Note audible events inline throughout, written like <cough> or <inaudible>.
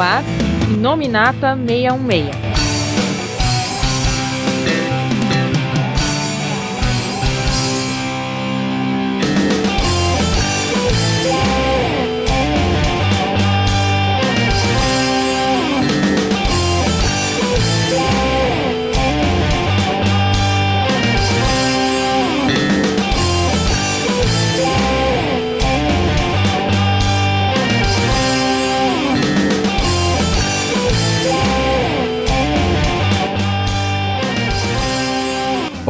ar Nominata 616.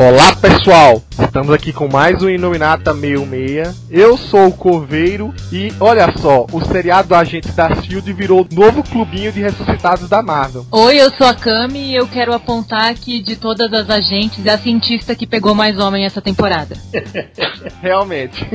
Olá pessoal, estamos aqui com mais um Inominata 66. Eu sou o Corveiro e olha só, o seriado Agentes da Shield virou novo clubinho de ressuscitados da Marvel. Oi, eu sou a Cami e eu quero apontar que de todas as agentes é a cientista que pegou mais homem essa temporada. <laughs> Realmente.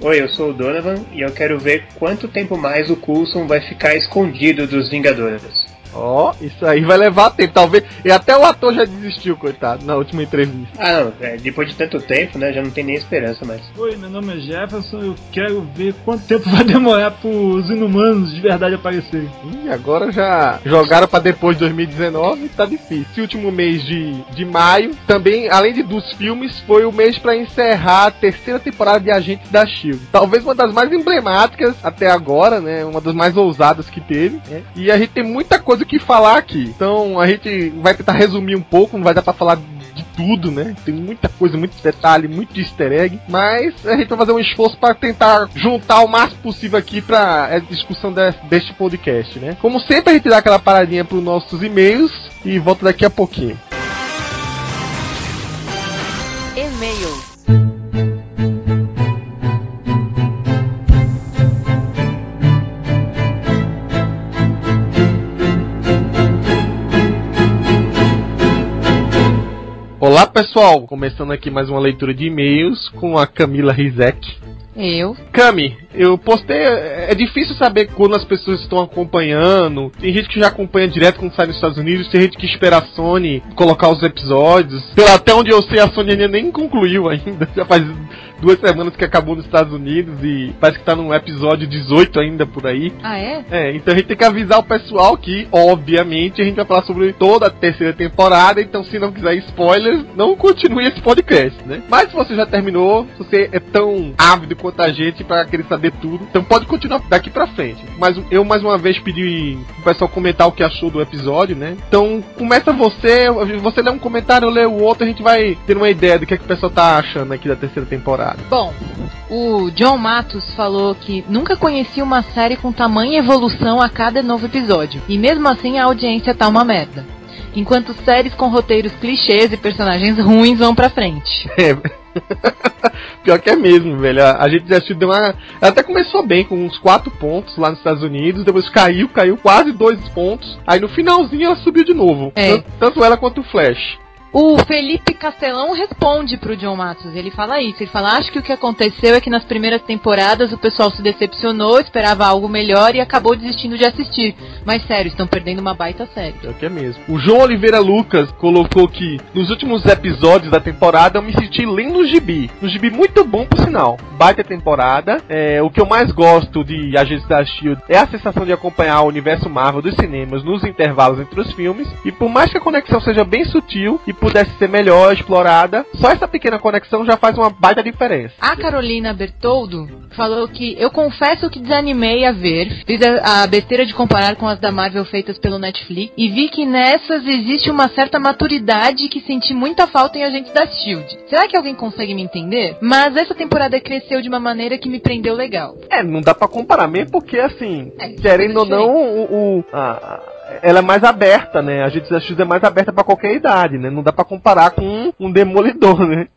Oi, eu sou o Donovan e eu quero ver quanto tempo mais o Coulson vai ficar escondido dos Vingadores. Ó, oh, isso aí vai levar tempo, talvez. E até o ator já desistiu, coitado, na última entrevista. Ah, não, é, depois de tanto tempo, né, já não tem nem esperança mais. Oi, meu nome é Jefferson, eu quero ver quanto tempo <laughs> vai demorar pros inumanos de verdade aparecerem. Ih, agora já jogaram para depois de 2019, tá difícil. Esse último mês de, de maio, também, além de dos filmes, foi o mês para encerrar a terceira temporada de Agentes da Shield. Talvez uma das mais emblemáticas até agora, né, uma das mais ousadas que teve. Né? E a gente tem muita coisa que falar aqui. Então a gente vai tentar resumir um pouco, não vai dar pra falar de tudo, né? Tem muita coisa, muito detalhe, muito easter egg, mas a gente vai fazer um esforço para tentar juntar o máximo possível aqui para a discussão de, deste podcast, né? Como sempre a gente dá aquela paradinha para os nossos e-mails e volta daqui a pouquinho. E-mails Olá pessoal, começando aqui mais uma leitura de e-mails com a Camila Rizek. Eu. Cami, eu postei. É difícil saber quando as pessoas estão acompanhando. Tem gente que já acompanha direto quando sai nos Estados Unidos, tem gente que espera a Sony colocar os episódios. Pela até onde eu sei, a Sony ainda nem concluiu ainda. <laughs> Já faz duas semanas que acabou nos Estados Unidos e parece que tá num episódio 18 ainda por aí. Ah, é? É, então a gente tem que avisar o pessoal que, obviamente, a gente vai falar sobre toda a terceira temporada, então se não quiser spoilers, não continue esse podcast, né? Mas se você já terminou, se você é tão ávido quanto a gente para querer saber tudo, então pode continuar daqui pra frente. Mas eu mais uma vez pedi o pessoal comentar o que achou do episódio, né? Então começa você, você lê um comentário, eu leio o outro, a gente vai ter uma ideia do que, é que o pessoal tá achando aqui da terceira temporada. Bom, o John Matos falou que nunca conhecia uma série com tamanha evolução a cada novo episódio. E mesmo assim a audiência tá uma merda. Enquanto séries com roteiros clichês e personagens ruins vão pra frente. É. <laughs> <laughs> Pior que é mesmo, velho. A gente já deu uma. Até começou bem, com uns 4 pontos lá nos Estados Unidos, depois caiu, caiu quase 2 pontos. Aí no finalzinho ela subiu de novo. É. Tanto, tanto ela quanto o Flash. O Felipe Castelão responde pro John Matos. Ele fala isso. Ele fala: Acho que o que aconteceu é que nas primeiras temporadas o pessoal se decepcionou, esperava algo melhor e acabou desistindo de assistir. Mas sério, estão perdendo uma baita série. É o que é mesmo. O João Oliveira Lucas colocou que nos últimos episódios da temporada eu me senti lendo no gibi. Um gibi muito bom, por sinal. Baita temporada. É, o que eu mais gosto de Agentes da Shield é a sensação de acompanhar o universo Marvel dos cinemas nos intervalos entre os filmes. E por mais que a conexão seja bem sutil e pudesse ser melhor explorada, só essa pequena conexão já faz uma baita diferença. A Carolina Bertoldo falou que eu confesso que desanimei a ver, fiz a, a besteira de comparar com as da Marvel feitas pelo Netflix e vi que nessas existe uma certa maturidade que senti muita falta em Agentes da Shield. Será que alguém consegue me entender? Mas essa temporada cresceu de uma maneira que me prendeu legal. É, não dá para comparar mesmo porque assim, é, querendo ou não, o, o a, ela é mais aberta, né? A gente da X é mais aberta para qualquer idade, né? Não dá para comparar com um demolidor, né?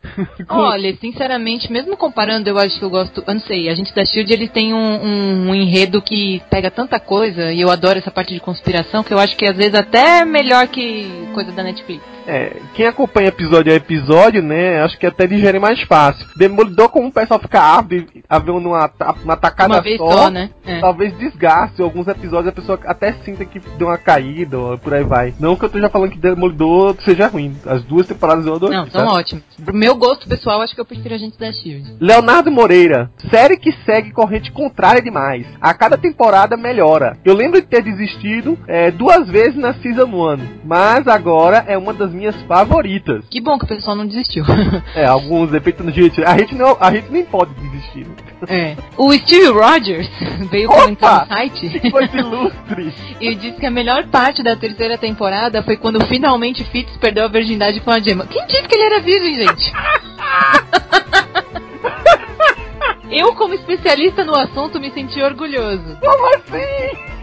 com... <laughs> Olha, sinceramente, mesmo comparando, eu acho que eu gosto, eu não sei, a gente da Shield ele tem um, um, um, enredo que pega tanta coisa e eu adoro essa parte de conspiração que eu acho que às vezes até é melhor que coisa da Netflix. É, quem acompanha episódio a episódio, né, acho que até digere mais fácil. Demolidor, como o pessoal fica ávido a ver numa, tacada Uma vez só, só né? É. talvez desgaste. Alguns episódios a pessoa até sinta que deu uma caído, por aí vai. Não que eu esteja falando que Demolidor seja ruim. As duas temporadas eu adorei. Não, são ótimas. Pro meu gosto pessoal, acho que eu prefiro a gente da Shield. Leonardo Moreira, série que segue corrente contrária demais. A cada temporada melhora. Eu lembro de ter desistido é, duas vezes na Season 1, mas agora é uma das minhas favoritas. Que bom que o pessoal não desistiu. <laughs> é, alguns defeitos. Gente, a gente, não, a gente nem pode desistir. É. O Steve Rogers <laughs> veio Opa! comentar no site. Que coisa ilustre! <laughs> e disse que a melhor parte da terceira temporada foi quando finalmente Fitz perdeu a virgindade com a Gemma. Quem disse que ele era virgem, gente? <laughs> Eu, como especialista no assunto, me senti orgulhoso. Como assim?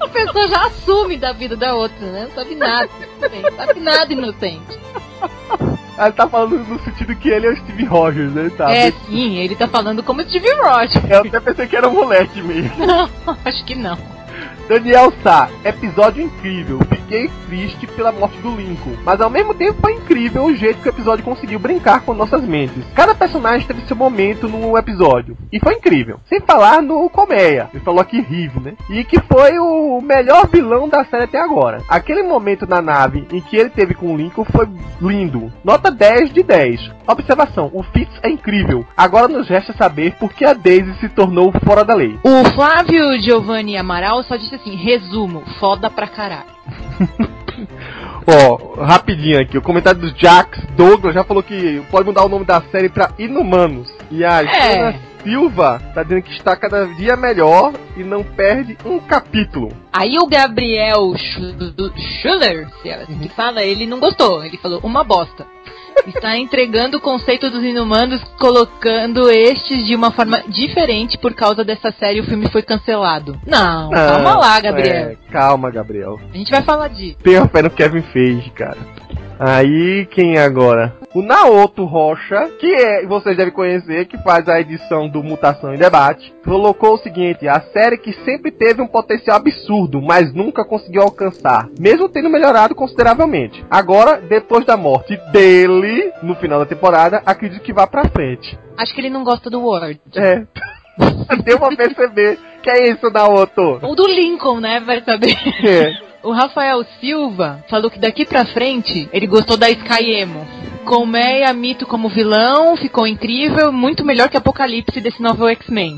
A pessoa já assume da vida da outra, né? Não sabe nada. Não sabe nada inocente. Ele tá falando no sentido que ele é o Steve Rogers, né? Tá, é, sim, ele tá falando como Steve Rogers. Eu até pensei que era um moleque mesmo. Não, <laughs> acho que não. Daniel Sá, episódio incrível. Fiquei triste pela morte do Lincoln, mas ao mesmo tempo foi incrível o jeito que o episódio conseguiu brincar com nossas mentes. Cada personagem teve seu momento no episódio, e foi incrível. Sem falar no Colmeia, ele falou aqui Rive, né? E que foi o melhor vilão da série até agora. Aquele momento na nave em que ele teve com o Lincoln foi lindo. Nota 10 de 10. Observação, o Fitz é incrível. Agora nos resta saber por que a Daisy se tornou fora da lei. O Flávio Giovanni Amaral só disse assim: resumo, foda pra caralho. <laughs> Ó, oh, rapidinho aqui, o comentário do Jax Douglas já falou que pode mudar o nome da série pra Inumanos. E a é. Silva tá dizendo que está cada dia melhor e não perde um capítulo. Aí o Gabriel Schuller, se é assim que fala, ele não gostou. Ele falou uma bosta está entregando o conceito dos inumanos, colocando estes de uma forma diferente por causa dessa série. O filme foi cancelado. Não, Não calma lá, Gabriel. É, calma, Gabriel. A gente vai falar disso. Tenha fé no Kevin Feige, cara. Aí, quem é agora? O Naoto Rocha, que é, vocês devem conhecer, que faz a edição do Mutação em Debate, colocou o seguinte: a série que sempre teve um potencial absurdo, mas nunca conseguiu alcançar, mesmo tendo melhorado consideravelmente. Agora, depois da morte dele, no final da temporada, acredito que vá pra frente. Acho que ele não gosta do Word. É. <laughs> Deu pra perceber que é isso, Naoto. Ou do Lincoln, né? Vai saber. É. O Rafael Silva falou que daqui pra frente ele gostou da Sky Emo. Colmeia Mito como vilão, ficou incrível, muito melhor que Apocalipse desse novo X-Men.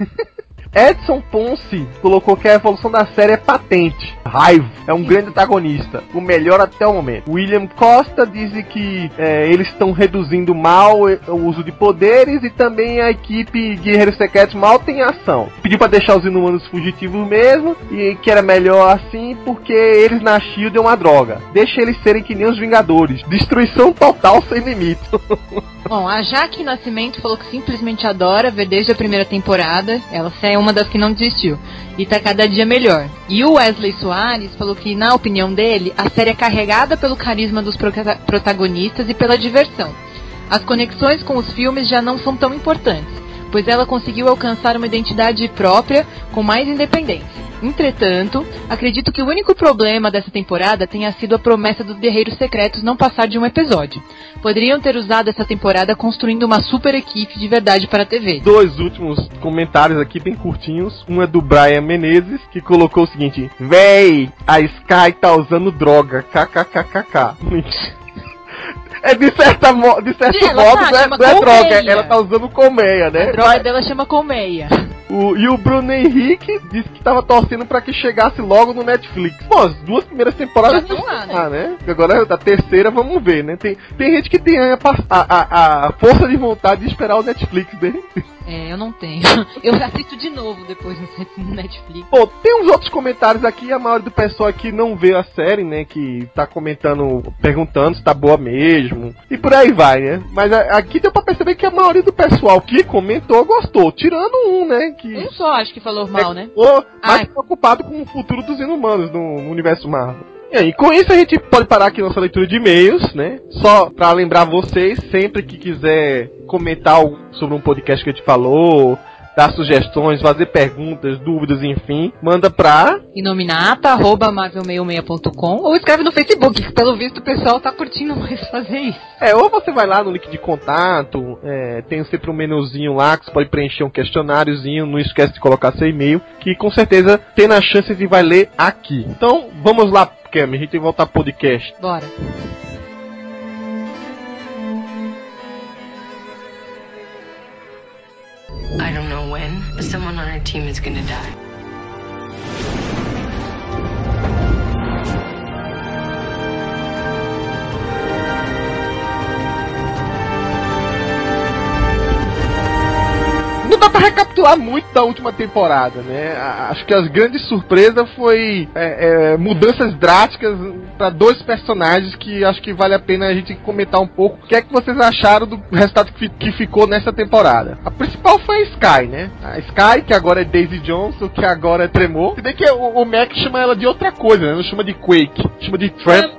<laughs> Edson Ponce colocou que a evolução da série é patente. Raivo é um grande antagonista, o melhor até o momento. William Costa diz que é, eles estão reduzindo mal o uso de poderes e também a equipe Guerreiros Secretos mal tem ação. Pediu para deixar os inumanos fugitivos mesmo e que era melhor assim porque eles na Shield é uma droga. Deixa eles serem que nem os Vingadores. Destruição total sem limite. <laughs> Bom, a Jaque Nascimento falou que simplesmente adora ver desde a primeira temporada. Ela é uma das que não desistiu. E tá cada dia melhor. E o Wesley Soares falou que, na opinião dele, a série é carregada pelo carisma dos protagonistas e pela diversão. As conexões com os filmes já não são tão importantes pois ela conseguiu alcançar uma identidade própria com mais independência. Entretanto, acredito que o único problema dessa temporada tenha sido a promessa dos Guerreiros Secretos não passar de um episódio. Poderiam ter usado essa temporada construindo uma super equipe de verdade para a TV. Dois últimos comentários aqui bem curtinhos. Um é do Brian Menezes, que colocou o seguinte: Véi, a Sky tá usando droga. KKKKK. <laughs> É de, certa mo de certo modo, tá, não, é, não é droga, ela tá usando colmeia, né? A droga Mas... dela chama colmeia. O, e o Bruno Henrique disse que tava torcendo para que chegasse logo no Netflix. Pô, as duas primeiras temporadas já estão lá, né? Né? Agora a terceira vamos ver, né? Tem, tem gente que tem a, a, a força de vontade de esperar o Netflix, né? É, eu não tenho. <laughs> Eu assisto de novo depois no Netflix. Pô, tem uns outros comentários aqui, a maioria do pessoal aqui não vê a série, né? Que tá comentando, perguntando se tá boa mesmo. E por aí vai, né? Mas aqui deu pra perceber que a maioria do pessoal que comentou gostou. Tirando um, né? Que um só acho que falou mal, né? mais preocupado com o futuro dos inumanos no, no universo Marvel. E aí, com isso a gente pode parar aqui nossa leitura de e-mails, né? Só para lembrar vocês, sempre que quiser comentar sobre um podcast que a gente falou, dar sugestões, fazer perguntas, dúvidas, enfim, manda pra inominata@marvel66.com ou escreve no Facebook, que pelo visto o pessoal tá curtindo mais fazer isso. É, ou você vai lá no link de contato, é, tem sempre um menuzinho lá que você pode preencher um questionáriozinho, não esquece de colocar seu e-mail, que com certeza tem a chance de vai ler aqui. Então, vamos lá, Cam, a gente tem que voltar pro podcast. Bora. I don't know when, but someone on our team is gonna die. Não dá pra recapitular muito da última temporada, né? A- Acho que as grandes surpresas foi é, é, mudanças drásticas para dois personagens que acho que vale a pena a gente comentar um pouco. O que é que vocês acharam do resultado que, que ficou nessa temporada? A principal foi a Sky, né? A Sky, que agora é Daisy Johnson, que agora é Tremor. Se bem que o, o Mac chama ela de outra coisa, né? Não chama de Quake, chama de Tramp.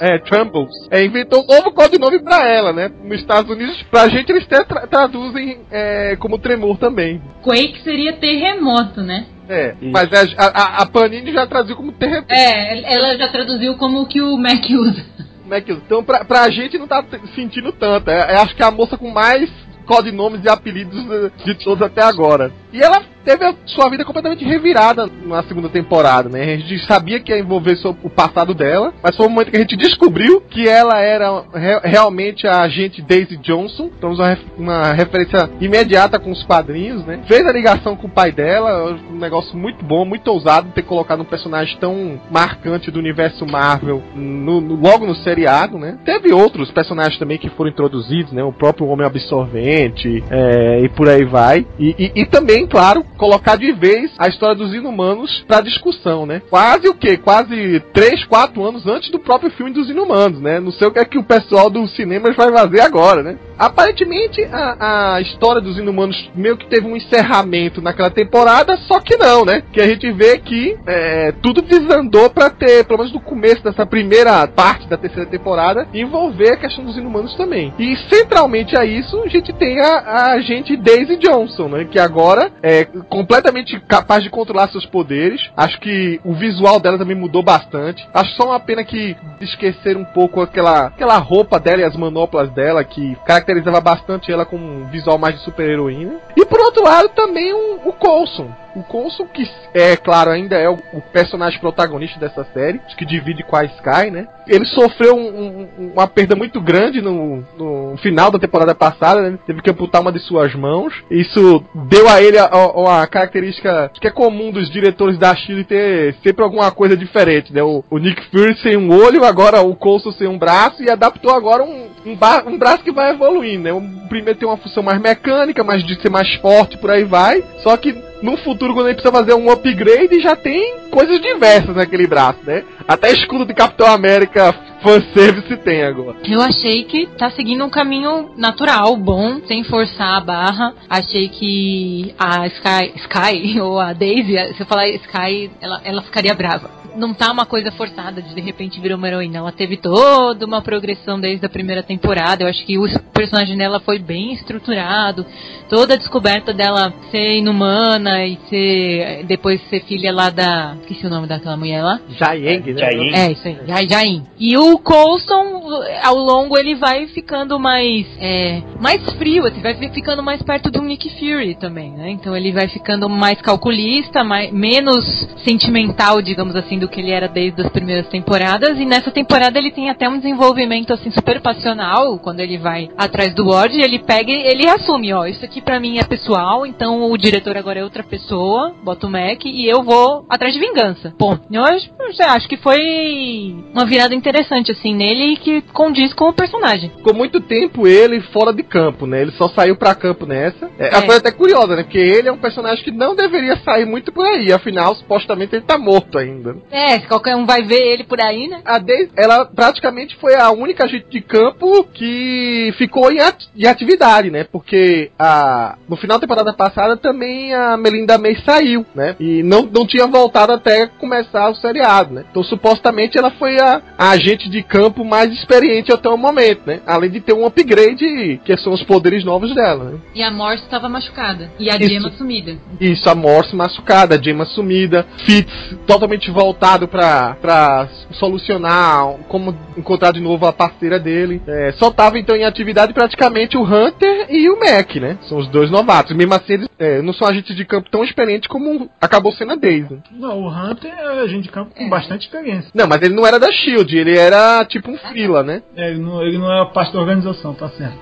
É, Trumbles. É, inventou um novo codinome pra ela, né? Nos Estados Unidos, pra gente eles até tra- traduzem é, como Tremor também. Quake seria terremoto, né? É, mas a, a, a Panini já traduziu como terremoto. É, ela já traduziu como o que o Mac usa. Como é que Então, pra, pra gente não tá sentindo tanto. É, é, acho que é a moça com mais codinomes e apelidos de todos até agora. E ela teve a sua vida completamente revirada na segunda temporada, né? A gente sabia que ia envolver o passado dela, mas foi o momento que a gente descobriu que ela era re- realmente a agente Daisy Johnson. Então, uma, ref- uma referência imediata com os quadrinhos, né? Fez a ligação com o pai dela, um negócio muito bom, muito ousado ter colocado um personagem tão marcante do universo Marvel no- no- logo no seriado, né? Teve outros personagens também que foram introduzidos, né? O próprio Homem Absorvente é, e por aí vai. E, e- e também, claro, colocar de vez a história dos Inumanos pra discussão, né? Quase o quê? Quase 3, 4 anos antes do próprio filme dos Inumanos, né? Não sei o que é que o pessoal dos cinemas vai fazer agora, né? Aparentemente, a, a história dos Inumanos meio que teve um encerramento naquela temporada, só que não, né? Que a gente vê que é, tudo desandou pra ter, pelo menos no começo dessa primeira parte da terceira temporada, envolver a questão dos Inumanos também. E centralmente a isso, a gente tem a, a agente Daisy Johnson, né? Que agora é completamente capaz de controlar seus poderes. Acho que o visual dela também mudou bastante. Acho só uma pena que esqueceram um pouco aquela, aquela roupa dela e as manoplas dela, que caracterizava bastante ela como um visual mais de super-heroína. E por outro lado, também um- o Coulson. O Coulson, que é claro, ainda é o, personagem protagonista dessa série, que divide com a Sky, né? Ele sofreu um- um- uma perda muito grande no, no final da temporada passada, né? Teve que amputar uma de suas mãos. Isso deu a ele a, a- a característica que é comum dos diretores da Chile ter sempre alguma coisa diferente, né? O, o Nick Fury sem um olho, agora o Coulson sem um braço e adaptou agora um, um, um braço que vai evoluindo, né? O primeiro tem uma função mais mecânica, mais de ser mais forte, por aí vai. Só que no futuro, quando ele precisa fazer um upgrade, já tem coisas diversas naquele braço, né? Até escudo de Capitão América fanservice <laughs> tem agora. Eu achei que tá seguindo um caminho natural, bom, sem forçar a barra. Achei que a Sky, Sky <laughs> ou a Daisy, se eu falar Sky, ela, ela ficaria brava. Não tá uma coisa forçada de de repente virar uma heroína. Ela teve toda uma progressão desde a primeira temporada. Eu acho que o personagem dela foi bem estruturado. Toda a descoberta dela ser inumana e ser depois ser filha lá da. Esqueci o nome daquela mulher lá. Jaeng, né? É, isso aí, Jai- Jain. E o Coulson, ao longo, ele vai ficando mais é, mais frio, assim, vai fi- ficando mais perto do Nick Fury também, né? Então ele vai ficando mais calculista, mais, menos sentimental, digamos assim, do que ele era desde as primeiras temporadas. E nessa temporada ele tem até um desenvolvimento, assim, super passional, quando ele vai atrás do Ward, ele pega e ele assume, ó, isso aqui pra mim é pessoal, então o diretor agora é outra pessoa, bota o Mac, e eu vou atrás de vingança. Bom, eu acho que foi uma virada interessante, assim, nele e que condiz com o personagem. Ficou muito tempo ele fora de campo, né? Ele só saiu pra campo nessa. É, É. A coisa até curiosa, né? Porque ele é um personagem que não deveria sair muito por aí. Afinal, supostamente ele tá morto ainda. É, se qualquer um vai ver ele por aí, né? A Daisy, ela praticamente foi a única agente de campo que ficou em, at- em atividade, né? Porque a, no final da temporada passada também a Melinda May saiu, né? E não, não tinha voltado até começar o seriado, né? Então supostamente ela foi a, a agente de campo mais experiente até o momento, né? Além de ter um upgrade, que são os poderes novos dela, né? E a Morse estava machucada. E a Isso. Gemma sumida. Isso, a Morse machucada, a Gemma sumida, Fitz totalmente voltado pra, pra solucionar como encontrar de novo a parceira dele. É, só tava então em atividade praticamente o Hunter e o Mac, né? São os dois novatos. Mesmo assim, eles é, não são agentes de campo tão experientes como acabou sendo a Daisy. Não, o Hunter é agente de campo com bastante experiência. Não, mas ele não era da Shield, ele era tipo um frila, né? É, ele, não, ele não é parte da organização, tá certo.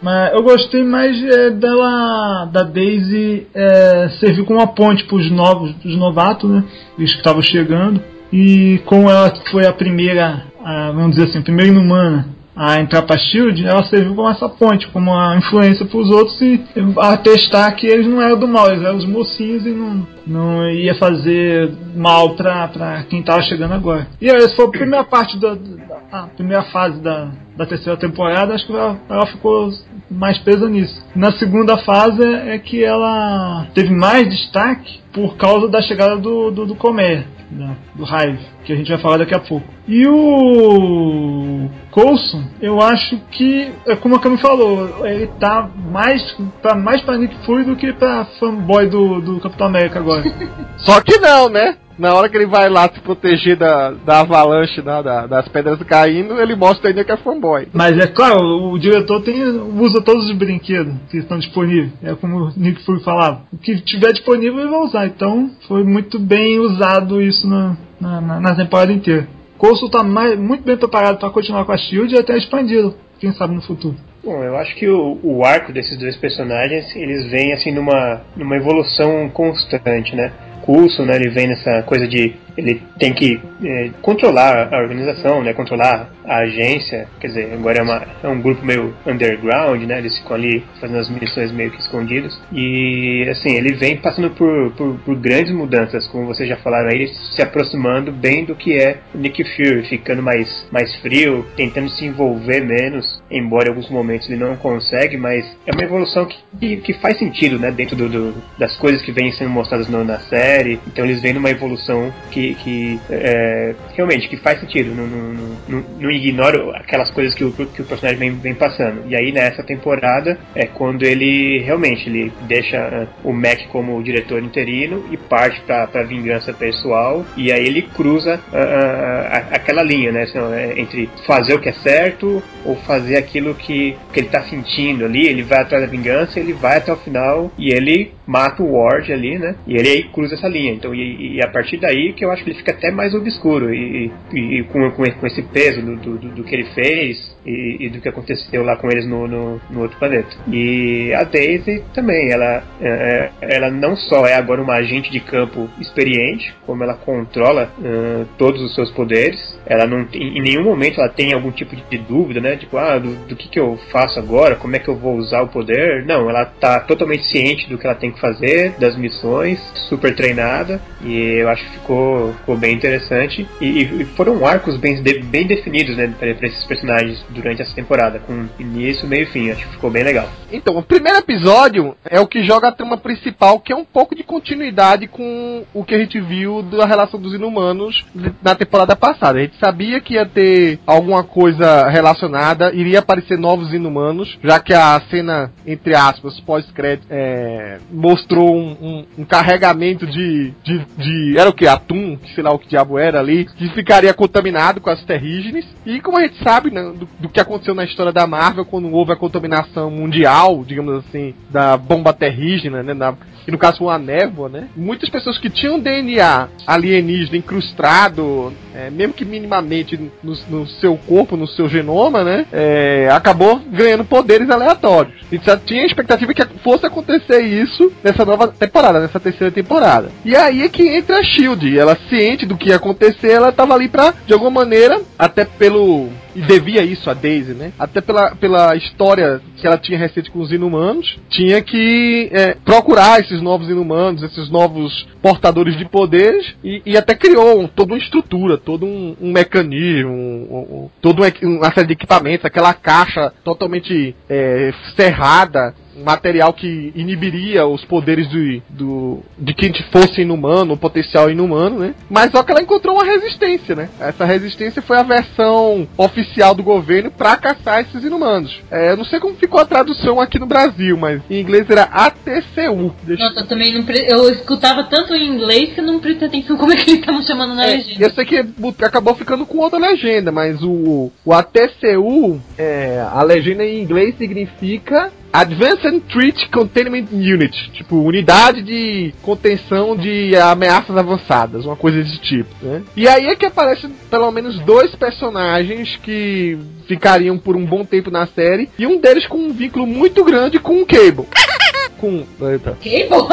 Mas eu gostei mais é, dela, da Daisy é, servir como uma ponte para os novos, os novatos, né? Os que estavam chegando. E como ela foi a primeira, a, vamos dizer assim, a primeira inumana a entrar para Shield, ela serviu como essa ponte, como uma influência para os outros e atestar que eles não eram do mal, eles eram os mocinhos e não, não ia fazer mal pra quem tava chegando agora. E essa foi a primeira parte da, da a primeira fase da, da terceira temporada, acho que ela, ela ficou mais presa nisso. Na segunda fase é que ela teve mais destaque por causa da chegada do, do, do Comer, da- do Hive, que a gente vai falar daqui a pouco. E o Coulson, eu acho que, é como a Cami falou, ele tá mais pra, mais pra Nick Fury do que pra fanboy do, do Capitão América agora. <laughs> Só que não, né? Na hora que ele vai lá se proteger da, da avalanche, né, da- das pedras caindo, ele mostra ainda que é fanboy. Mas é claro, o, o diretor tem, usa todos os brinquedos que estão disponíveis. É como o Nick Fury falava. O que tiver disponível ele vai usar. Então foi muito bem usado isso na, na, na- na temporada inteira. Coulson está muito bem preparado para continuar com a Shield e até expandido. Quem sabe no futuro. Bom, eu acho que o, o arco desses dois personagens, eles vêm assim numa, numa evolução constante, né? Coulson, né, ele vem nessa coisa de ele tem que eh, controlar a organização, né, controlar a agência, quer dizer, agora é, uma, é um grupo meio underground, né, eles ficam ali fazendo as missões meio que escondidos e assim, ele vem passando por, por, por grandes mudanças, como vocês já falaram aí, se aproximando bem do que é Nick Fury, ficando mais, mais frio, tentando se envolver menos, embora em alguns momentos ele não consegue, mas é uma evolução que, que, faz sentido, né, dentro do, do- das coisas que vêm sendo mostradas no- na série, então eles vêm numa evolução que, que é, realmente que faz sentido, não, não, não, não- ignora aquelas coisas que o, que o personagem vem, vem passando. E aí nessa temporada é quando ele realmente ele deixa ah, o Mac como diretor interino e parte pra vingança pessoal, e aí ele cruza ah, ah, ah, aquela linha, né, assim, é, entre fazer o que é certo ou fazer aquilo que, que ele tá sentindo ali, ele vai atrás da vingança, ele vai até o final e ele mata o Ward ali, né? E ele aí cruza essa linha. Então, e, e a partir daí que eu acho que ele fica até mais obscuro e, e- e com, com, com esse peso do, do, do que ele fez e, do que aconteceu lá com eles no, no, no outro planeta. E a Daisy também, ela, é, ela não só é agora uma agente de campo experiente, como ela controla ah, todos os seus poderes, ela não em nenhum momento ela tem algum tipo de dúvida, né? Tipo, ah, do, do que, que eu faço agora, como é que eu vou usar o poder. Não, ela tá totalmente ciente do que ela tem que fazer, das missões, super treinada, e eu acho que ficou, ficou bem interessante. E, e foram arcos bem, bem definidos, né, pra, pra esses personagens durante essa temporada, com início, meio e fim. Acho que ficou bem legal. Então, o primeiro episódio é o que joga a trama principal, que é um pouco de continuidade com o que a gente viu da relação dos inumanos na temporada passada. A gente sabia que ia ter alguma coisa relacionada, iria aparecer novos inumanos, já que a cena, entre aspas, pós-crédito, é, mostrou um, um- um carregamento de, de, de- Era o que? Atum, sei lá o que diabo era ali, que ficaria contaminado com as terrígenes. E como a gente sabe né, do, do que aconteceu na história da Marvel quando houve a contaminação mundial, digamos assim, da bomba terrígena, né? Que no caso uma névoa, né? Muitas pessoas que tinham DNA alienígena incrustado, é, mesmo que minimamente no, no seu corpo, no seu genoma, né? é, acabou ganhando poderes aleatórios. Gente já tinha a expectativa que fosse acontecer isso nessa nova temporada, nessa terceira temporada. E aí é que entra a Shield. Ela ciente do que ia acontecer, ela tava ali pra, de alguma maneira, até pelo e devia isso a Daisy, né? Até pela, pela história que ela tinha recente com os inumanos, tinha que é, procurar esses novos inumanos, esses novos portadores de poderes, e, e até criou um- toda uma estrutura, todo um, um mecanismo, um, um, toda uma, série de equipamentos, aquela caixa totalmente é, cerrada, material que inibiria os poderes do, do, de quem fosse inumano, o potencial inumano, né? Mas só que ela encontrou uma resistência, né? Essa resistência foi a versão oficial do governo para caçar esses inumanos. É, eu não sei como ficou a tradução aqui no Brasil, mas em inglês era ATCU. Deixa... Nossa, eu também não pre... eu escutava tanto em inglês que eu não prestei atenção como é que eles estavam chamando na é, legenda. Eu sei que acabou ficando com outra legenda, mas o, o ATCU, é, a legenda em inglês significa Advanced Threat Containment Unit, tipo, unidade de contenção de ameaças avançadas, uma coisa desse tipo, né? E aí é que aparecem pelo menos dois personagens que ficariam por um bom tempo na série, e um deles com um vínculo muito grande com o Cable. <laughs> com. Eita. Cable?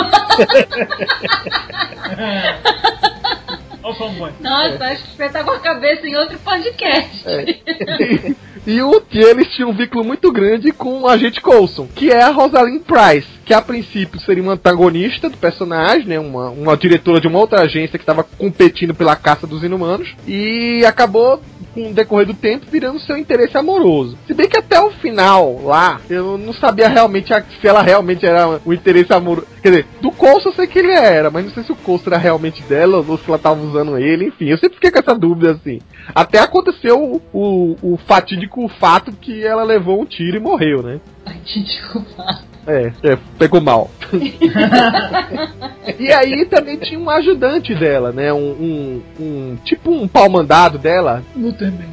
Nossa, acho que com a cabeça em outro podcast. É. <laughs> E o que eles tinham um vínculo muito grande com o agente Coulson, que é a Rosalind Price, que a princípio seria uma antagonista do personagem, né, uma, uma diretora de uma outra agência que estava competindo pela caça dos inumanos, e acabou com o decorrer do tempo, virando seu interesse amoroso. Se bem que até o final, lá, eu não sabia realmente se ela realmente era o interesse amoroso. Quer dizer, do Coulson eu sei que ele era, mas não sei se o Coulson era realmente dela ou se ela tava usando ele, enfim, eu sempre fiquei com essa dúvida assim. Até aconteceu o, o, o fatídico fato que ela levou um tiro e morreu, né? Fatídico fato. É, é, pegou mal. <laughs> e aí também tinha um ajudante dela, né? Um, um, um tipo um pau mandado dela. Luther Banks.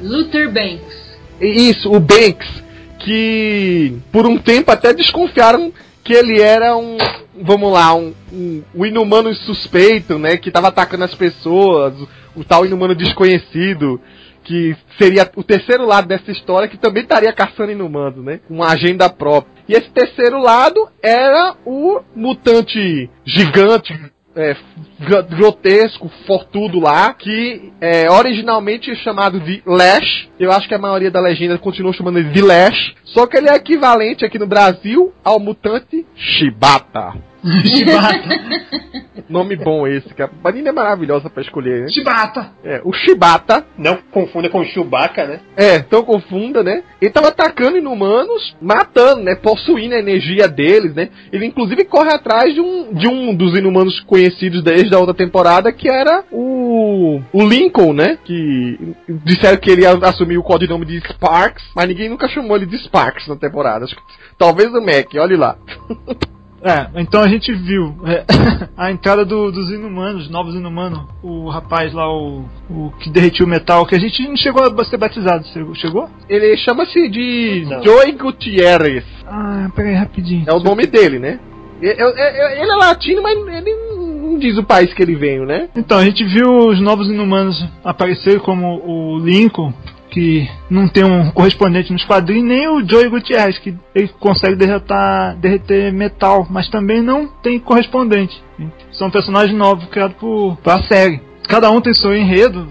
Luther Banks. Isso, o Banks, que por um tempo até desconfiaram que ele era um, vamos lá, um, um, um inumano suspeito, né? Que tava atacando as pessoas, o tal inumano desconhecido que seria o terceiro lado dessa história, que também estaria caçando inumanos, né? Uma agenda própria. E esse terceiro lado era o mutante gigante, é, grotesco, fortudo lá, que é originalmente é chamado de Lash. Eu acho que a maioria da legenda continua chamando ele de Lash. Só que ele é equivalente aqui no Brasil ao mutante Shibata. Shibata. <laughs> Nome bom esse, que a Panini é maravilhosa pra escolher, né? Shibata. É, o Shibata. Não confunda com o Chewbacca, né? É, então confunda, né? Ele tava atacando inumanos, matando, né? Possuindo a energia deles, né? Ele inclusive corre atrás de um, de um dos inumanos conhecidos desde a outra temporada, que era o, o Lincoln, né? Que disseram que ele ia assumir o codinome de Sparks, mas ninguém nunca chamou ele de Sparks na temporada. Talvez o Mac, olhe lá. <laughs> É, então a gente viu é, <laughs> a entrada do, dos inumanos, novos inumanos, o rapaz lá, o, o que derretiu o metal, que a gente não chegou a ser batizado, chegou? Ele chama-se de não. Joey Gutierrez. Ah, peraí, rapidinho. É o nome dele, né? Ele é latino, mas ele não diz o país que ele veio, né? Então, a gente viu os novos inumanos aparecer como o Lincoln, que não tem um correspondente nos quadrinhos, nem o Joey Gutierrez, que ele consegue derretar, derreter metal, mas também não tem correspondente. São personagens novos criados por, a série. Cada um tem seu enredo,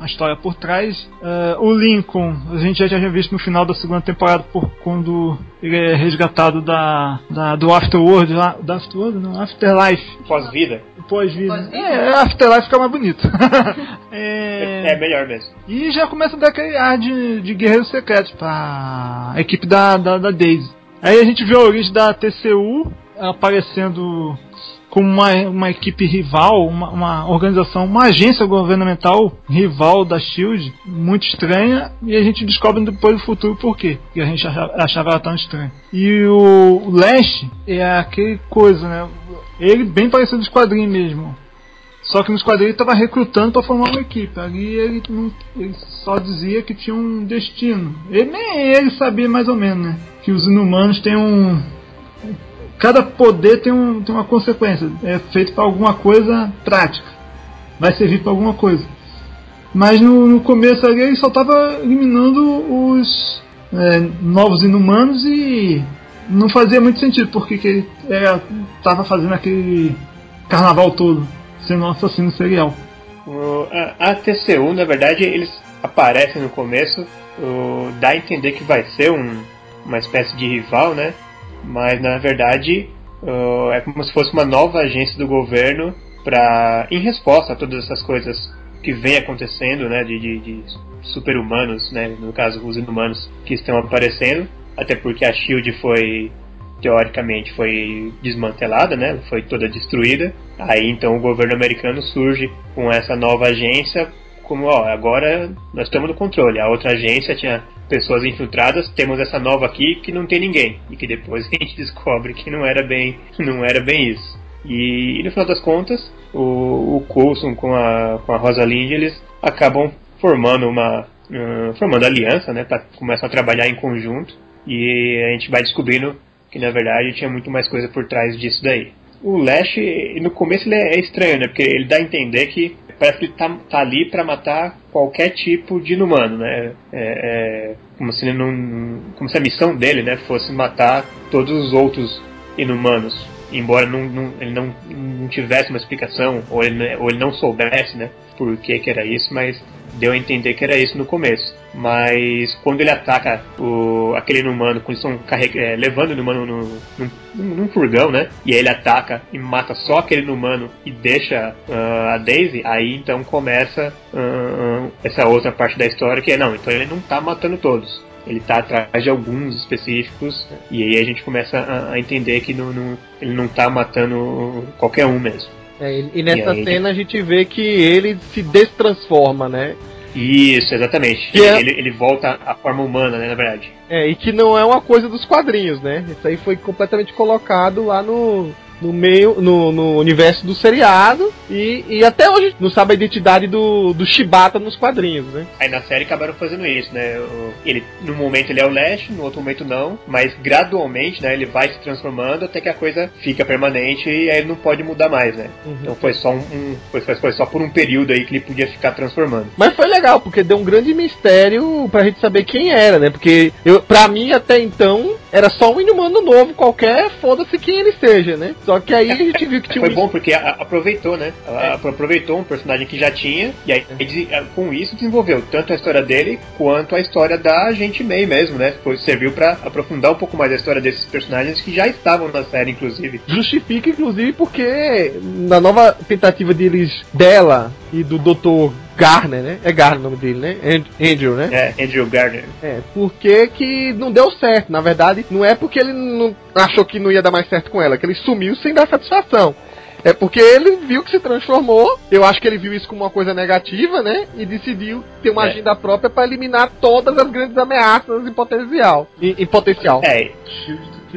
uma história por trás. Uh, o Lincoln, a gente já tinha visto no final da segunda temporada, por quando ele é resgatado da, da do Afterworld, lá, do Afterworld, não, Afterlife. Pós-vida. Pós-vida. Pós é, Afterlife fica mais bonito. <laughs> é... é... melhor mesmo. E já começa a dar aquele ar de, de guerreiro secreto pra equipe da, da, da Daisy. Aí a gente vê a origem da TCU aparecendo como uma, uma equipe rival, uma, uma, organização, uma agência governamental rival da Shield, muito estranha, e a gente descobre depois do futuro por quê, que a gente achava, achava ela tão estranha. E o Lash é aquele coisa, né? Ele bem parecido com os quadrinhos mesmo. Só que nos quadrinhos ele estava recrutando para formar uma equipe. Ali ele, não, ele, só dizia que tinha um destino. Ele, nem ele sabia mais ou menos, né? Que os inumanos têm um, cada poder tem, um, tem uma consequência. É feito para alguma coisa prática. Vai servir para alguma coisa. Mas no, no, começo ali ele só estava eliminando os é, novos inumanos e não fazia muito sentido porque que ele estava fazendo aquele carnaval todo, sendo um assassino serial. A, a, TCU, na verdade, eles aparecem no começo, dá a entender que vai ser um, uma espécie de rival, né? Mas na verdade uh, é como se fosse uma nova agência do governo para em resposta a todas essas coisas que vem acontecendo, né, de, de, de super-humanos, né, no caso os inumanos que estão aparecendo, até porque a Shield foi teoricamente foi desmantelada, né? Foi toda destruída. Aí então o governo americano surge com essa nova agência como ó, agora nós estamos no controle. A outra agência tinha pessoas infiltradas, temos essa nova aqui que não tem ninguém e que depois a gente <laughs> descobre que não era bem, não era bem isso. E, e no final das contas, o, o Coulson com a com a Rosalind eles acabam formando uma uh, formando aliança, né? Pra, começam a trabalhar em conjunto e a gente vai descobrindo que na verdade tinha muito mais coisa por trás disso daí. O Lash, no começo ele é estranho, né? Porque ele dá a entender que parece que ele tá, tá ali para matar qualquer tipo de inumano, né? É, é, como, se não, como se a missão dele, né, fosse matar todos os outros inumanos. Embora não, não, ele não, não tivesse uma explicação, ou ele, ou ele não soubesse, né, por que, que era isso, mas deu a entender que era isso no começo. Mas quando ele ataca o, aquele inumano, quando estão é, levando o inumano no, num, num, furgão, né? E aí ele ataca e mata só aquele inumano e deixa uh, a Daisy, aí então começa uh, essa outra parte da história que é não, então ele não tá matando todos. Ele tá atrás de alguns específicos, e aí a gente começa a, a entender que não, não, ele não tá matando qualquer um mesmo. É, e nessa e cena a gente vê que ele se destransforma, né? Isso, exatamente. Ele, é... ele, ele, volta à forma humana, né, na verdade. É, e que não é uma coisa dos quadrinhos, né? Isso aí foi completamente colocado lá no, no meio, no, no universo do seriado e, e até hoje não sabe a identidade do, do Shibata nos quadrinhos, né? Aí na série acabaram fazendo isso, né? Ele, no momento ele é o Lash, no outro momento não, mas gradualmente, né, ele vai se transformando até que a coisa fica permanente e aí ele não pode mudar mais, né? Uhum. Então foi só um, um foi, foi, só por um período aí que ele podia ficar transformando. Mas foi legal, porque deu um grande mistério pra gente saber quem era, né? Porque eu, pra mim até então era só um inumano novo qualquer, foda-se quem ele seja, né? Só que aí a gente viu que tinha <laughs> Foi um... bom porque aproveitou, né? Ela é. aproveitou um personagem que já tinha e aí com isso desenvolveu tanto a história dele quanto a história da Agente May mesmo, né? Foi, serviu para aprofundar um pouco mais a história desses personagens que já estavam na série, inclusive. Justifica, inclusive, porque na nova tentativa deles, dela e do Dr. Garner, né? É Garner o nome dele, né? Andrew, né? É, Andrew Garner. É, porque que não deu certo. Na verdade, não é porque ele não achou que não ia dar mais certo com ela, que ele sumiu sem dar satisfação. É porque ele viu que se transformou. Eu acho que ele viu isso como uma coisa negativa, né? E decidiu ter uma é. agenda própria para eliminar todas as grandes ameaças em potencial. Em, em potencial. É.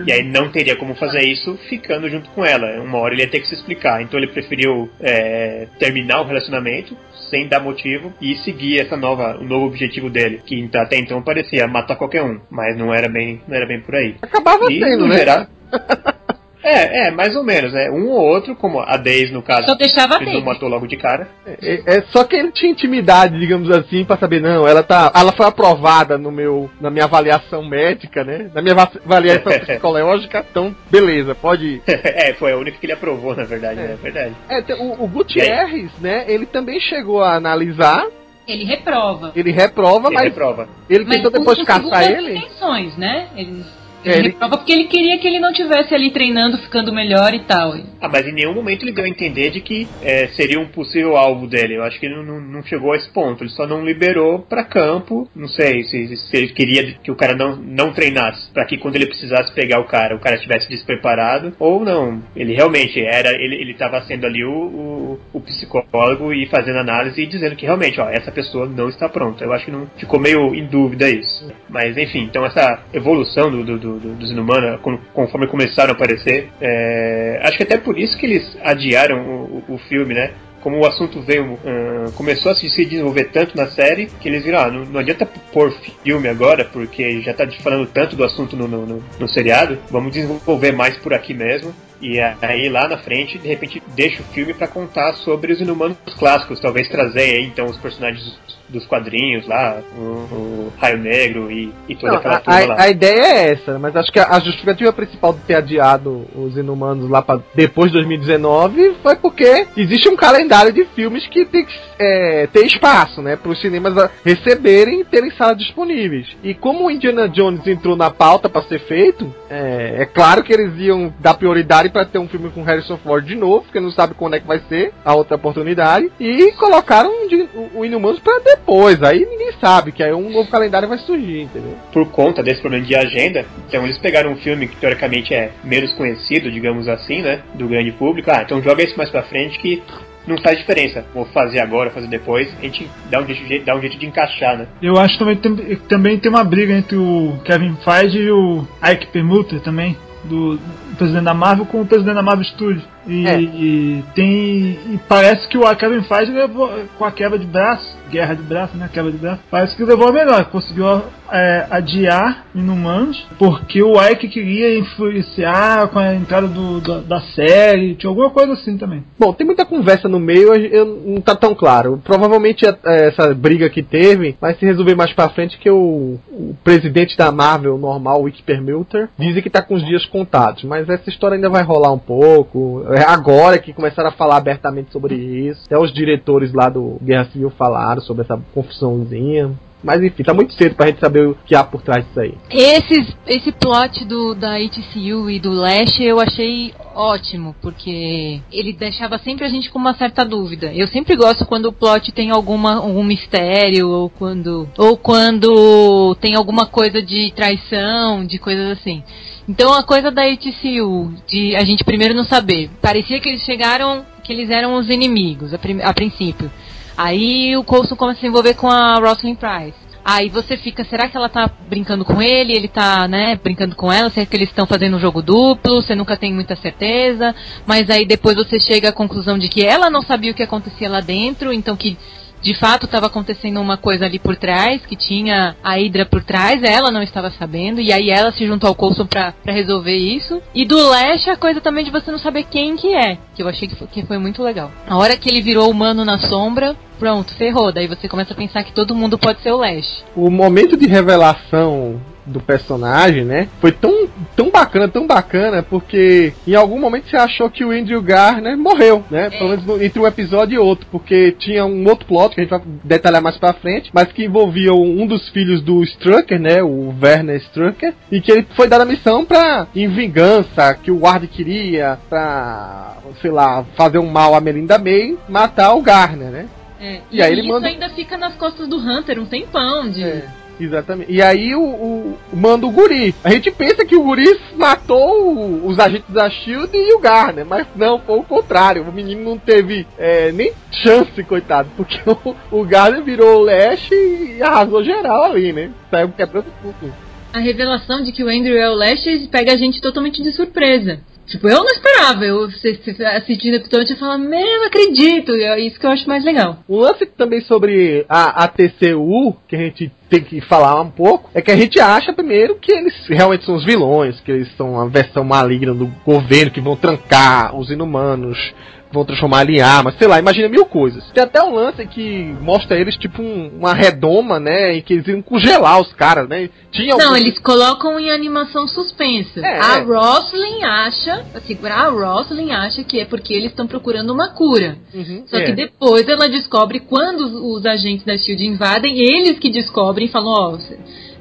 E aí não teria como fazer isso ficando junto com ela. Uma hora ele ia ter que se explicar. Então ele preferiu é, terminar o relacionamento sem dar motivo e seguir essa nova, o novo objetivo dele, que até então parecia matar qualquer um, mas não era bem, não era bem por aí. Acabava e, sendo, né? Geral, <laughs> É, é, mais ou menos, né? Um ou outro, como a Daisy, no caso, só deixava ele não matou logo de cara. É, é, é, só que ele tinha intimidade, digamos assim, para saber, não, ela tá. Ela foi aprovada no meu, na minha avaliação médica, né? Na minha avaliação <laughs> psicológica, então, beleza, pode <laughs> ir. é, foi a única que ele aprovou, na verdade, é, né? verdade. É, o, o Gutierrez, né, ele também chegou a analisar ele reprova. Ele reprova, ele mas reprova. ele tentou depois caçar ele. Intenções, né? Eles ele, ele prova porque ele queria que ele não tivesse ali treinando, ficando melhor e tal. Ah, mas em nenhum momento ele deu a entender de que é, seria um possível alvo dele. Eu acho que ele não, não chegou a esse ponto. Ele só não liberou para campo. Não sei se, se, ele queria que o cara não, não treinasse, para que quando ele precisasse pegar o cara, o cara estivesse despreparado. Ou não. Ele realmente era. Ele, ele tava sendo ali o, o, o psicólogo e fazendo análise e dizendo que realmente, ó, essa pessoa não está pronta. Eu acho que não ficou meio em dúvida isso. Mas enfim, então essa evolução do, do, do do, dos Inumanos, conforme começaram a aparecer. É, acho que até por isso que eles adiaram o, o, filme, né? como o assunto veio uh, começou a se, desenvolver tanto na série que eles viram, ah, não, não adianta pôr filme agora porque já tá falando tanto do assunto no, no, no, seriado, vamos desenvolver mais por aqui mesmo. E aí lá na frente, de repente, deixa o filme para contar sobre os inumanos clássicos, talvez trazer aí, então os personagens dos quadrinhos lá, o, o Raio Negro e, e toda Não, aquela turma a, lá. A ideia é essa, mas acho que a, a justificativa principal de ter adiado os Inumanos lá para depois de 2019 foi porque existe um calendário de filmes que tem que é, ter espaço, né, para os cinemas receberem e terem salas disponíveis. E como o Indiana Jones entrou na pauta para ser feito, é, é, claro que eles iam dar prioridade para ter um filme com Harrison Ford de novo, porque não sabe quando é que vai ser a outra oportunidade, e colocaram o, o Inumanos para depois. Aí ninguém sabe, que aí um novo calendário vai surgir, entendeu? Por conta desse problema de agenda, então eles pegaram um filme que teoricamente é menos conhecido, digamos assim, né? Do grande público. Ah, então joga esse mais pra frente que não faz diferença. Vou fazer agora, fazer depois. A gente dá um jeito, dá um jeito de encaixar, né? Eu acho que também tem, também tem uma briga entre o Kevin Feige e o Ike Permuter também, do, do presidente da Marvel com o presidente da Marvel Studios. E, É. e tem. E parece que o Kevin Feige levou com a quebra de braço, guerra de braço, né? Quebra de braço, parece que levou a melhor, conseguiu é, adiar Inumanos, porque o Ike queria influenciar com a entrada do, da, da série, tinha alguma coisa assim também. Bom, tem muita conversa no meio, eu, não tá tão claro. Provavelmente é, essa briga que teve vai se resolver mais pra frente que o, o presidente da Marvel normal, o Wick Permuter, dizem que tá com os dias contados, mas essa história ainda vai rolar um pouco. É agora que começaram a falar abertamente sobre isso. Até os diretores lá do Guerra Civil falaram sobre essa confusãozinha. Mas enfim, tá muito cedo pra gente saber o que há por trás disso aí. Esses, esse plot do, da HCU e do Lash eu achei ótimo, porque ele deixava sempre a gente com uma certa dúvida. Eu sempre gosto quando o plot tem alguma, algum mistério, ou quando, ou quando tem alguma coisa de traição, de coisas assim. Então a coisa da HCU, de a gente primeiro não saber, parecia que eles chegaram, que eles eram os inimigos a, prim- a princípio. Aí o Coulson começa a se envolver com a Rosalind Price. Aí você fica, será que ela tá brincando com ele? Ele tá, né, brincando com ela? Será que eles estão fazendo um jogo duplo? Você nunca tem muita certeza. Mas aí depois você chega à conclusão de que ela não sabia o que acontecia lá dentro, então que de fato estava acontecendo uma coisa ali por trás, que tinha a Hydra por trás, ela não estava sabendo, e aí ela se juntou ao Coulson pra, resolver isso. E do Lash, a coisa também de você não saber quem que é, que eu achei que foi, que foi muito legal. A hora que ele virou humano na sombra, pronto, ferrou. Daí você começa a pensar que todo mundo pode ser o Lash. o momento de revelação do personagem, né? Foi tão, tão bacana, tão bacana, porque em algum momento você achou que o Andrew Garner morreu, né? Pelo menos no- entre um episódio e outro, porque tinha um outro plot que a gente vai detalhar mais pra frente, mas que envolvia um dos filhos do Strucker, né? O Werner Strucker, e que ele foi dado a missão pra, em vingança, que o Ward queria, pra, sei lá, fazer um mal a Melinda May, matar o Garner, né? É, E aí ele isso manda- ainda fica nas costas do Hunter um tempão de. É, exatamente. E aí o, o manda o guri. A gente pensa que o guri matou o- os agentes da Shield e o Garner, mas não, foi o contrário. O menino não teve é, nem chance, coitado, porque <laughs> o, o Garner virou o Lash e arrasou geral ali, né? Saiu quebrando tudo. A revelação de que o Andrew é o Lash pega a gente totalmente de surpresa. Tipo, eu não esperava. Eu assistindo o episódio e falando, meu, não acredito. E é isso que eu acho mais legal. Um lance também sobre a, a TCU, que a gente tem que falar um pouco, é que a gente acha primeiro que eles realmente são os vilões, que eles são a versão maligna do governo, que vão trancar os inumanos, vão transformar ele em arma, sei lá, imagina mil coisas. Tem até um lance que mostra eles tipo um- uma redoma, né, em que eles iam congelar os caras, né. Tinha Não, algum- eles colocam em animação suspensa. É, a é. Roslyn acha, assim, a Roslyn acha que é porque eles estão procurando uma cura. Uhum, Só é. que depois ela descobre quando os, os agentes da Shield invadem, eles que descobrem e falam, ó, você-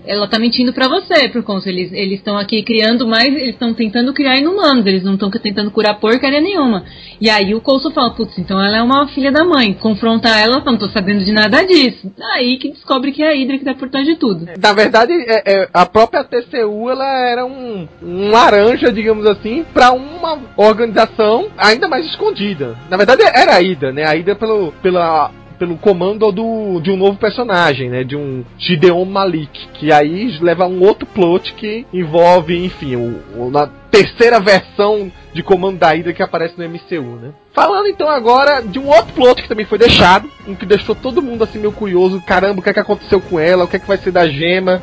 ela tá mentindo pra você, por conta eles estão aqui criando mais, eles estão tentando criar inumanos, eles não estão tentando curar porcaria nenhuma. E aí o Coulson fala, putz, então ela é uma filha da mãe. Confronta ela, não tô sabendo de nada disso. Aí que descobre que é a Hydra que tá por trás de tudo. Na verdade, é- é, a própria TCU ela era um, um laranja, digamos assim, para uma organização ainda mais escondida. Na verdade, era a Ida, né? A Ida pelo, pela, pelo comando do, de um novo personagem, né? De um Gideon Malik, que aí leva a um outro plot que envolve, enfim, o, na terceira versão de comando da Hydra que aparece no MCU, né? Falando então agora de um outro plot que também foi deixado, um que deixou todo mundo assim meio curioso, caramba, o que é que aconteceu com ela, o que é que vai ser da gema,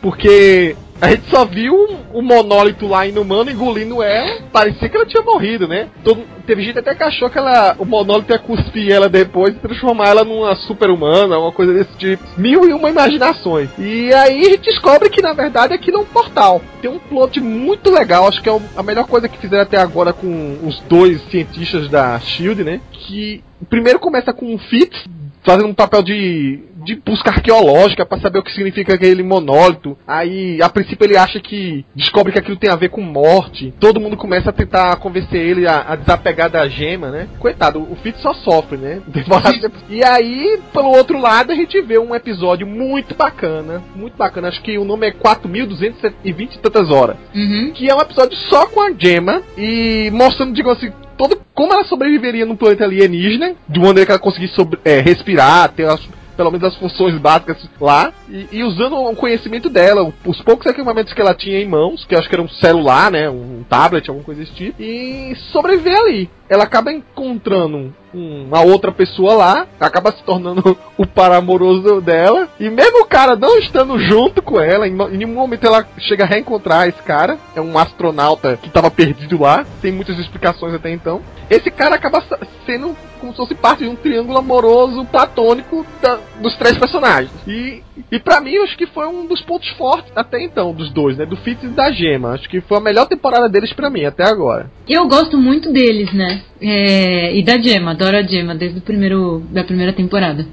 porque a gente só viu o monólito lá inumano engolindo ela, parecia que ela tinha morrido, né? Todo, teve gente até que achou que ela, o monólito ia cuspir ela depois e transformar ela numa super-humana, uma coisa desse tipo. Mil e uma imaginações. E aí a gente descobre que na verdade aquilo é um portal. Tem um plot muito legal, acho que é a melhor coisa que fizeram até agora com os dois cientistas da SHIELD, né? Que primeiro começa com o Fitz, fazendo um papel de de busca arqueológica para saber o que significa aquele monólito. Aí, a princípio, ele acha que descobre que aquilo tem a ver com morte. Todo mundo começa a tentar convencer ele a, a desapegar da gema, né? Coitado, o Fitz só sofre, né? <laughs> e aí, pelo outro lado, a gente vê um episódio muito bacana, muito bacana. Acho que o nome é 4.220 e tantas horas. Uhum. Que é um episódio só com a gema e mostrando, digamos assim, todo como ela sobreviveria num planeta alienígena, de maneira que ela conseguisse sobre, é, respirar, ter pelo menos as funções básicas lá, e, e, usando o conhecimento dela, os poucos equipamentos que ela tinha em mãos, que acho que era um celular, né, um tablet, alguma coisa desse tipo, e sobreviver ali. Ela acaba encontrando uma outra pessoa lá, acaba se tornando <laughs> o par amoroso dela, e mesmo o cara não estando junto com ela, em, nenhum momento ela chega a reencontrar esse cara, é um astronauta que estava perdido lá, tem muitas explicações até então. Esse cara acaba sendo como se fosse parte de um triângulo amoroso platônico da, dos três personagens. E, e para mim, acho que foi um dos pontos fortes até então, dos dois, né? Do Fitz e da Gema. Acho que foi a melhor temporada deles para mim até agora. Eu gosto muito deles, né? É, e da Gema, adoro a Gema desde o primeiro, da primeira temporada.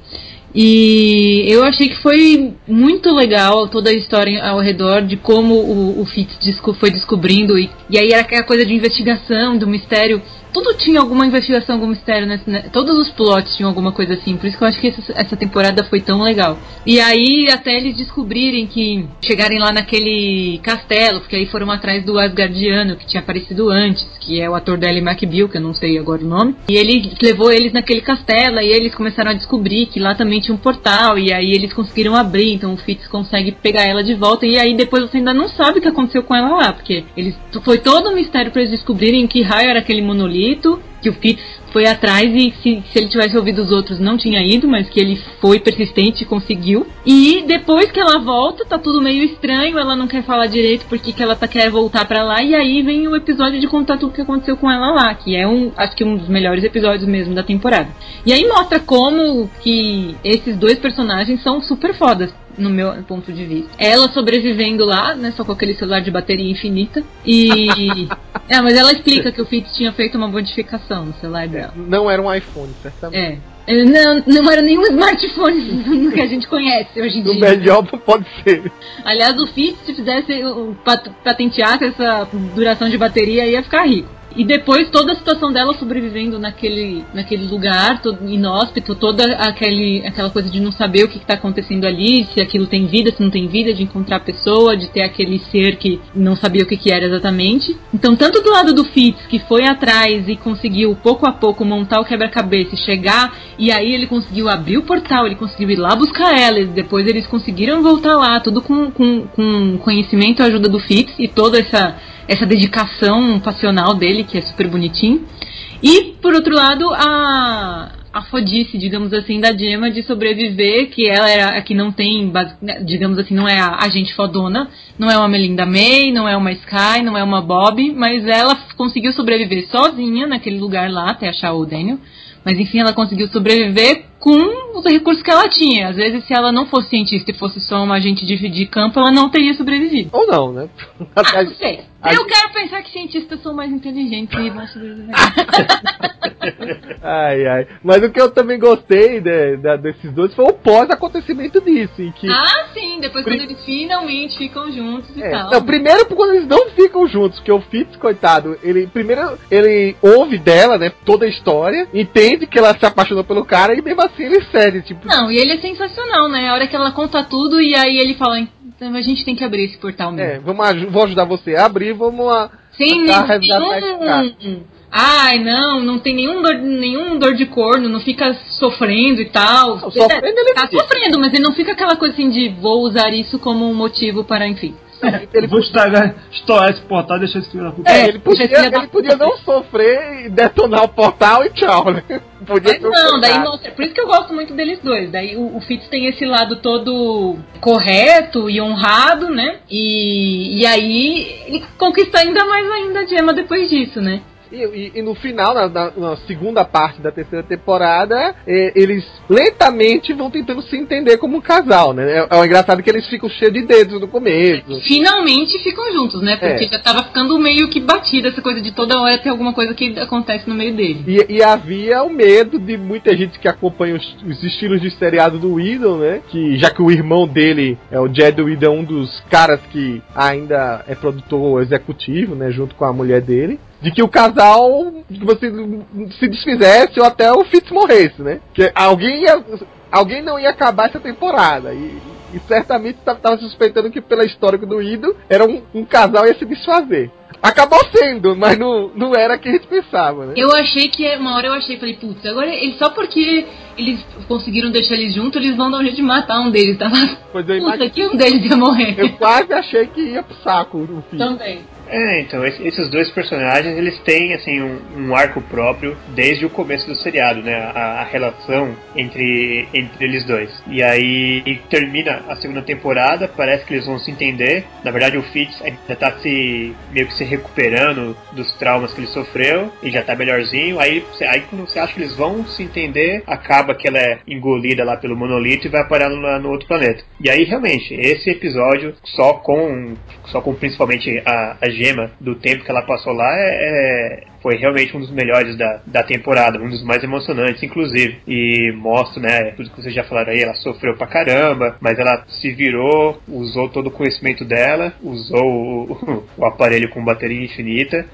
E eu achei que foi muito legal toda a história ao redor de como o, o Fitz foi descobrindo. E, e aí era aquela coisa de investigação, do mistério tudo tinha alguma investigação, algum mistério, nesse, né? todos os plots tinham alguma coisa assim, por isso que eu acho que essa, essa, temporada foi tão legal. E aí, até eles descobrirem que chegarem lá naquele castelo, porque aí foram atrás do Asgardiano, que tinha aparecido antes, que é o ator da Ellie McBeal, que eu não sei agora o nome, e ele levou eles naquele castelo, e eles começaram a descobrir que lá também tinha um portal, e aí eles conseguiram abrir, então o Fitz consegue pegar ela de volta, e aí depois você ainda não sabe o que aconteceu com ela lá, porque eles foi todo um mistério para eles descobrirem que raio era aquele monolito que o Fitz foi atrás e se, se ele tivesse ouvido os outros não tinha ido, mas que ele foi persistente e conseguiu. E depois que ela volta, tá tudo meio estranho, ela não quer falar direito porque que ela tá, quer voltar para lá, e aí vem o episódio de contar tudo que aconteceu com ela lá, que é um, acho que um dos melhores episódios mesmo da temporada. E aí mostra como que esses dois personagens são super fodas no meu ponto de vista. Ela sobrevivendo lá, né, só com aquele celular de bateria infinita. E. <laughs> é, mas ela explica que o Fitz tinha feito uma modificação no celular dela. Não era um iPhone, certamente. É. Não, não era nenhum smartphone <laughs> que a gente conhece hoje em dia. O melhor pode ser. Aliás, o Fitz, se fizesse patentear essa duração de bateria, ia ficar rico. E depois toda a situação dela sobrevivendo naquele, naquele lugar todo, inóspito, toda aquele, aquela coisa de não saber o que está acontecendo ali, se aquilo tem vida, se não tem vida, de encontrar a pessoa, de ter aquele ser que não sabia o que, que era exatamente. Então, tanto do lado do Fitz, que foi atrás e conseguiu pouco a pouco montar o quebra-cabeça e chegar, e aí ele conseguiu abrir o portal, ele conseguiu ir lá buscar ela, e depois eles conseguiram voltar lá, tudo com, com, com conhecimento e ajuda do Fitz e toda essa essa dedicação passional dele, que é super bonitinho. E, por outro lado, a, a fodice, digamos assim, da Gemma de sobreviver, que ela era a que não tem, né, digamos assim, não é a agente fodona, não é uma Melinda May, não é uma Sky, não é uma Bob, mas ela conseguiu sobreviver sozinha naquele lugar lá até achar o Daniel. Mas enfim, ela conseguiu sobreviver com os recursos que ela tinha. Às vezes, se ela não fosse cientista e fosse só uma agente de, de campo, ela não teria sobrevivido. Ou não, né? <laughs> Ah, não sei. Eu quero pensar que cientistas são mais inteligentes e vão sobreviver. <laughs> ai, ai. Mas o que eu também gostei de, de, desses dois foi o pós-acontecimento disso. Em que... Ah, sim. Depois Pri... quando eles finalmente ficam juntos e é. tal. Não, primeiro quando eles não ficam juntos, porque o Fitz, coitado, ele primeiro ele ouve dela, né, toda a história, entende que ela se apaixonou pelo cara e mesmo assim ele cede, tipo... Não, e ele é sensacional, né? A hora que ela conta tudo e aí ele fala, então a gente tem que abrir esse portal mesmo. É, vamos, vou ajudar você a abrir, vamos lá. Sem nenhum... Ai, não, não tem nenhum dor, nenhum dor de corno, não fica sofrendo e tal. Não, sofrendo ele tá sofrendo, mas ele não fica aquela coisa assim de vou usar isso como um motivo para, enfim. <laughs> Ele vou estragar, estourar esse portal e deixar esse filho da puta. É, ele podia, ele podia não sofrer e detonar o portal e tchau, né? <laughs> Podia não, daí mostra. Por isso que eu gosto muito deles dois. Daí o, o Fitz tem esse lado todo correto e honrado, né? E, e aí ele conquista ainda mais ainda a Gemma depois disso, né? E, e, e no final, na, na, na, segunda parte da terceira temporada, é, eles lentamente vão tentando se entender como um casal, né? É, é engraçado que eles ficam cheios de dedos no começo. Finalmente ficam juntos, né? Porque é. já tava ficando meio que batida essa coisa de toda hora ter alguma coisa que acontece no meio dele. E, e havia o medo de muita gente que acompanha os, os, estilos de seriado do Whedon, né? Que já que o irmão dele é o Jed Whedon, um dos caras que ainda é produtor executivo, né? Junto com a mulher dele de que o casal você se desfizesse ou até o Fitz morresse, né? Que alguém ia, alguém não ia acabar essa temporada e, e certamente estava suspeitando que pela história do Ido era um, um casal ia se desfazer. Acabou sendo, mas não, não era o que a gente pensava, né? Eu achei que, uma hora eu achei, falei, putz, agora ele, só porque eles conseguiram deixar eles juntos, eles vão dar um jeito de matar um deles, tá? Pois eu Puta, que um deles ia morrer. Eu quase achei que ia pro saco no fim. Também. É, então, esses dois personagens, eles têm, assim, um, um, arco próprio desde o começo do seriado, né? A, a, relação entre, entre eles dois. E aí termina a segunda temporada, parece que eles vão se entender. Na verdade, o Fitz ainda tá se, meio que se recuperando dos traumas que ele sofreu e já tá melhorzinho. Aí, aí quando você acha que eles vão se entender, acaba que ela é engolida lá pelo monolito e vai parar no, no outro planeta. E aí, realmente, esse episódio, só com, só com principalmente a, a gema do tempo que ela passou lá é, é, foi realmente um dos melhores da, da temporada, um dos mais emocionantes, inclusive. E mostra, né, tudo que vocês já falaram aí, ela sofreu pra caramba, mas ela se virou, usou todo o conhecimento dela, usou o, <laughs> o aparelho com bateria infinita,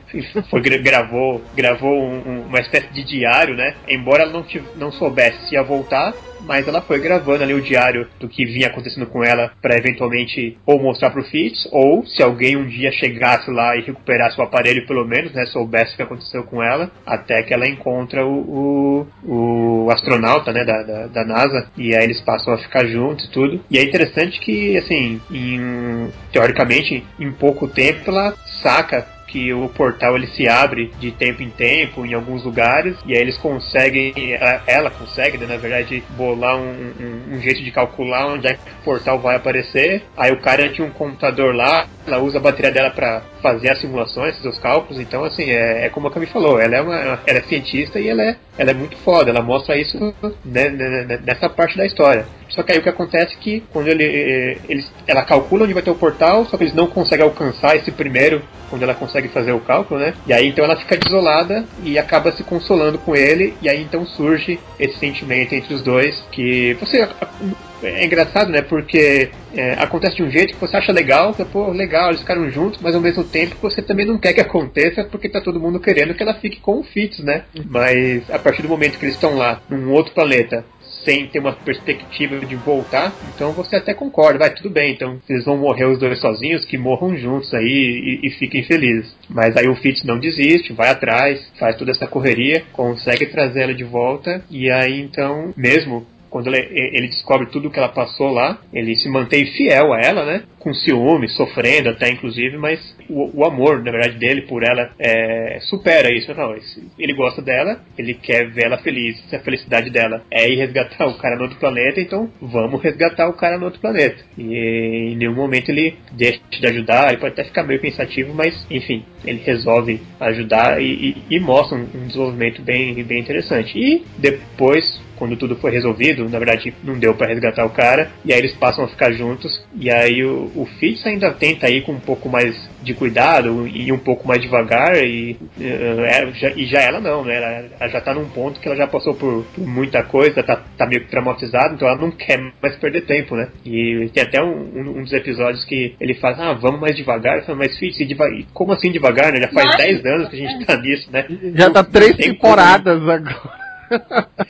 foi, gravou, gravou um, uma espécie de diário, né? Embora ela não, não soubesse se ia voltar, mas ela foi gravando ali o diário do que vinha acontecendo com ela para eventualmente ou mostrar pro Fitz, ou se alguém um dia chegasse lá e recuperasse o aparelho, pelo menos, né, soubesse o que aconteceu com ela, até que ela encontra o, o, o astronauta, né, da, da, da, NASA, e aí eles passam a ficar juntos e tudo. E é interessante que, assim, em, teoricamente, em pouco tempo ela saca que o portal ele se abre de tempo em tempo em alguns lugares e aí eles conseguem, ela consegue, né, na verdade, bolar um, um, um, jeito de calcular onde é que o portal vai aparecer. Aí o cara tinha um computador lá, ela usa a bateria dela para fazer as simulações, fazer os cálculos. Então, assim, é, é como a Cami falou, ela é, uma, ela é cientista e ela é, ela é muito foda. Ela mostra isso né, né, né nessa parte da história. Só que aí o que acontece é que quando ele, eh, eles, ela calcula onde vai ter o portal, só que eles não conseguem alcançar esse primeiro, quando ela consegue fazer o cálculo, né? E aí então ela fica desolada e acaba se consolando com ele, e aí então surge esse sentimento entre os dois que você é engraçado, né? Porque é, acontece de um jeito que você acha legal, que, pô, legal, eles ficaram juntos, mas ao mesmo tempo você também não quer que aconteça porque tá todo mundo querendo que ela fique com o Fitz, né? Mas a partir do momento que eles estão lá, num outro planeta, sem ter uma perspectiva de voltar, então você até concorda, vai, tudo bem, então eles vão morrer os dois sozinhos, que morram juntos aí e, e fiquem felizes. Mas aí o Fitz não desiste, vai atrás, faz toda essa correria, consegue trazer ela de volta, e aí então, mesmo quando ele, ele, descobre tudo que ela passou lá, ele se mantém fiel a ela, né? Com ciúme, sofrendo até inclusive, mas o, o amor, na verdade, dele por ela é, supera isso. Não, ele gosta dela, ele quer ver ela feliz. A felicidade dela é ir resgatar o cara no outro planeta, então vamos resgatar o cara no outro planeta. E em nenhum momento ele deixa de ajudar, ele pode até ficar meio pensativo, mas enfim, ele resolve ajudar e, e, e mostra um, um desenvolvimento bem, bem interessante. E depois quando tudo foi resolvido, na verdade não deu para resgatar o cara, e aí eles passam a ficar juntos, e aí o, o Fitz ainda tenta ir com um pouco mais de cuidado e um pouco mais devagar, e, uh, já, e já ela não, né? Ela, ela, já tá num ponto que ela já passou por, por muita coisa, tá, tá meio que traumatizada, então ela não quer mais perder tempo, né? E tem até um, um dos episódios que ele fala, ah, vamos mais devagar, falo, mas Fitz, como assim devagar, né? Já faz 10 anos que a gente tá nisso, né? Já tá três temporadas agora.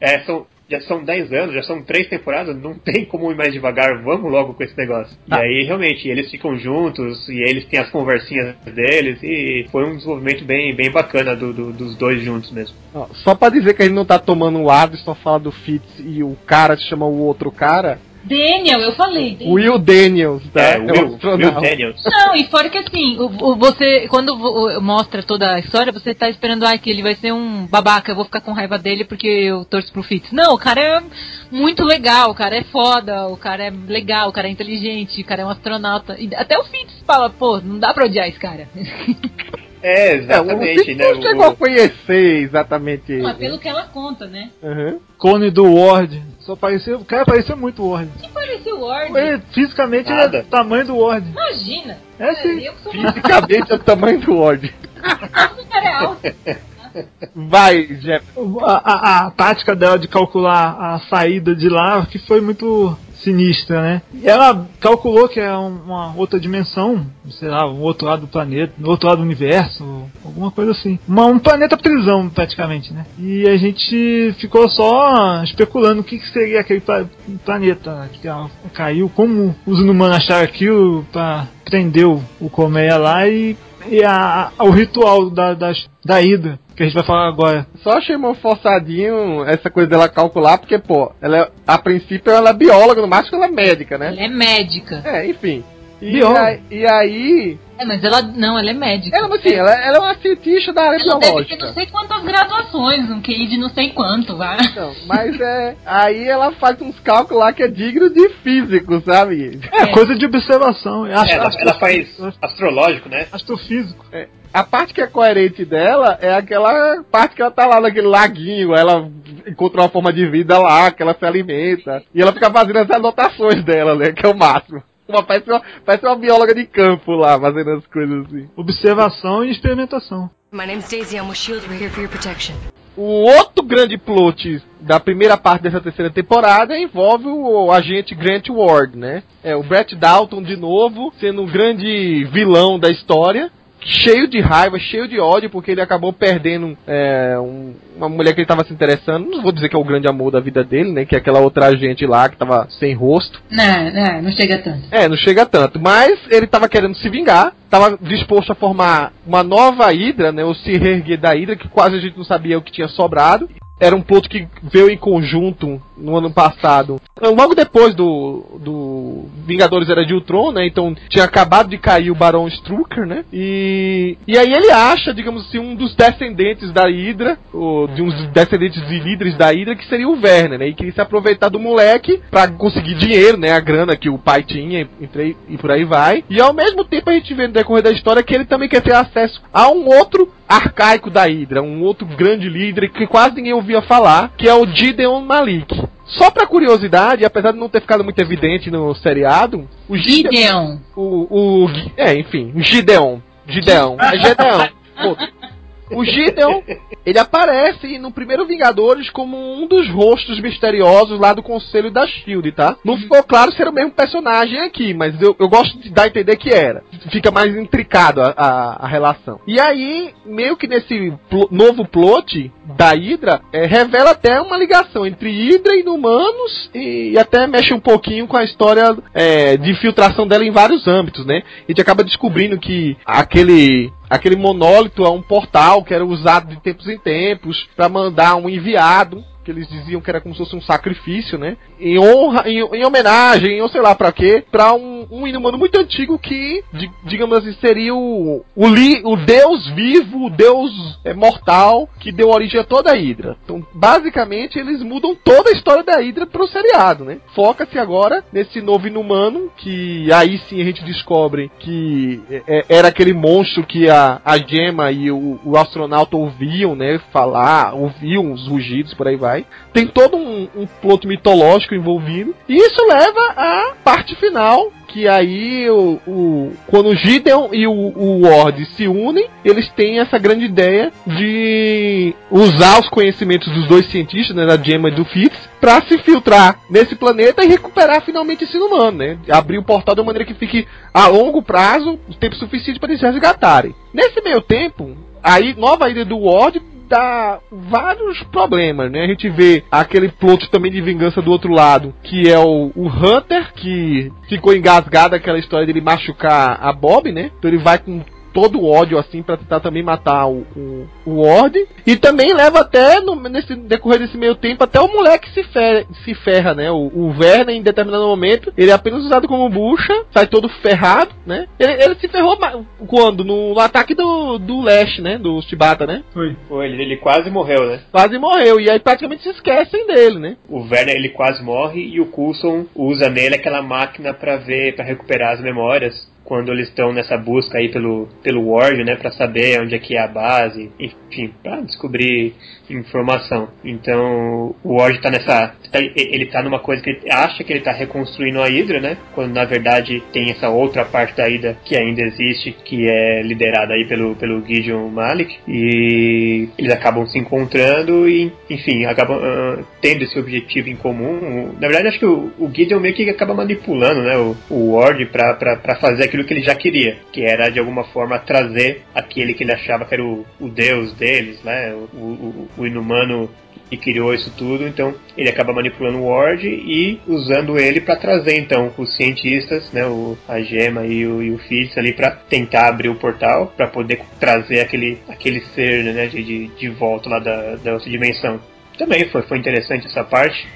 É, são, já são 10 anos, já são três temporadas, não tem como ir mais devagar, vamos logo com esse negócio. Ah. E aí, realmente, eles ficam juntos e eles têm as conversinhas deles e foi um desenvolvimento bem, bem bacana do, do, dos dois juntos mesmo. Só pra dizer que a gente não tá tomando um lado e só fala do Fitz e o cara chama o outro cara, Daniel, eu falei. Daniel. Will Daniels, tá? É, Will, Will Daniels. Não, e fora que assim, o, o, você, quando mostra toda a história, você tá esperando, ah, que ele vai ser um babaca, eu vou ficar com raiva dele porque eu torço pro Fitz. Não, o cara é muito legal, o cara é foda, o cara é legal, o cara é inteligente, o cara é um astronauta. E até o Fitz fala, pô, não dá pra odiar esse cara. É, É, o exatamente, Fitz né? não chegou a conhecer exatamente ele. Mas pelo que ela conta, né? Uhum. Clone do Ward. Só parecia. O cara parecia muito o Ward. Que parece o Ward? Ele, fisicamente ele Nada. é do tamanho do Ward. Imagina! É sim. Sou uma Fisicamente é <laughs> o tamanho do Ward. cara é alta. Vai, Jeff. A, a- a tática dela de calcular a saída de lá que foi muito sinistra, né? E ela calculou que é um- uma outra dimensão, sei lá, um outro lado do planeta, um outro lado do universo, alguma coisa assim. Uma, um planeta prisão, praticamente, né? E a gente ficou só especulando o que, que seria aquele pla- planeta que ela caiu, como os inumanos acharam aquilo pra prender o, Colmeia lá e, e a, a- o ritual da, das- da Hidra, que a gente vai falar agora. Só achei meio forçadinho essa coisa dela calcular, porque, pô, ela é- a princípio ela é bióloga, no máximo ela é médica, né? Ela é médica. É, enfim. E, Bióloga. e aí. É, mas ela. Não, ela é médica. Ela, assim, ela, ela é uma cientista da área Ela deve ter biológica. não sei quantas graduações, um QI de não sei quanto, vai. Não, mas é. Aí ela faz uns cálculos lá que é digno de físico, sabe? É, É. coisa de observação. É, ela, ela faz astrológico, né? astrofísico. A parte que é coerente dela é aquela parte que ela tá lá naquele laguinho, ela encontra uma forma de vida lá, que ela se alimenta. E ela fica fazendo as anotações dela, né? Que é o máximo. Uma, parece, uma, parece uma bióloga de campo lá, fazendo as coisas assim. Observação e experimentação. My name's Daisy. I'm with Shield. We're here for your protection. O outro grande plot da primeira parte dessa terceira temporada envolve o agente Grant Ward, né? É o Brett Dalton de novo, sendo o grande vilão da história. Cheio de raiva, cheio de ódio, porque ele acabou perdendo é, um- uma mulher que ele estava se interessando. Não vou dizer que é o grande amor da vida dele, né? Que é aquela outra agente lá que estava sem rosto. Não, não, não chega tanto. É, não chega tanto. Mas ele tava querendo se vingar, tava disposto a formar uma nova Hydra, né? O se reerguer da Hydra, que quase a gente não sabia o que tinha sobrado. Era um plot que veio em conjunto no ano passado. Logo depois do, do Vingadores Era de Ultron, né? Então tinha acabado de cair o Barão Strucker, né? E, e aí ele acha, digamos assim, um dos descendentes da Hydra, ou de uns descendentes de líderes da Hydra, que seria o Werner, né? E queria se aproveitar do moleque pra conseguir dinheiro, né? A grana que o pai tinha e, e por aí vai. E ao mesmo tempo a gente vê no decorrer da história que ele também quer ter acesso a um outro arcaico da Hydra, um outro grande líder que quase ninguém ouvia falar, que é o Gideon Malik. Só pra curiosidade, apesar de não ter ficado muito evidente no seriado, o Gideon. Gideon. O, o, é, enfim, o Gideon. Gideon. É Gideon. <laughs> O Gideon, ele aparece no primeiro Vingadores como um dos rostos misteriosos lá do Conselho da Shield, tá? Não ficou claro se era o mesmo personagem aqui, mas eu, eu gosto de dar a entender que era. Fica mais intricado a, a, a relação. E aí, meio que nesse plo- novo plot da Hydra, é, revela até uma ligação entre Hydra e Inumanos e, e até mexe um pouquinho com a história é, de infiltração dela em vários âmbitos, né? A gente acaba descobrindo que aquele aquele monólito é um portal que era usado de tempos em tempos para mandar um enviado que eles diziam que era como se fosse um sacrifício, né? Em honra, em, em homenagem, ou sei lá pra quê, pra um, um inumano muito antigo que, di- digamos assim, seria o, o, li, o deus vivo, o deus é, mortal que deu origem a toda a Hydra. Então, basicamente, eles mudam toda a história da Hydra pro seriado, né? Foca-se agora nesse novo inumano, que aí sim a gente descobre que é, é, era aquele monstro que a, a Gemma e o, o astronauta ouviam, né? Falar, ouviam os rugidos, por aí vai. Tem todo um, um plot mitológico envolvido. E isso leva à parte final. Que aí o, o- quando o Gideon e o, o Ward se unem, eles têm essa grande ideia de usar os conhecimentos dos dois cientistas, né, da Gemma e do Fitz, para se filtrar nesse planeta e recuperar finalmente esse humano, né? Abrir o portal de uma maneira que fique a longo prazo, tempo suficiente para eles resgatarem. Nesse meio tempo, aí nova ida do Ward dá vários problemas, né? A gente vê aquele plot também de vingança do outro lado, que é o, o Hunter, que ficou engasgado aquela história dele machucar a Bob, né? Então ele vai com todo o ódio assim pra tentar também matar o, o, o Ward. E também leva até, no, nesse decorrer desse meio tempo, até o moleque se, fer, se ferra, né? O, o Werner, em determinado momento, ele é apenas usado como bucha, sai todo ferrado, né? Ele, ele se ferrou quando? No, ataque do, do Lash, né? Do Shibata, né? Foi. Pô, ele, ele quase morreu, né? Quase morreu. E aí praticamente se esquecem dele, né? O Werner ele quase morre e o Coulson usa nele aquela máquina pra ver, para recuperar as memórias. Quando eles estão nessa busca aí pelo, pelo Ward, né, para saber onde é que é a base, enfim, para descobrir informação. Então, o Ward tá nessa. Tá, ele tá numa coisa que ele acha que ele tá reconstruindo a Hydra, né? Quando na verdade tem essa outra parte da Hydra que ainda existe, que é liderada aí pelo, pelo Gideon Malik. E eles acabam se encontrando e, enfim, acabam uh, tendo esse objetivo em comum. Na verdade, acho que o, o Gideon meio que acaba manipulando, né? O, o Ward pra fazer aquilo que ele já queria, que era de alguma forma trazer aquele que ele achava que era o, o deus deles, né? O, o, o inumano que criou isso tudo, então ele acaba manipulando o Ward e usando ele para trazer então os cientistas, né, o, a Gema e o, e o Fitz ali para tentar abrir o portal para poder trazer aquele, aquele ser né, de, de, de volta lá da, da outra dimensão. Também foi, foi interessante essa parte,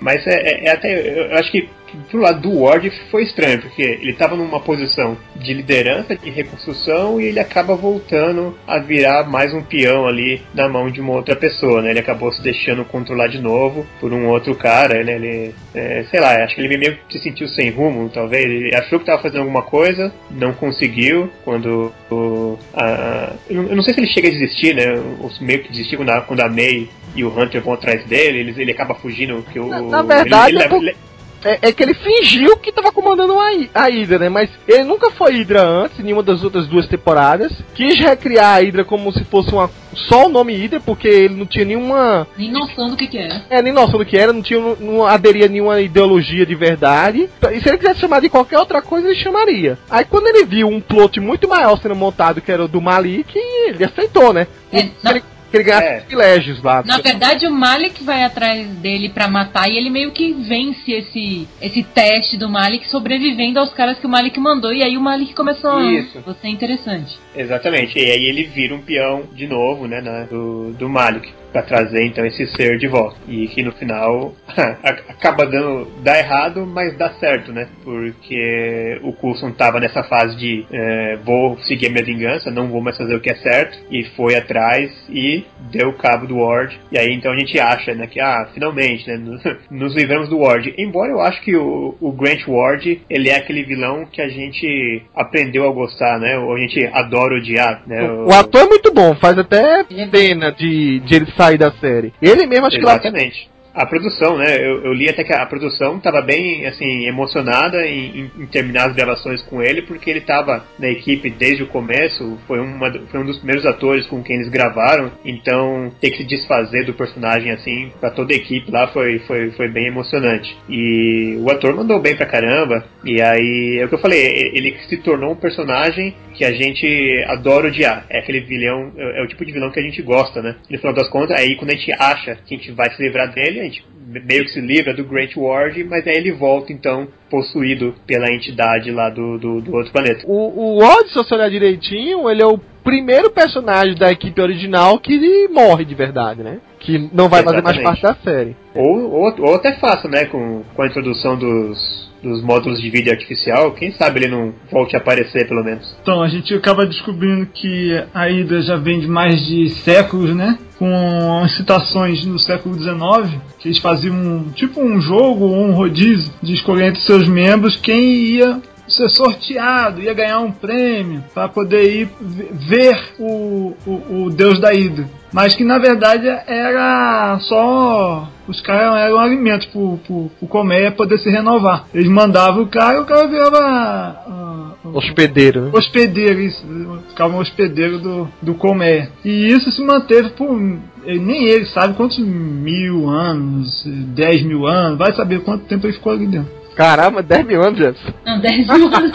mas é, é, é até eu acho que pro lado do Ward foi estranho, porque ele estava numa posição de liderança, de reconstrução, e ele acaba voltando a virar mais um peão ali na mão de uma outra pessoa, né? Ele acabou se deixando controlar de novo por um outro cara, né? Ele, é, sei lá, acho que ele meio que se sentiu sem rumo, talvez. Ele achou que estava fazendo alguma coisa, não conseguiu, quando o, a, eu não sei se ele chega a desistir, né? Ou meio que desistir quando a, quando a May e o Hunter vão atrás dele, ele, ele acaba fugindo. Que o, na, na verdade, ele, ele, ele, é, é, que ele fingiu que tava comandando a, a Hydra, né? Mas ele nunca foi Hydra antes, em nenhuma das outras duas temporadas. Quis recriar a Hydra como se fosse uma, só o nome Hydra, porque ele não tinha nenhuma. Nem noção do que, que era. É, nem noção do que era, não tinha não aderia a nenhuma ideologia de verdade. E se ele quisesse chamar de qualquer outra coisa, ele chamaria. Aí quando ele viu um plot muito maior sendo montado, que era o do Malik, ele aceitou, né? É, ele, que ele ganhasse é. privilégios lá. Na verdade, o Malik vai atrás dele para matar e ele meio que vence esse, esse teste do Malik, sobrevivendo aos caras que o Malik mandou. E aí o Malik começou Isso. a ser interessante. Exatamente. E aí ele vira um peão de novo, né, do, do Malik para trazer então esse ser de volta. E que no final <laughs> acaba dando dá errado, mas dá certo, né? Porque o Coulson tava nessa fase de é, vou seguir a minha vingança, não vou mais fazer o que é certo e foi atrás e deu cabo do Ward. E aí então a gente acha, né, que ah, finalmente, né, <laughs> nos livramos do Ward. Embora eu acho que o, o Grant Ward, ele é aquele vilão que a gente aprendeu a gostar, né? Ou a gente adora odiar, né? O, o ator é muito bom, faz até pena de, de ele sair da série. Ele mesmo acho Exatamente. que a produção, né? Eu, eu, li até que a produção estava bem, assim, emocionada em, em, em, terminar as gravações com ele, porque ele estava na equipe desde o começo, foi, uma, foi um dos primeiros atores com quem eles gravaram, então ter que se desfazer do personagem, assim, para toda a equipe lá foi, foi, foi bem emocionante. E o ator mandou bem pra caramba, e aí, é o que eu falei, ele se tornou um personagem que a gente adora odiar. É aquele vilão, é, é o tipo de vilão que a gente gosta, né? No final das contas, aí quando a gente acha que a gente vai se livrar dele, a gente meio que se livra do Great Ward, mas aí ele volta então possuído pela entidade lá do, do, do outro planeta. O, o Ward, se você olhar direitinho, ele é o primeiro personagem da equipe original que morre de verdade, né? Que não vai Exatamente. fazer mais parte da série. Ou, ou, ou até fácil, né? Com, com a introdução dos, dos módulos de vídeo artificial, quem sabe ele não volte a aparecer pelo menos. Então, a gente acaba descobrindo que a Ida já vem de mais de séculos, né? Com citações no século XIX, que eles faziam tipo um jogo ou um rodízio de escolher entre seus membros quem ia ser sorteado, ia ganhar um prêmio para poder ir ver o, o, o deus da ida. Mas que na verdade era só. Os caras eram alimentos pro, pro, pro colmeia poder se renovar. Eles mandavam o cara e o cara virava. Uh, hospedeiro. Né? Hospedeiro, isso. Ficava um hospedeiro do, do colmeia. E isso se manteve por. Nem ele sabe quantos mil anos, dez mil anos, vai saber quanto tempo ele ficou ali dentro. Caramba, 10 mil anos, Jefferson. Não, 10 mil anos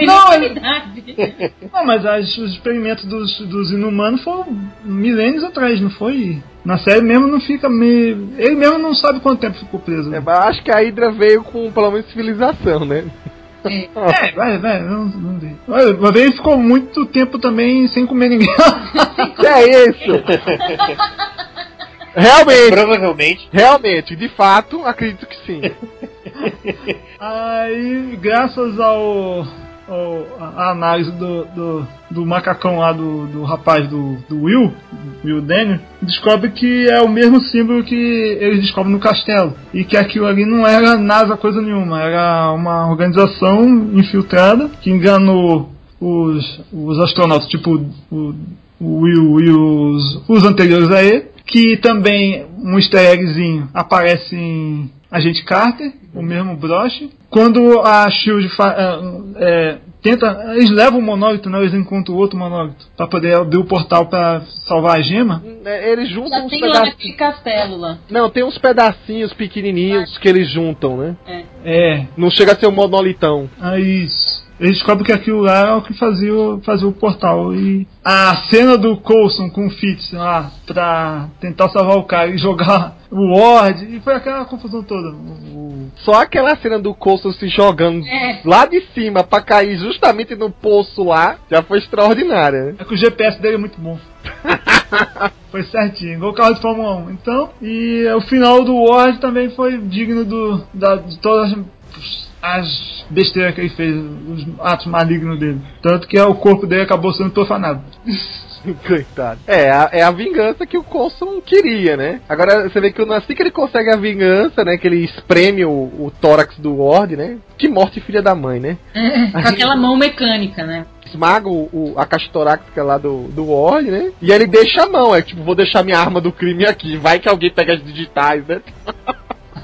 é <laughs> não, ele... não, mas as, os experimentos dos, dos inumanos foram milênios atrás, não foi? Na série mesmo não fica meio. Ele mesmo não sabe quanto tempo ficou preso. É, mas acho que a Hydra veio com pelo menos civilização, né? É, <laughs> é vai, vai, não, não sei. Uma vez ficou muito tempo também sem comer ninguém. <laughs> que é isso? Realmente. Provavelmente. Realmente, de fato, acredito que sim. <laughs> Aí, graças ao a análise do, do, do macacão lá do, do rapaz do, do Will, Will Daniel, descobre que é o mesmo símbolo que eles descobrem no castelo. E que aquilo ali não era NASA coisa nenhuma, era uma organização infiltrada que enganou os, os astronautas, tipo o, o Will e os, os anteriores a ele. Que também um easter eggzinho aparece em Agente Carter, o mesmo broche. Quando a Shield fa- é, é, tenta, eles levam o monólito, né? Eles encontram outro monólito para poder abrir o portal para salvar a gema. É, Eles juntam Já uns tem lá pedacinhos. lá. Não, tem uns pedacinhos pequenininhos que eles juntam, né? É, Não chega a ser um monolitão. é isso. Eles descobrem que aquilo lá é o que fazia, o- fazia o portal. E a cena do Coulson com o Fitz lá pra tentar salvar o cara e jogar o Ward, e foi aquela confusão toda. O- Só aquela cena do Coulson se jogando É. lá de cima pra cair justamente no poço lá já foi extraordinária. né? É que o GPS dele é muito bom. <laughs> foi certinho, igual o carro de Fórmula 1. Então, e o final do Ward também foi digno do, da, de todas as, as besteiras que ele fez, os atos malignos dele. Tanto que o corpo dele acabou sendo profanado. <laughs> Coitado. É a, é a vingança que o Coulson queria, né? Agora você vê que assim que ele consegue a vingança, né? Que ele espreme o, o tórax do Ward, né? Que morte filha da mãe, né? Com aquela mão mecânica, né? Esmaga o, o- a caixa torácica lá do, do Ward, né? E aí ele deixa a mão, é tipo, vou deixar minha arma do crime aqui, vai que alguém pega as digitais, né? <laughs>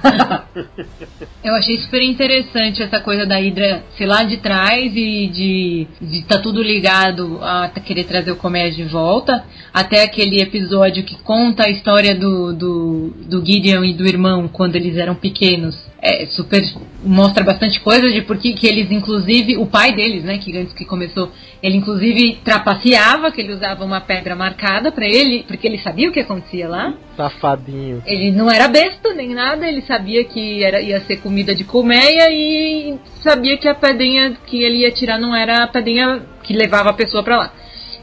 <laughs> Eu achei super interessante essa coisa da Hydra ser lá de trás e de, de tá tudo ligado a querer trazer o Comédia de volta. Até aquele episódio que conta a história do, do, do Gideon e do irmão quando eles eram pequenos. É super. mostra bastante coisa de por que eles, inclusive, o pai deles, né, que antes que começou, ele inclusive trapaceava, que ele usava uma pedra marcada pra ele, porque ele sabia o que acontecia lá. Safadinho. Ele não era besta nem nada, ele sabia que era, ia ser comida de colmeia e sabia que a pedrinha que ele ia tirar não era a pedrinha que levava a pessoa pra lá.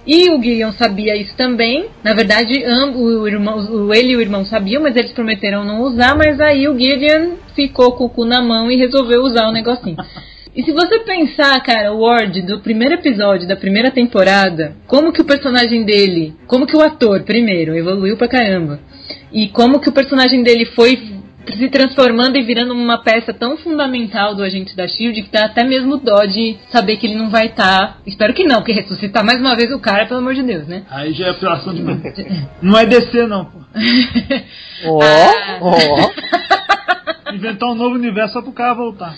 E o Gideon sabia isso também. Na verdade, o irmão, ele e o irmão sabiam, mas eles prometeram não usar. Mas aí o Gideon ficou com o cu na mão e resolveu usar o negocinho. <laughs> E se você pensar, cara, o Ward do primeiro episódio da primeira temporada, como que o personagem dele, como que o ator, primeiro, evoluiu pra caramba. E como que o personagem dele foi se transformando e virando uma peça tão fundamental do agente da Shield que dá até mesmo dó de saber que ele não vai estar. Espero que não, porque ressuscitar mais uma vez o cara, pelo amor de Deus, né? Aí já é apelação demais. Não é descer, não, pô. <laughs> Ó, Ah. ó. <laughs> Inventar um novo universo só pro cara voltar.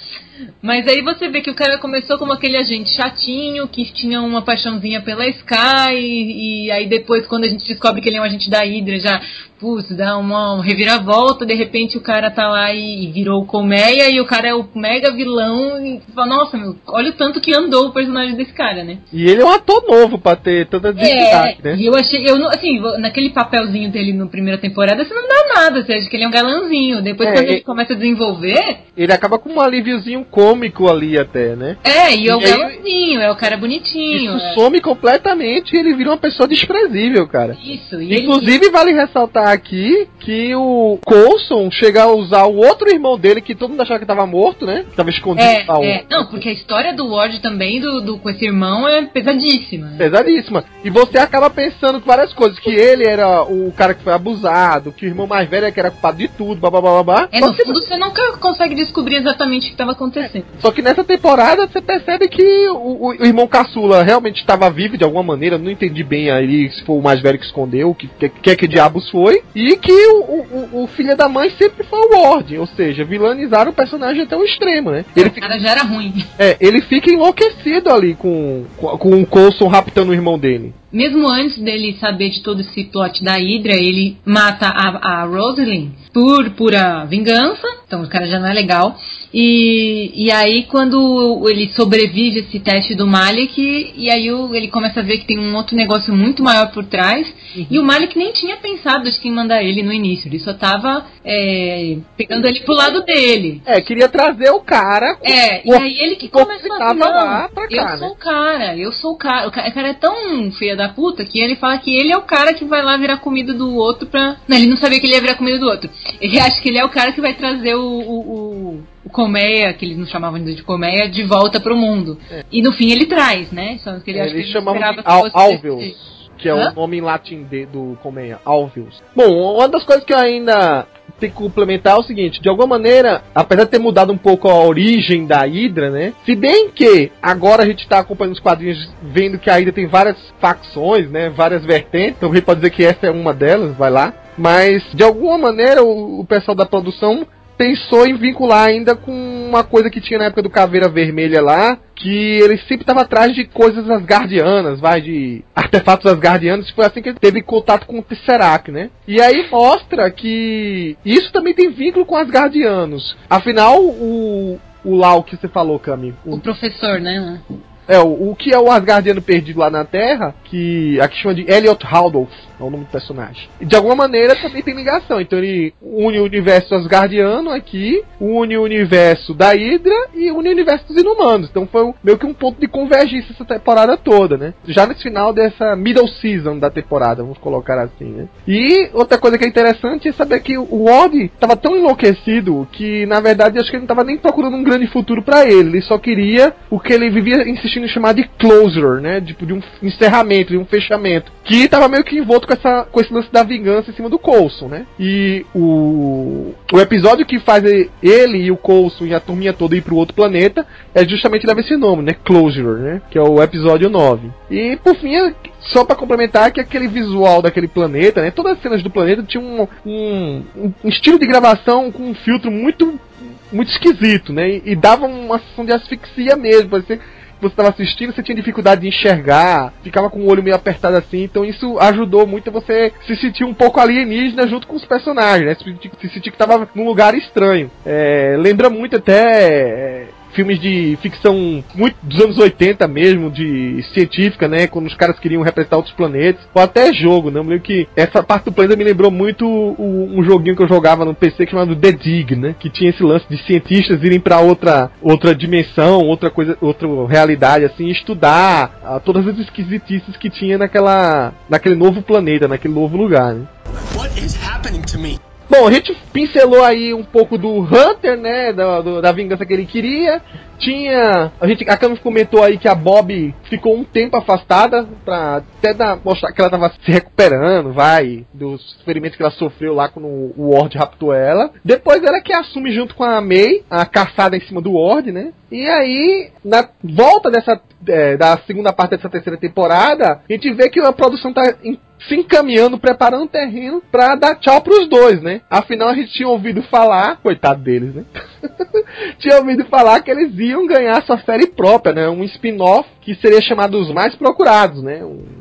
Mas aí você vê que o cara começou como aquele agente chatinho, que tinha uma paixãozinha pela Sky, e, e aí depois, quando a gente descobre que ele é um agente da Hydra, já, putz, dá uma, uma reviravolta, de repente o cara tá lá e, e virou Colmeia, e o cara é o mega vilão, e fala, nossa, meu, olha o tanto que andou o personagem desse cara, né? E ele é um ator novo pra ter tanta dignidade, É, né? e eu achei, eu não, assim, naquele papelzinho dele na primeira temporada, você não dá nada, você acha que ele é um galãzinho. Depois, É, quando e- ele começa a desenvolver, Ele acaba com um alíviozinho cômico ali até, né? é, e é o E galãzinho, é o cara bonitinho. Isso é. some completamente e ele vira uma pessoa desprezível, cara. Isso, e ele- Inclusive, vale ressaltar aqui que o Coulson chega a usar o outro irmão dele, que todo mundo achava que tava morto, né? Que tava escondido É, tal. é. Não, porque a história do Ward também, do, do- com esse irmão, é pesadíssima. né? Pesadíssima. E você acaba pensando várias coisas. Que ele era o cara que foi abusado, que o irmão mais velho é que era culpado de tudo, blá. blá. É, no fundo você nunca consegue descobrir exatamente o que estava acontecendo. Só que nessa temporada você percebe que o, o irmão caçula realmente estava vivo de alguma maneira. Não entendi bem aí se foi o mais velho que escondeu, o que, que, que, que diabos foi. E que o, o, o filho da mãe sempre foi o Ward. Ou seja, vilanizaram o personagem até o extremo, né? Ele, O cara já era ruim. é, ele fica enlouquecido ali com, com, com o Coulson raptando o irmão dele. Mesmo antes dele saber de todo esse plot da Hydra, ele mata a, a Rosalind por pura vingança. Então o cara já não é legal. E, e aí quando ele sobrevive esse teste do Malik, e aí o- ele começa a ver que tem um outro negócio muito maior por trás. E o Malik nem tinha pensado de quem mandar ele no início. Ele só tava é, pegando ele pro lado dele. É, queria trazer o cara. É, e o- aí ele que que a não, lá pra cá, eu né? sou o cara, eu sou o cara. O ca- o cara é tão filha da puta que ele fala que ele é o cara que vai lá virar comida do outro pra... Não, ele não sabia que ele ia virar comida do outro. Ele acha que ele é o cara que vai trazer o, o, o- o Colmeia, que eles não chamavam de Colmeia, de volta pro mundo. É. E no fim ele traz, né? Só que ele, é, eles chamavam de Al Alveus, que é Hã? o nome em latim de, do Colmeia, Alveus. Bom, uma das coisas que eu ainda tem que complementar é o seguinte: de alguma maneira, apesar de ter mudado um pouco a origem da Hydra, né? Se bem que agora a gente tá acompanhando os quadrinhos, vendo que a Hydra tem várias facções, né? Várias vertentes, então a gente pode dizer que essa é uma delas, vai lá. Mas de alguma maneira o, o pessoal da produção pensou em vincular ainda com uma coisa que tinha na época do Caveira Vermelha lá, que ele sempre estava atrás de coisas asgardianas, vai, de artefatos asgardianos, foi assim que ele teve contato com o Tesseract, né? E aí mostra que isso também tem vínculo com asgardianos. Afinal, o, o Lau que você falou, Cami. O, o professor, né? É, o, o que é o Asgardiano perdido lá na Terra, que aqui chama de Elliot Haldolf, é o nome do personagem. E de alguma maneira também tem ligação. Então ele une o universo Asgardiano aqui, une o universo da Hydra e une o universo dos Inumanos. Então foi meio que um ponto de convergência essa temporada toda, né? Já nesse final dessa middle season da temporada, vamos colocar assim, né? E outra coisa que é interessante é saber que o Ward estava tão enlouquecido que, na verdade, acho que ele não estava nem procurando um grande futuro para ele. Ele só queria o que ele vivia insistindo em chamar de closure, né? Tipo, de um encerramento, de um fechamento. Que estava meio que envolto com, essa, com esse lance da vingança em cima do Coulson, né? E o, o episódio que faz ele e o Coulson e a turminha toda ir pro outro planeta é justamente leva esse nome, né? Closure, né? Que é o episódio 9. E por fim, só para complementar que aquele visual daquele planeta, né? Todas as cenas do planeta tinham um, um, um estilo de gravação com um filtro muito muito esquisito, né? E, e dava uma sensação de asfixia mesmo, parecia você estava assistindo, você tinha dificuldade de enxergar, ficava com o olho meio apertado assim, então isso ajudou muito a você se sentir um pouco alienígena junto com os personagens, né? Se sentir, se sentir que estava num lugar estranho. É, lembra muito até é, filmes de ficção muito dos anos 80 mesmo, de científica, né? Quando os caras queriam representar outros planetas, ou até jogo, né? Eu lembro que essa parte do planeta me lembrou muito o, um joguinho que eu jogava no PC chamado The Dig, né? Que tinha esse lance de cientistas irem para outra outra dimensão, outra coisa, outra realidade, assim, estudar uh, todas as esquisitices que tinha naquela naquele novo planeta, naquele novo lugar, né? What is happening to me? Bom, a gente pincelou aí um pouco do Hunter, né? Da, do, da vingança que ele queria. Tinha. A gente a Camus comentou aí que a Bob ficou um tempo afastada pra até dar, mostrar que ela tava se recuperando, vai, dos ferimentos que ela sofreu lá quando o Ward raptou ela. Depois ela que assume junto com a May a caçada em cima do Ward, né? E aí, na volta dessa. É, da segunda parte dessa terceira temporada, a gente vê que a produção tá em se encaminhando, preparando o terreno para dar tchau pros dois, né? Afinal, a gente tinha ouvido falar, coitado deles, né? <laughs> tinha ouvido falar que eles iam ganhar sua série própria, né? Um spin-off que seria chamado Os Mais Procurados, né? Um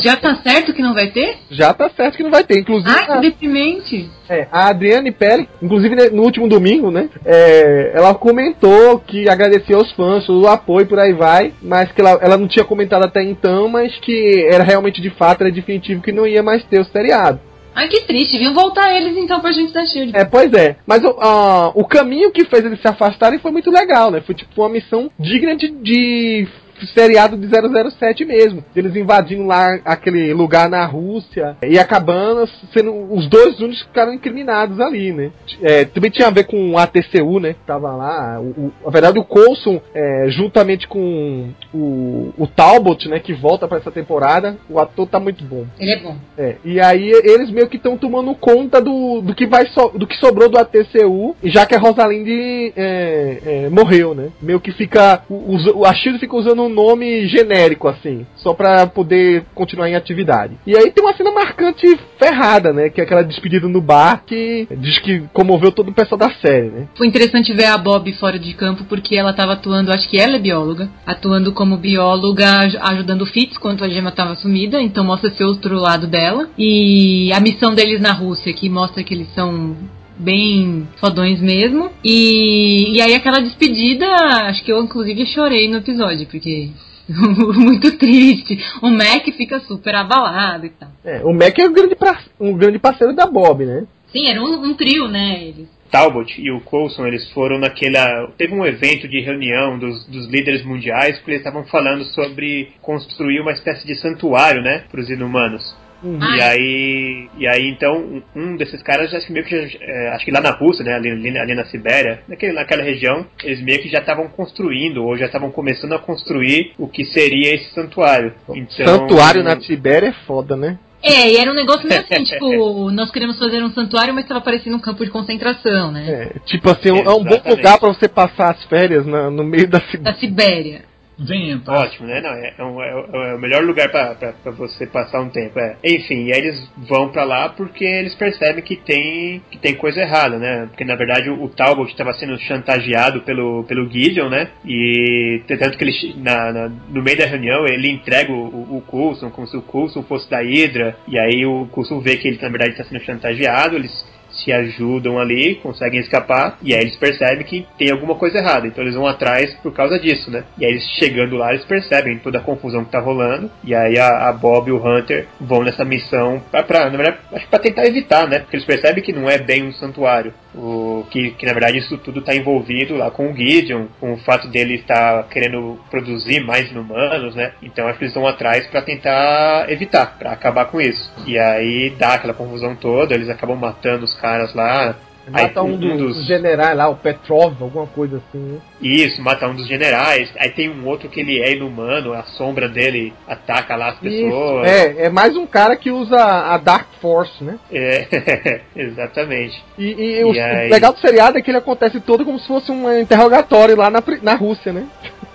já tá certo que não vai ter? Já tá certo que não vai ter. Inclusive. Ah, que deprimente. É, a Adriane Pérez, inclusive né, no último domingo, né? É, ela comentou que agradecia aos fãs, o apoio por aí vai, mas que ela, ela não tinha comentado até então, mas que era realmente de fato, era definitivo que não ia mais ter o seriado. Ai, que triste. Viu voltar eles então pra gente da Shield. É, pois é. Mas uh, o caminho que fez eles se afastarem foi muito legal, né? Foi tipo uma missão digna de, de seriado de 007 mesmo. Eles invadindo lá aquele lugar na Rússia e acabando sendo os dois únicos que ficaram incriminados ali, né? É, também tinha a ver com o ATCU, né? Que tava lá. O, o, na verdade, o Coulson, é, juntamente com o, o Talbot, né? Que volta para essa temporada, o ator tá muito bom. Ele é bom. É, e aí eles meio que estão tomando conta do, do que vai so, do que sobrou do ATCU, já que a Rosalind é, é, morreu, né? Meio que fica. O, a Shield fica usando nome genérico, assim, só pra poder continuar em atividade. E aí tem uma cena marcante ferrada, né? Que é aquela despedida no bar que diz que comoveu todo o pessoal da série, né? Foi interessante ver a Bob fora de campo porque ela tava atuando, acho que ela é bióloga, atuando como bióloga, ajudando o Fitz quando a gema tava sumida, então mostra esse outro lado dela. E a missão deles na Rússia, que mostra que eles são bem fodões mesmo. E, e aí aquela despedida, acho que eu inclusive chorei no episódio, porque <laughs> muito triste. O Mac fica super abalado e tal. É, o Mac é um grande, pra, um grande parceiro da Bob, né? Sim, era um, um trio, né? Eles. Talbot e o Coulson, eles foram naquela. Teve um evento de reunião dos, dos líderes mundiais, porque eles estavam falando sobre construir uma espécie de santuário, né? Para os inumanos. Uhum. E aí, e aí então um desses caras acho que meio que é, acho que lá na Rússia, né, ali, ali, na Sibéria, naquele, naquela região, eles meio que já estavam construindo ou já estavam começando a construir o que seria esse santuário. Então, santuário na Sibéria é foda, né? É, e era um negócio meio assim, <laughs> tipo, nós queremos fazer um santuário, mas estava parecendo um campo de concentração, né? É, tipo assim, é, é um bom lugar para você passar as férias na, no meio da, da Sibéria. Venha, Ótimo, né? Não, é, é, um, é, é, o melhor lugar para você passar um tempo. É. Enfim, e aí eles vão para lá porque eles percebem que tem, que tem coisa errada, né? Porque na verdade o, o Talbot estava sendo chantageado pelo, pelo Gideon, né? E tanto que ele, na, na, no meio da reunião ele entrega o, o, Coulson como se o Coulson fosse da Hydra. E aí o Coulson vê que ele na verdade está sendo chantageado. Eles se ajudam ali, conseguem escapar, e aí eles percebem que tem alguma coisa errada, então eles vão atrás por causa disso, né? E aí eles chegando lá, eles percebem toda a confusão que tá rolando, e aí a, a Bob e o Hunter vão nessa missão pra, pra, na verdade, acho pra tentar evitar, né? Porque eles percebem que não é bem um santuário, o, que, que na verdade isso tudo tá envolvido lá com o Gideon, com o fato dele estar querendo produzir mais inumanos, né? Então acho que eles vão atrás para tentar evitar, para acabar com isso. E aí dá aquela confusão toda, eles acabam matando os caras lá. Mata aí, um, um, dos generais lá, o Petrov, alguma coisa assim, né? Isso, mata um dos generais. Aí tem um outro que ele é inumano, a sombra dele ataca lá as pessoas. Isso, é, é mais um cara que usa a Dark Force, né? É, <laughs> exatamente. E, e, e o, aí... o legal do seriado é que ele acontece todo como se fosse um interrogatório lá na, na Rússia, né?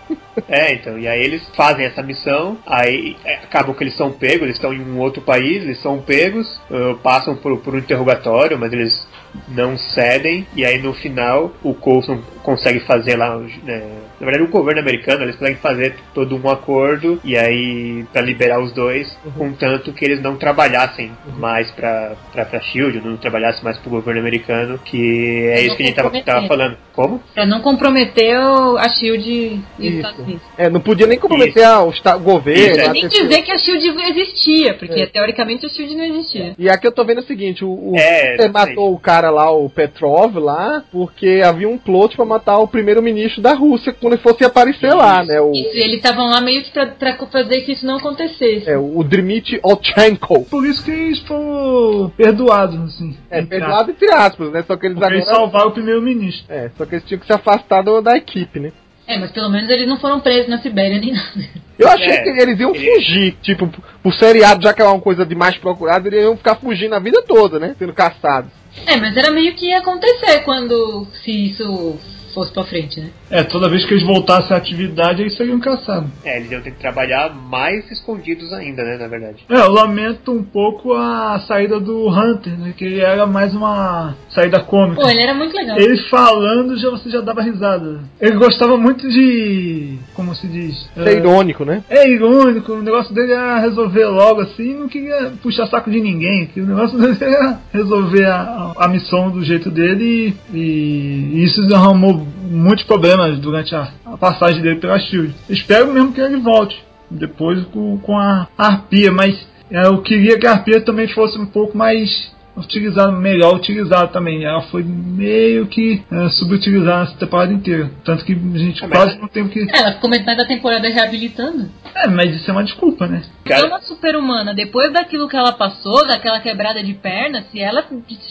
<laughs> É, então, e aí eles fazem essa missão, aí é, acabam que eles são pegos, eles estão em um outro país, eles são pegos, uh, passam por, por um interrogatório, mas eles não cedem, e aí no final o Coulson consegue fazer lá, né, na verdade o governo americano, eles conseguem fazer todo um acordo, e aí para liberar os dois, uhum. contanto que eles não trabalhassem uhum. mais pra, pra, SHIELD, não trabalhassem mais pro governo americano, que é isso que a gente tava, tava falando. Como? Pra não comprometer a SHIELD e os Estados Unidos. É, não podia nem comprometer o, o governo. Não podia nem dizer que a SHIELD existia, porque é. teoricamente a SHIELD não existia. E aqui eu tô vendo o seguinte, o, o é, matou o cara lá, o Petrov lá, porque havia um plot para matar o primeiro-ministro da Rússia ele fosse aparecer isso, lá, né? O... Isso, eles estavam lá meio que pra, pra, fazer que isso não acontecesse. É, o Dmitry Olchenko. Por isso que eles foram perdoados, assim. É, perdoados entre aspas, né? Só que eles porque agora... Eles salvaram o primeiro-ministro. É, só que eles tinham que se afastar do, da equipe, né? É, mas pelo menos eles não foram presos na Sibéria nem nada. Eu achei é, que eles iam fugir, tipo, o seriado, já que é uma coisa de mais procurado, eles iam ficar fugindo a vida toda, né? Sendo caçados. É, mas era meio que ia acontecer quando se isso fosse pra frente, né? É, toda vez que eles voltassem à atividade, eles seriam caçados. É, eles iam ter que trabalhar mais escondidos ainda, né, na verdade. É, eu lamento um pouco a saída do Hunter, né, que ele era mais uma saída cômica. Pô, ele era muito legal. Ele falando, já você já dava risada. Ele gostava muito de... como se diz? Ser é, irônico, né? É, irônico. O negócio dele era resolver logo, assim, não queria puxar saco de ninguém. Que o negócio <laughs> dele era resolver a, a missão do jeito dele e, e isso derramou muitos problemas durante a, a passagem dele pela Shield. Espero mesmo que ele volte depois com, com a Arpia, mas é, eu queria que a Arpia também fosse um pouco mais utilizado, melhor utilizado também. Ela foi meio que é, subutilizada essa temporada inteira. Tanto que a gente é, quase não tem que. É, ela ficou metade da temporada reabilitando. É, mas isso é uma desculpa, né? Ela é uma super-humana. Depois daquilo que ela passou, daquela quebrada de perna, se ela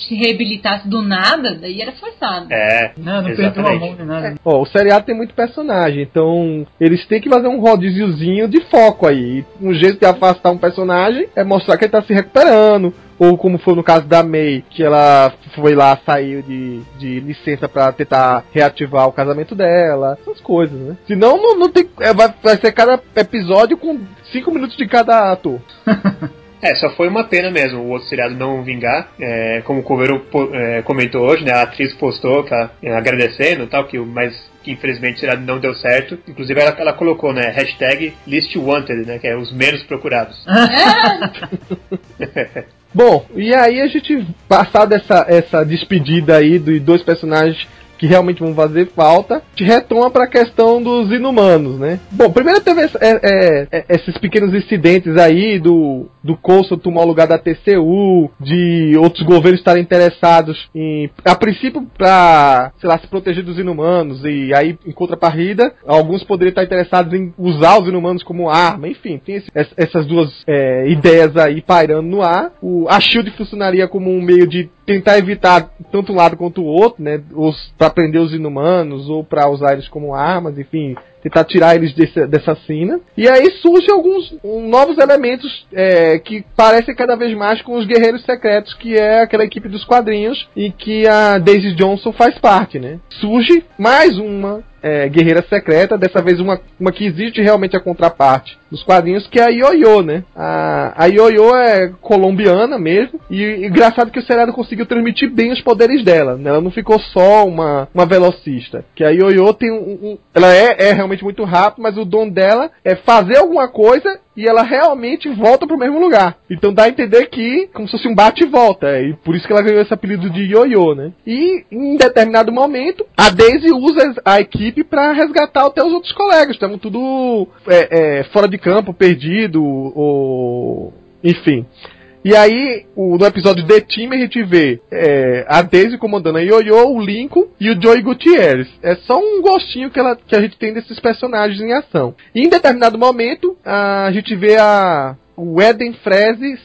se reabilitasse do nada, daí era forçado. É. Não, não perdeu a mão nem nada. É. Ó, o seriado tem muito personagem, então eles têm que fazer um rodíziozinho de foco aí. Um jeito de afastar um personagem é mostrar que ele tá se recuperando ou como foi no caso da May, que ela foi lá, saiu de, de licença para tentar reativar o casamento dela, essas coisas, né? Senão não, não tem. É, vai, vai ser cada episódio com 5 minutos de cada ator. <laughs> É, só foi uma pena mesmo o outro seriado não vingar. É, como o Coveiro é, comentou hoje, né? A atriz postou tá, agradecendo tal, que, mas que infelizmente o seriado não deu certo. Inclusive ela, ela colocou, né? Hashtag List Wanted, né? Que é os menos procurados. <laughs> <laughs> Bom, e aí a gente, passada essa, essa despedida aí dos dois personagens que realmente vão fazer falta, te retoma para a questão dos inumanos, né? Bom, primeiro teve é, é, é, esses pequenos incidentes aí do, do Coulson tomar o lugar da TCU, de outros governos estarem interessados em, a princípio, para, sei lá, se proteger dos inumanos, e aí, em contrapartida, alguns poderiam estar interessados em usar os inumanos como arma, enfim, tem esse, essas duas é, ideias aí pairando no ar. O, a SHIELD funcionaria como um meio de tentar evitar tanto um lado quanto o outro, né, os, para prender os inumanos, ou para usar eles como armas, enfim, tentar tirar eles desse, dessa cena. E aí surgem alguns um, novos elementos é, que parecem cada vez mais com os Guerreiros Secretos, que é aquela equipe dos quadrinhos e que a Daisy Johnson faz parte, né? Surge mais uma é, guerreira secreta, dessa vez uma, uma que existe realmente a contraparte dos quadrinhos, que é a Ioiô, né? A, a Ioiô é colombiana mesmo, e, e engraçado que o seriado conseguiu transmitir bem os poderes dela, né? Ela não ficou só uma, uma velocista, que a Ioiô tem um, um ela é, é realmente muito rápida, mas o dom dela é fazer alguma coisa e ela realmente volta pro mesmo lugar. Então dá a entender que, como se fosse um bate e volta, é, e por isso que ela ganhou esse apelido de Ioiô, né? E em determinado momento, a Daisy usa a equipe para resgatar até os outros colegas. Estavam tudo é, é, fora de campo, perdido, ou. Enfim. E aí, o, no episódio The Team, a gente vê é, a Daisy comandando a Yoyo, o Lincoln e o Joey Gutierrez. É só um gostinho que, ela, que a gente tem desses personagens em ação. E em determinado momento, a gente vê a, o Eden Freze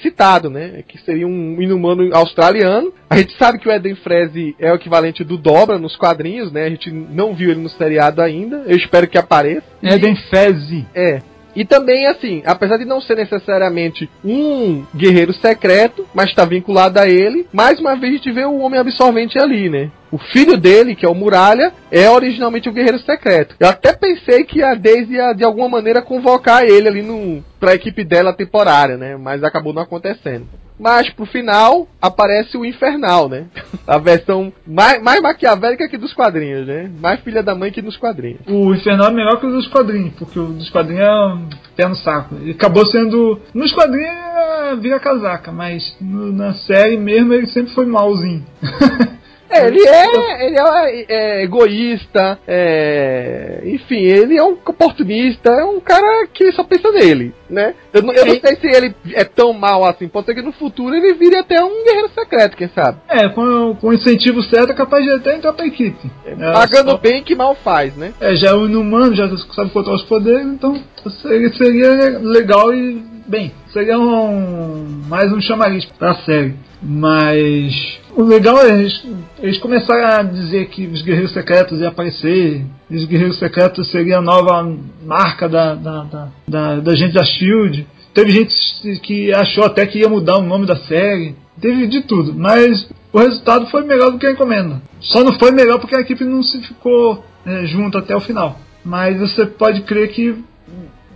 citado, né? Que seria um inumano australiano. A gente sabe que o Eden Freze é o equivalente do Dobra nos quadrinhos, né? A gente não viu ele no seriado ainda. Eu espero que apareça. Eden Freze. É. E também, assim, apesar de não ser necessariamente um guerreiro secreto, mas está vinculado a ele, mais uma vez a gente vê o Homem Absorvente ali, né? O filho dele, que é o Muralha, é originalmente o Guerreiro Secreto. Eu até pensei que a Daisy ia, de alguma maneira, convocar ele ali no, pra equipe dela temporária, né? Mas acabou não acontecendo. Mas pro final aparece o Infernal, né? A versão mais, mais maquiavélica que dos quadrinhos, né? Mais filha da mãe que dos quadrinhos. O Infernal é melhor que o dos quadrinhos, porque o dos quadrinhos é um pé no saco. Ele acabou sendo. Nos quadrinhos vira casaca, mas no, na série mesmo ele sempre foi malzinho. <laughs> É, ele é, ele é, é egoísta, é, enfim, ele é um oportunista, é um cara que só pensa nele, né? Eu, eu não sei se ele é tão mal assim, pode ser que no futuro ele vire até um guerreiro secreto, quem sabe? É, com, com o incentivo certo é capaz de até entrar pra equipe. É, pagando só... bem que mal faz, né? É, já é um inumano, já sabe controlar os poderes, então seria, seria legal e, bem, seria um, mais um chamariz pra série. Mas o legal é eles, eles começaram a dizer que os guerreiros secretos iam aparecer, e os guerreiros secretos seriam a nova marca da, da, da, da, da gente da Shield. Teve gente que achou até que ia mudar o nome da série. Teve de tudo, mas o resultado foi melhor do que a encomenda. Só não foi melhor porque a equipe não se ficou é, junto até o final. Mas você pode crer que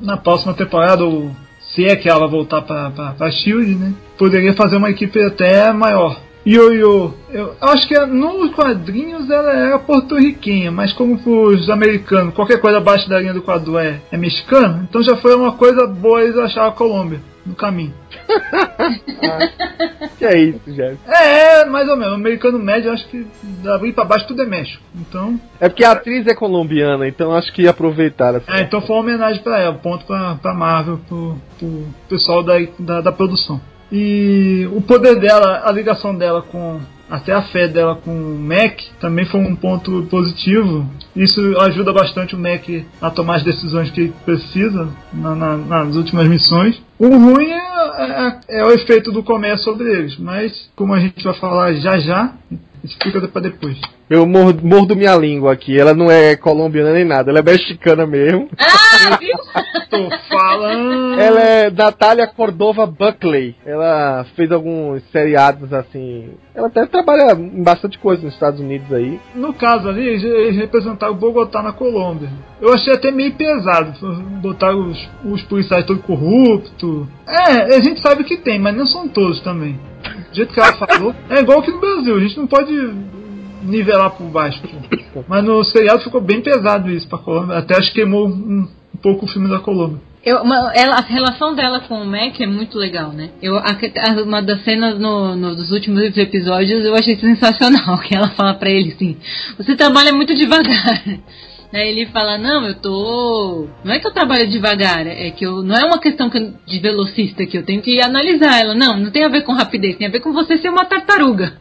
na próxima temporada, ou se é que ela voltar para a Shield, né, poderia fazer uma equipe até maior. Yo-Yo, eu acho que nos quadrinhos ela era porto-riquenha, mas como os americanos, qualquer coisa abaixo da linha do quadro é, é mexicano, então já foi uma coisa boa eles acharam a Colômbia no caminho. ah, <laughs> que é isso, Jeff? É, mais ou menos. O americano médio, acho que dali pra baixo tudo é México. Então. É porque a atriz é colombiana, então acho que ia aproveitar. Assim. É, então foi uma homenagem pra ela, ponto pra, pra Marvel, pro, pro pessoal da, da, da produção. E o poder dela, a ligação dela com até a fé dela com o Mac também foi um ponto positivo. Isso ajuda bastante o Mac a tomar as decisões que precisa na, na, nas últimas missões. O ruim é, é, é, o efeito do comércio sobre eles, mas como a gente vai falar já já, isso fica para depois. Eu mordo, mordo minha língua aqui. Ela não é colombiana nem nada, ela é mexicana mesmo. Ah, <laughs> viu? Tô falando. Ela é Natália Cordova Buckley. Ela fez alguns seriados assim. Ela até trabalha em bastante coisa nos Estados Unidos aí. No caso ali, eles representaram o Bogotá na Colômbia. Eu achei até meio pesado. Botar os, os policiais todos corruptos. É, a gente sabe que tem, mas não são todos também. Do jeito que ela falou. É igual aqui no Brasil, a gente não pode nivelar por baixo. Mas no seriado ficou bem pesado isso pra Colômbia. Até acho que queimou um, um pouco o filme da Colômbia. Eu, uma, ela, a relação dela com o Mac é muito legal, né? Eu, a, uma das cenas no, no, dos últimos episódios eu achei sensacional, <laughs> que ela fala pra ele assim, você trabalha muito devagar. Aí ele fala, não, eu tô. Não é que eu trabalho devagar, é que eu. Não é uma questão de velocista que eu tenho que analisar ela. Não, não tem a ver com rapidez, tem a ver com você ser uma tartaruga.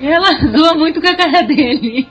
E ela <laughs> zoa muito com a cara dele.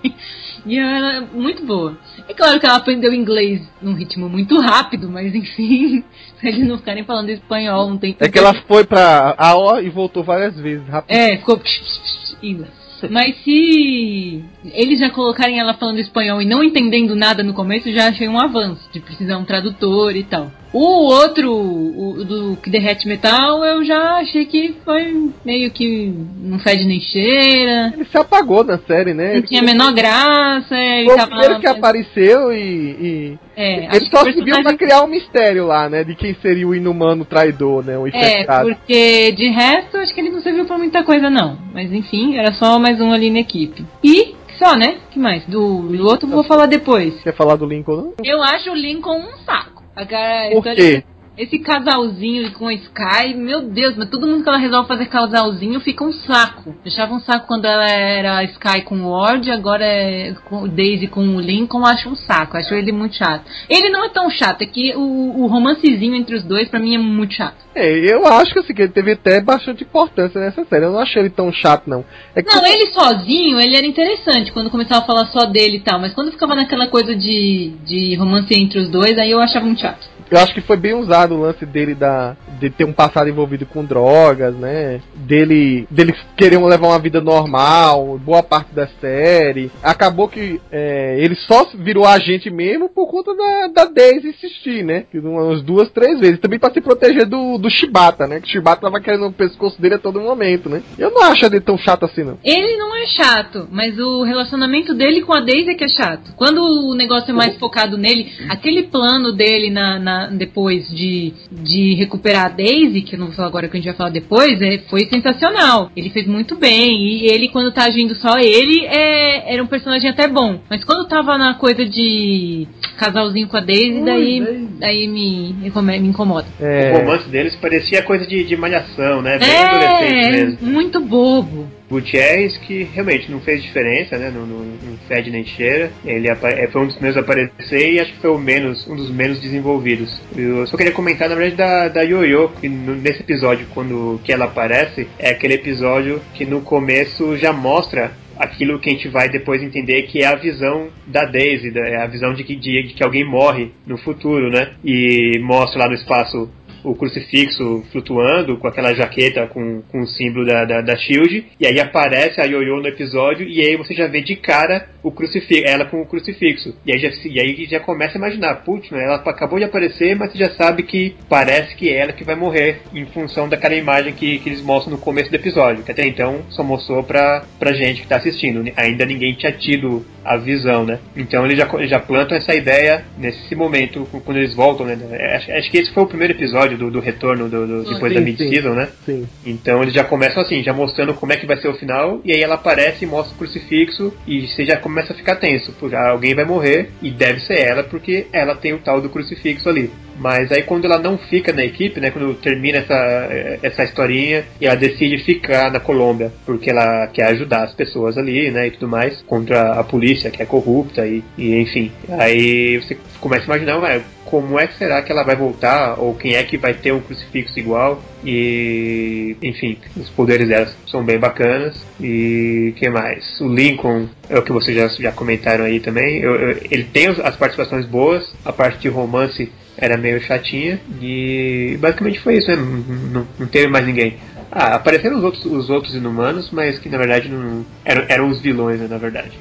E ela é muito boa. É claro que ela aprendeu inglês num ritmo muito rápido, mas enfim, <laughs> pra eles não ficarem falando espanhol, não tem É que ela foi pra AO e voltou várias vezes, rápido. É, ficou. <laughs> Inglês. Mas se eles já colocarem ela falando espanhol e não entendendo nada no começo, já achei um avanço de precisar um tradutor e tal. O outro, o do que derrete metal, eu já achei que foi meio que não fede nem cheira. Ele se apagou na série, né? Não Ele tinha a menor graça. Ele foi o tava primeiro que apareceu e. e- É, ele só o serviu personagem- pra criar um mistério lá, né? De quem seria o inumano traidor, né? O É, infectado. porque de resto acho que ele não serviu pra muita coisa não. Mas enfim, era só mais um ali na equipe. E só, né? que mais? Do, do outro eu vou falar depois. Quer falar do Lincoln, não? Eu acho o Lincoln um saco. A cara- Por quê? Esse casalzinho com a Sky, meu Deus, mas todo mundo que ela resolve fazer casalzinho fica um saco. Deixava um saco quando ela era Sky com o Ward, agora é com o Daisy com o Lincoln, acho um saco. Acho ele muito chato. Ele não é tão chato, é que o, o romancezinho entre os dois pra mim é muito chato. É, eu acho que assim, que ele teve até bastante importância nessa série. Eu não achei ele tão chato, não. É que Não, ele sozinho, ele era interessante quando começava a falar só dele e tal, mas quando ficava naquela coisa de, de romance entre os dois, aí eu achava muito chato. eu acho que foi bem usado o lance dele da de ter um passado envolvido com drogas, né? Dele dele querer levar uma vida normal, boa parte da série. Acabou que é, ele só virou agente mesmo por conta da, da Daisy insistir, né? Que Umas duas, três vezes. Também pra se proteger do, do Shibata, né? Que o Shibata tava querendo o pescoço dele a todo momento, né? Eu não acho ele tão chato assim, não. Ele não é chato, mas o relacionamento dele com a Daisy é que é chato. Quando o negócio é mais focado nele, aquele plano dele na, na- depois de, de recuperar a Daisy, que eu não vou falar agora que a gente vai falar depois, é, foi sensacional. Ele fez muito bem. E ele, quando tá agindo só ele, é, era um personagem até bom. Mas quando tava na coisa de casalzinho com a Daisy, daí, Daisy. daí me, me incomoda. É, O romance deles parecia coisa de, de malhação, né? Bem adolescente É, mesmo. muito bobo. Gutierrez, que realmente não fez diferença, né? Não, não, não fede nem cheira. Ele é, foi um dos meus a aparecer e acho que foi o menos, um dos menos desenvolvidos. Eu só queria comentar, na verdade, da, da Yoyo, que no- nesse episódio, quando que ela aparece, é aquele episódio que no começo já mostra aquilo que a gente vai depois entender que é a visão da Daisy, da- é a visão de que, de, de que alguém morre no futuro, né? E mostra lá no espaço o crucifixo flutuando com aquela jaqueta com, com o símbolo da, da, da Shield, e aí aparece a Yoyo no episódio, e aí você já vê de cara o crucifixo, ela com o crucifixo. E aí já, e aí já começa a imaginar, putz, né, ela acabou de aparecer, mas você já sabe que parece que é ela que vai morrer, em função daquela imagem que, que eles mostram no começo do episódio, que até então só mostrou pra, pra gente que tá assistindo. Ainda ninguém tinha tido a visão, né? Então eles já, já plantam essa ideia nesse momento, quando eles voltam, né? Acho, acho que esse foi o primeiro episódio do, do retorno do, do- depois sim, da mid-season, né? sim. Então eles já começam assim, já mostrando como é que vai ser o final, e aí ela aparece e mostra o crucifixo, e você já começa a ficar tenso, porque alguém vai morrer, e deve ser ela, porque ela tem o tal do crucifixo ali. Mas aí quando ela não fica na equipe, né, quando termina essa, essa historinha, ela decide ficar na Colômbia, porque ela quer ajudar as pessoas ali, né, e tudo mais, contra a polícia que é corrupta, e, e enfim. Aí você começa a imaginar, ué, como é que será que ela vai voltar, ou quem é que vai ter um crucifixo igual, e enfim, os poderes dela são bem bacanas, e que mais? O Lincoln é o que vocês já, já comentaram aí também, Eu- eu- ele tem as participações boas, a parte de romance era meio chatinha, e basicamente foi isso, né? não, não, teve mais ninguém. Ah, apareceram os outros, os outros inumanos, mas que na verdade não eram, eram os vilões, né, na verdade.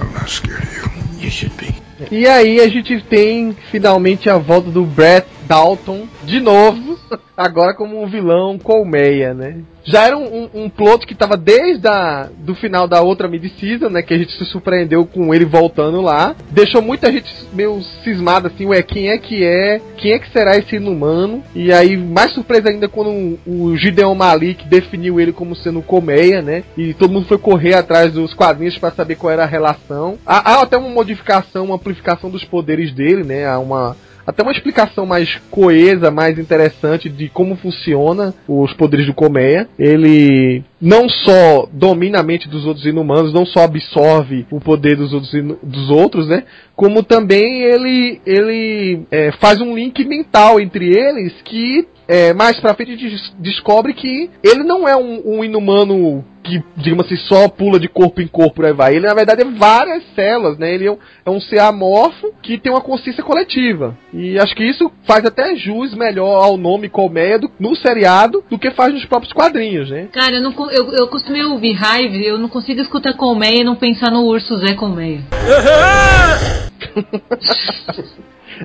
I'm not scared of you. You should be. E aí a gente tem finalmente a volta do Brett Dalton de novo, <laughs> agora como um vilão colmeia, né? Já era um, um, um plot que tava desde a, do final da outra mid-season, né? Que a gente se surpreendeu com ele voltando lá. Deixou muita gente meio cismada assim, ué, quem é que é? Quem é que será esse inumano? E aí, mais surpresa ainda quando o, o Gideon Malik definiu ele como sendo colmeia, né? E todo mundo foi correr atrás dos quadrinhos para saber qual era a relação. Há, há até uma modificação, uma amplificação dos poderes dele, né? Há uma até uma explicação mais coesa, mais interessante de como funciona os poderes do Colmeia. Ele não só domina a mente dos outros inumanos, não só absorve o poder dos outros, dos outros né? Como também ele, ele é, faz um link mental entre eles que é, mais pra frente a gente descobre que ele não é um, um inumano que, digamos assim, só pula de corpo em corpo aí vai. Ele, na verdade, é várias células, né? Ele é um, é um ser amorfo que tem uma consciência coletiva. E acho que isso faz até jus melhor ao nome Colmeia do, no seriado do que faz nos próprios quadrinhos, né? Cara, eu, não, eu, eu costumei ouvir Hive, eu não consigo escutar Colmeia e não pensar no urso Zé Colmeia. <laughs>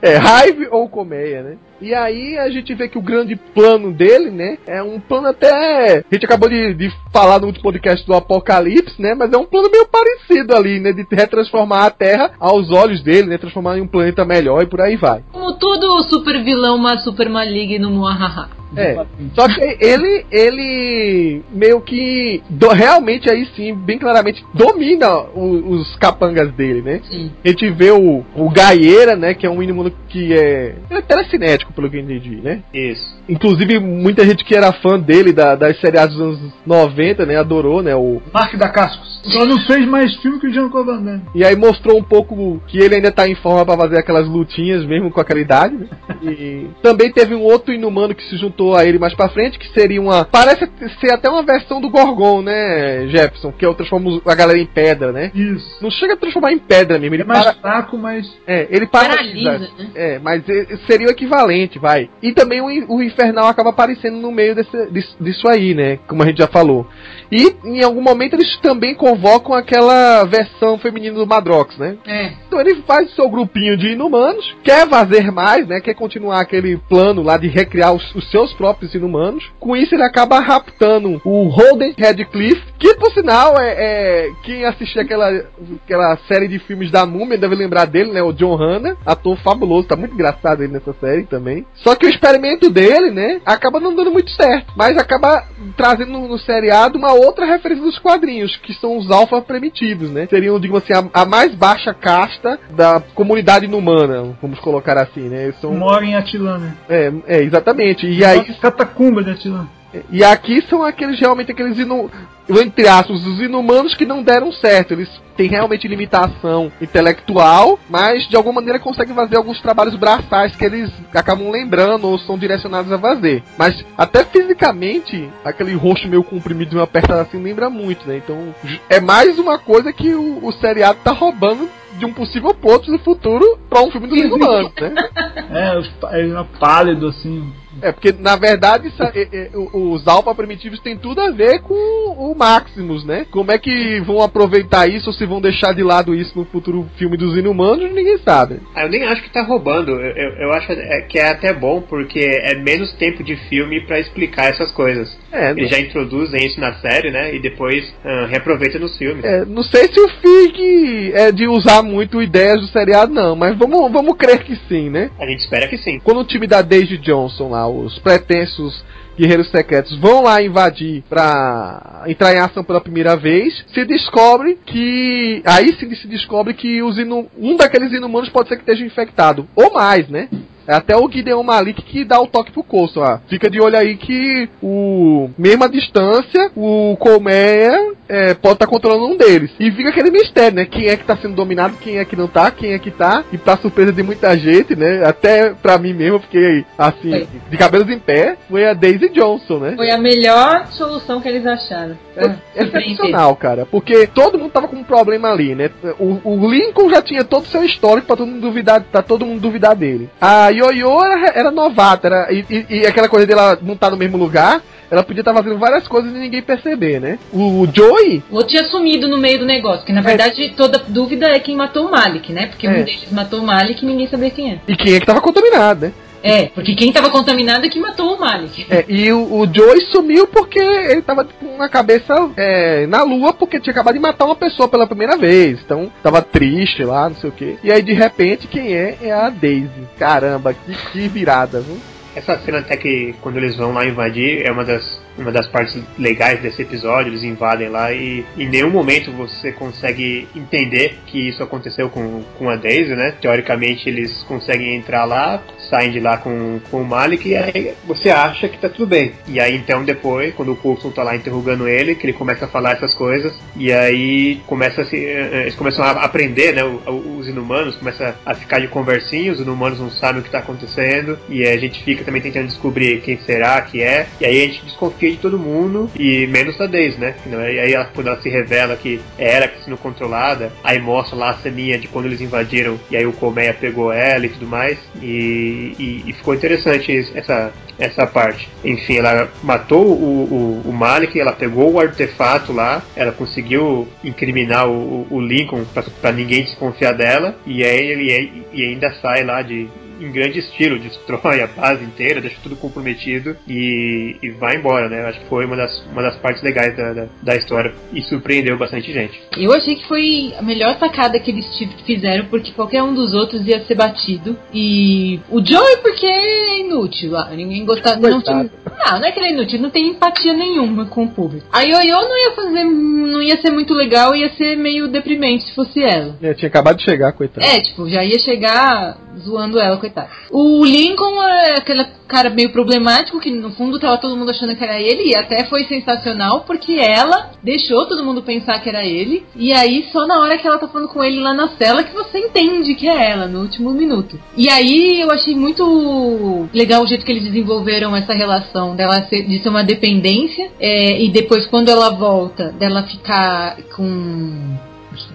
É, Hive ou Colmeia, né? E aí a gente vê que o grande plano dele, né? É um plano até. A gente acabou de, de falar no último podcast do Apocalipse, né? Mas é um plano meio parecido ali, né? De retransformar a Terra aos olhos dele, né? Transformar em um planeta melhor e por aí vai. Como todo super vilão, mas super maligno, muahaha. É. Só que ele, ele meio que do, realmente aí sim, bem claramente, domina o, os capangas dele, né? Sim. A gente vê o, o Gaieira, né? Que é um inimigo que é. Ele é telecinético, pelo que eu entendi, né? Isso. Inclusive, muita gente que era fã dele, da, das seriadas dos anos 90, né? Adorou, né? O Mark da Cascos. Só não fez mais filme que o Jean Van Damme. E aí mostrou um pouco que ele ainda tá em forma para fazer aquelas lutinhas, mesmo com aquela idade, né? <laughs> E também teve um outro inumano que se juntou a ele mais pra frente, que seria uma. Parece ser até uma versão do Gorgon, né, Jefferson? Que é o transforma a galera em pedra, né? Isso. Não chega a transformar em pedra mesmo. Ele é mais para... fraco, mas. É, ele paralisa. Né? É, mas seria o equivalente, vai. E também o, o Infernal acaba aparecendo no meio desse, disso aí, né? Como a gente já falou. E em algum momento eles também convocam aquela versão feminina do Madrox, né? É. Então ele faz o seu grupinho de inumanos, quer fazer mais, né? Quer continuar aquele plano lá de recriar os, os seus próprios inumanos. Com isso ele acaba raptando o Holden Redcliffe, que por sinal é, é quem assistiu aquela, aquela série de filmes da Múmia deve lembrar dele, né? O John Hanna, ator fabuloso, tá muito engraçado ele nessa série também. Só que o experimento dele, né? Acaba não dando muito certo, mas acaba trazendo no, no seriado uma outra referência dos quadrinhos, que são os alfa primitivos, né? Seriam, digamos assim, a, a, mais baixa casta da comunidade inumana, vamos colocar assim, né? São... Mora em Atilã, né? É, é, exatamente. E aí... Catacumba de Atilã. E aqui são aqueles realmente aqueles inu, entre aspas, os inumanos que não deram certo. Eles têm realmente limitação intelectual, mas de alguma maneira conseguem fazer alguns trabalhos braçais que eles acabam lembrando ou são direcionados a fazer. Mas até fisicamente, aquele rosto meio comprimido e uma apertada assim lembra muito, né? Então é mais uma coisa que o, o seriado tá roubando de um possível ponto no futuro para um filme dos inumanos, né? <laughs> É, ele é pálido assim, é, porque na verdade isso, é, é, os alfa primitivos tem tudo a ver com o Maximus, né? Como é que vão aproveitar isso ou se vão deixar de lado isso no futuro filme dos Inumanos, ninguém sabe. Ah, eu nem acho que tá roubando. Eu, eu, eu acho é, que é até bom porque é menos tempo de filme para explicar essas coisas. É, Eles já introduzem isso na série, né? E depois uh, reaproveita nos filmes. É, não sei se o Fig é de usar muito ideias do seriado, não, mas vamos, vamos crer que sim, né? A gente espera que sim. Quando o time da Daisy Johnson lá os pretensos guerreiros secretos vão lá invadir para entrar em ação pela primeira vez, se descobre que aí sim se descobre que os inu... um daqueles inumanos pode ser que esteja infectado ou mais, né? É até o Gideon Malik que dá o toque pro Coulson, ó. Fica de olho aí que o mesma distância, o Colmeia é, pode estar tá controlando um deles. E fica aquele mistério, né? Quem é que tá sendo dominado, quem é que não tá, quem é que tá. E pra surpresa de muita gente, né? Até pra mim mesmo, fiquei assim, foi. de cabelos em pé, foi a Daisy Johnson, né? Foi a melhor solução que eles acharam. É, é excepcional, cara. Porque todo mundo tava com um problema ali, né? O, o Lincoln já tinha todo o seu histórico pra todo mundo duvidar, pra todo mundo duvidar dele. A Yoyo era, era novata, era, e, e, e aquela coisa dela não estar tá no mesmo lugar ela podia estar tá fazendo várias coisas e ninguém perceber, né? O, o Joey. O tinha sumido no meio do negócio, que na é. verdade é. toda dúvida é quem matou o Malik, né? Porque é. um deles matou o Malik e ninguém sabia quem é. E quem é que tava contaminado, né? É, porque quem tava contaminado é que matou o Malik. É, e o, o Joey sumiu porque ele tava com a cabeça é, na lua porque tinha acabado de matar uma pessoa pela primeira vez. Então tava triste lá, não sei o que. E aí de repente quem é é a Daisy. Caramba, que, que virada, viu? essa cena até que quando eles vão lá invadir é uma das, uma das partes legais desse episódio. Eles invadem lá e em nenhum momento você consegue entender que isso aconteceu com, com a Daisy, né? Teoricamente eles conseguem entrar lá, saem de lá com, com o Malik e aí você acha que tá tudo bem. E aí então depois, quando o Coulson tá lá interrogando ele, que ele começa a falar essas coisas, e aí começa a se, eh, eh, eles começam a aprender, né? Os inumanos começam a ficar de conversinha, os inumanos não sabem o que tá acontecendo, e a gente fica também tentando descobrir quem será que é, e aí a gente desconfia de todo mundo, e menos da Daisy, né? E aí ela, quando ela se revela que é ela que sendo controlada, aí mostra lá a ceninha de quando eles invadiram, e aí o Colmeia pegou ela e tudo mais, e, e, e ficou interessante essa, essa parte. Enfim, ela matou o, o, o Malik, ela pegou o artefato lá, ela conseguiu incriminar o, o Lincoln para ninguém desconfiar dela, e aí ele e ainda sai lá de, em grande estilo, destrói a base inteira, deixa tudo comprometido e, e vai embora, né? Acho que foi uma das, uma das partes legais da, da, da, história e surpreendeu bastante gente. Eu achei que foi a melhor sacada que eles fizeram, porque qualquer um dos outros ia ser batido. E o Joey, porque é inútil lá, ninguém gostava. Não, tinha, não, não é que ele é inútil, não tem empatia nenhuma com o público. A Yoyo não ia fazer, não ia ser muito legal, ia ser meio deprimente se fosse ela. Eu tinha acabado de chegar, coitada. É, tipo, já ia chegar zoando ela, coitada. O Lincoln é aquele cara meio problemático, que no fundo tava todo mundo achando que era ele, e até foi sensacional, porque ela deixou todo mundo pensar que era ele, e aí só na hora que ela tá falando com ele lá na cela que você entende que é ela, no último minuto. E aí eu achei muito legal o jeito que eles desenvolveram essa relação dela ser, de ser uma dependência, é, e depois quando ela volta, dela ficar com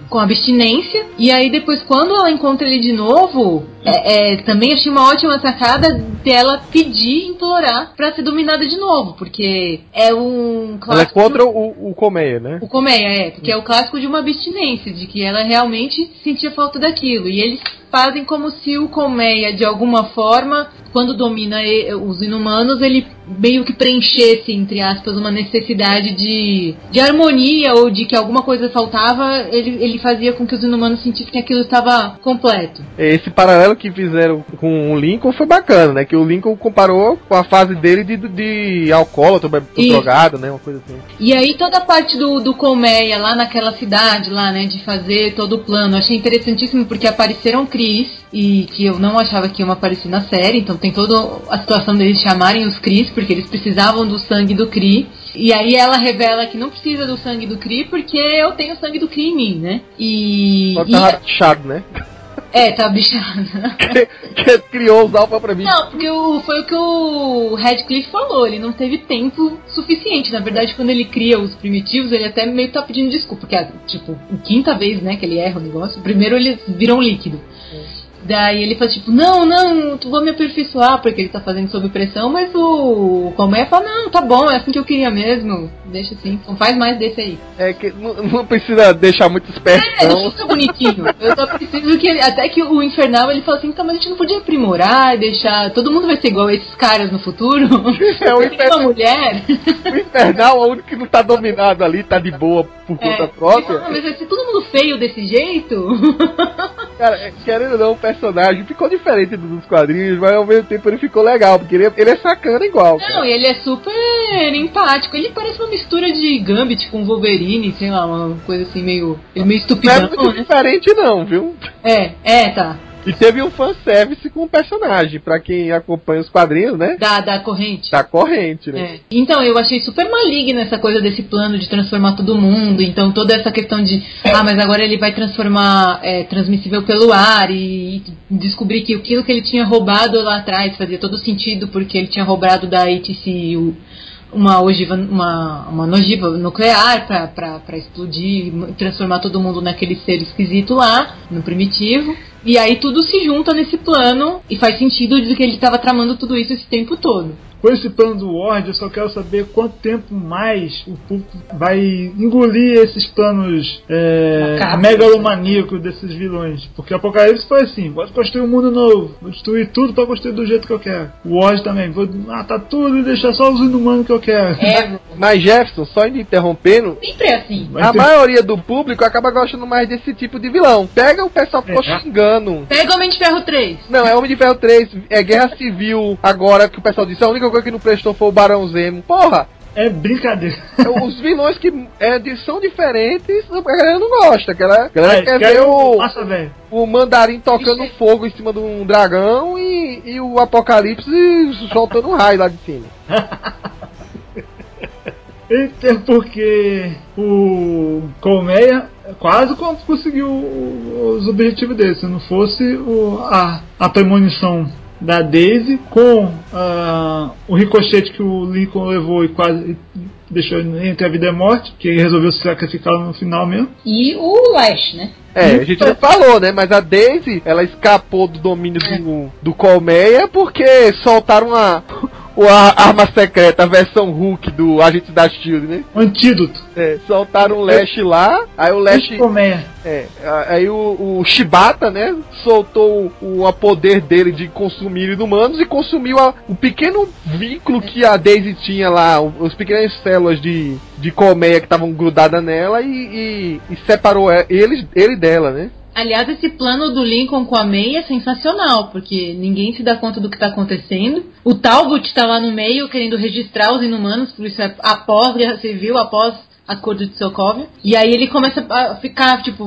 com abstinência. E aí depois, quando ela encontra ele de novo, é, é, também achei uma ótima sacada dela pedir, implorar para ser dominada de novo, porque é um clássico. Ela é contra o, o Colmeia, né? O Colmeia, é, porque é o clássico de uma abstinência, de que ela realmente sentia falta daquilo. E eles fazem como se o Colmeia, de alguma forma, quando domina os inumanos, ele meio que preenchesse, entre aspas, uma necessidade de, de harmonia ou de que alguma coisa faltava, ele, ele fazia com que os inumanos sentissem que aquilo estava completo. Esse paralelo que fizeram com o Lincoln foi bacana, né? Que o Lincoln comparou com a fase dele de, de alcoólatra, drogado, né? Uma coisa assim. E aí toda a parte do, do Colmeia lá naquela cidade lá, né? De fazer todo o plano, achei interessantíssimo porque apareceram Cris e que eu não achava que iam aparecer na série, então tem toda a situação deles chamarem os Cris porque eles precisavam do sangue do Cri. E aí ela revela que não precisa do sangue do Cri porque eu tenho o sangue do Cri em mim, né? E. Pode tá e... né? É, tá bichado. que, criou os alfa pra mim. Não, porque o, foi o que o Radcliffe falou, ele não teve tempo suficiente. Na verdade, quando ele cria os primitivos, ele até meio tá pedindo desculpa, porque, tipo, a quinta vez, né, que ele erra o negócio, primeiro eles viram líquido. Daí ele faz tipo, não, não, tu vou me aperfeiçoar porque ele tá fazendo sob pressão, mas o Colmeia fala, não, tá bom, é assim que eu queria mesmo, deixa assim, não faz mais desse aí. É que não, não precisa deixar muito esperto. É, não. fica bonitinho. Eu só preciso que ele, até que o Infernal ele fala assim, tá, mas a gente não podia aprimorar e deixar, todo mundo vai ser igual a esses caras no futuro. É o <laughs> Infernal. uma mulher. O Infernal, o único que não tá dominado ali, tá de boa por conta é, própria. Não, mas vai ser todo mundo feio desse jeito? Cara, querendo ou não, personagem ficou diferente dos quadrinhos, mas ao mesmo tempo ele ficou legal, porque ele, ele é sacana igual. Não, ele é super empático. Ele parece uma mistura de Gambit com Wolverine, sei lá, uma coisa assim meio. Ele meio estupidão. Não é muito né? diferente, não, viu? É, é, tá. E teve um fanservice com o personagem, para quem acompanha os quadrinhos, né? Da, da corrente. Da corrente, né? É. Então, eu achei super maligna essa coisa desse plano de transformar todo mundo. Então, toda essa questão de, ah, mas agora ele vai transformar é, transmissível pelo ar e, descobrir que aquilo que ele tinha roubado lá atrás fazia todo sentido porque ele tinha roubado da ATC uma ogiva, uma, uma ogiva nuclear para explodir, transformar todo mundo naquele ser esquisito lá, no primitivo. E aí tudo se junta nesse plano e faz sentido de que ele estava tramando tudo isso esse tempo todo. com esse plano do Ward, eu só quero saber quanto tempo mais o público vai engolir esses planos é, megalomaníacos desses vilões. Porque o Apocalipse foi assim: vou construir um mundo novo, vou destruir tudo para construir do jeito que eu quero. O Ward também, vou matar tudo e deixar só os inumanos que eu quero. É, <laughs> mas Jefferson, só indo interrompendo. Sempre é assim. A maioria do público acaba gostando mais desse tipo de vilão. Pega o pessoal que ficou é. xingando. Pega Homem de Ferro 3. Não, é Homem de Ferro 3, é Guerra Civil. Agora que o pessoal disse, a única coisa que não prestou foi o Barão Zemo. Porra, é brincadeira. Os vilões que é, são diferentes, a galera não gosta. A galera, a galera é, quer ver o, Nossa, o mandarim tocando Ixi. fogo em cima de um dragão e, e o apocalipse soltando um raio lá de cima. <laughs> Eita, porque o Colmeia quase conseguiu os objetivos dele. Se não fosse o, a, a premonição da Daisy com uh, o ricochete que o Lincoln levou e quase deixou entre a vida e a morte, que ele resolveu se sacrificar no final mesmo. E o Lash, né? É, a gente não falou, né? Mas a Daisy, ela escapou do domínio é. do, do Colmeia porque soltaram uma, a arma secreta, a versão Hulk do Agente da Shield, né? Antídoto. É, soltaram o Lash lá, aí o Lash. É, aí o, o Shibata, né? Soltou o, o poder dele de consumir humanos e consumiu a, o pequeno vínculo que a Daisy tinha lá, os pequenas células de, de colmeia que estavam grudadas nela e, e, e separou ele, ele dela, né? Aliás, esse plano do Lincoln com a May é sensacional, porque ninguém se dá conta do que está acontecendo. O Talbot está lá no meio querendo registrar os inumanos, por isso é após Guerra Civil, após Acordo de Sokovia. E aí ele começa a ficar, tipo,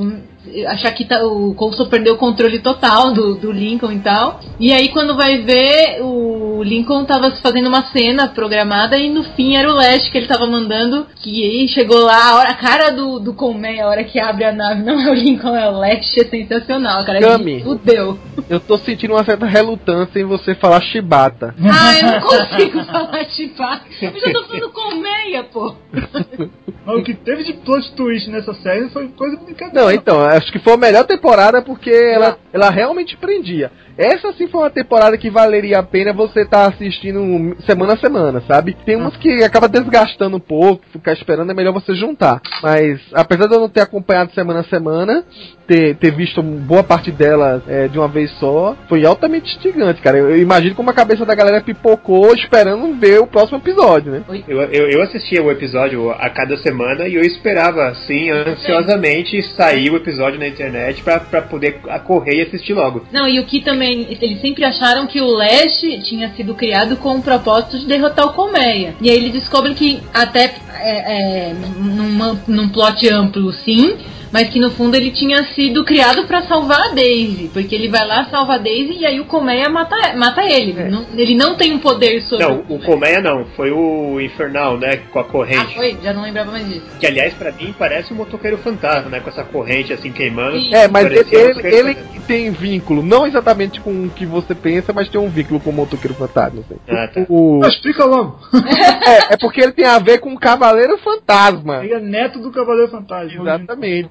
achar que tá, o Coulson perdeu o controle total do, do Lincoln e tal. E aí quando vai ver, o Lincoln tava fazendo uma cena programada e no fim era o Lash que ele tava mandando. Que aí chegou lá, a, hora, a cara do, do Colmé, a hora que abre a nave, não é o Lincoln, é o Lash, é sensacional, cara. Gami, fudeu. Eu tô sentindo uma certa relutância em você falar Chibata. Ah, eu não consigo <laughs> falar Chibata. Eu já tô falando Colmeia, pô. O que teve de plot twist nessa série foi coisa brincadeira. Não, então, acho que foi a melhor temporada porque ela, ela realmente prendia. Essa sim foi uma temporada que valeria a pena você estar tá assistindo semana a semana, sabe? Tem umas que acaba desgastando um pouco, ficar esperando é melhor você juntar. Mas apesar de eu não ter acompanhado semana a semana, ter, ter visto boa parte dela é, de uma vez só, foi altamente instigante, cara. Eu, eu, imagino como a cabeça da galera pipocou esperando ver o próximo episódio, né? Eu, eu, eu assistia o episódio a cada semana e eu esperava, assim, ansiosamente sair o episódio na internet para poder correr e assistir logo. Não, e o que também, eles sempre acharam que o Lash tinha sido criado com o propósito de derrotar o Colmeia. E aí eles descobrem que até é, é, numa, num plot amplo, sim, mas que no fundo ele tinha sido criado para salvar a Daisy, porque ele vai lá, salva a Daisy e aí o Colmeia mata, mata ele. É. Não, ele não tem um poder sobre Não, o Colmeia não, foi o Infernal, né, com a corrente. Ah, foi? Já não lembrava mais disso. Que aliás, para mim, parece um motoqueiro fantasma, né, com essa corrente assim queimando. É, mas ele, ele, ele tem vínculo, não exatamente com o que você pensa, mas tem um vínculo com o motoqueiro fantasma. Assim. Ah, tá. o... explica logo. <laughs> é, é porque ele tem a ver com o Cavaleiro Fantasma. Ele é neto do Cavaleiro Fantasma. Exatamente.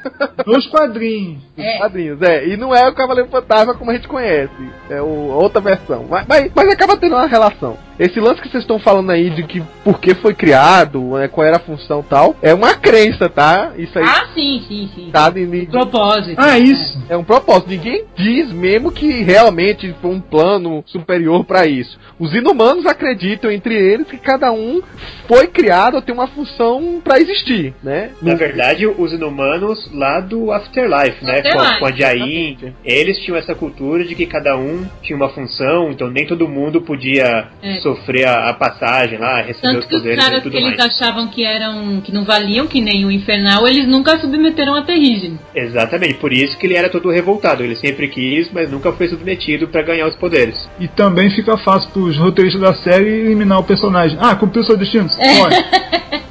<laughs> Nos quadrinhos. É. quadrinhos, é. E não é o Cavaleiro Fantasma como a gente conhece. É o, outra versão. Mas, mas, mas acaba tendo uma relação. Esse lance que vocês estão falando aí de que por que foi criado, né, qual era a função tal, é uma crença, tá? Isso aí. Ah, sim, sim, sim. Tá de, de, propósito. Ah, isso. É. é um propósito. Ninguém diz mesmo que realmente foi um plano superior para isso. Os inumanos acreditam entre eles que cada um foi criado ou tem uma função para existir, né? Na verdade, os inumanos lá do Afterlife, né? Com, com a Jain, eles tinham essa cultura de que cada um tinha uma função, então nem todo mundo podia é sofrer a, a passagem lá, receber Tanto os poderes os caras e tudo que mais. eles achavam que eram que não valiam, que nem o Infernal, eles nunca submeteram a Terrigen. Exatamente, por isso que ele era todo revoltado. Ele sempre quis, mas nunca foi submetido para ganhar os poderes. E também fica fácil pros roteiristas da série eliminar o personagem. Ah, cumpriu seu destino? É. <laughs>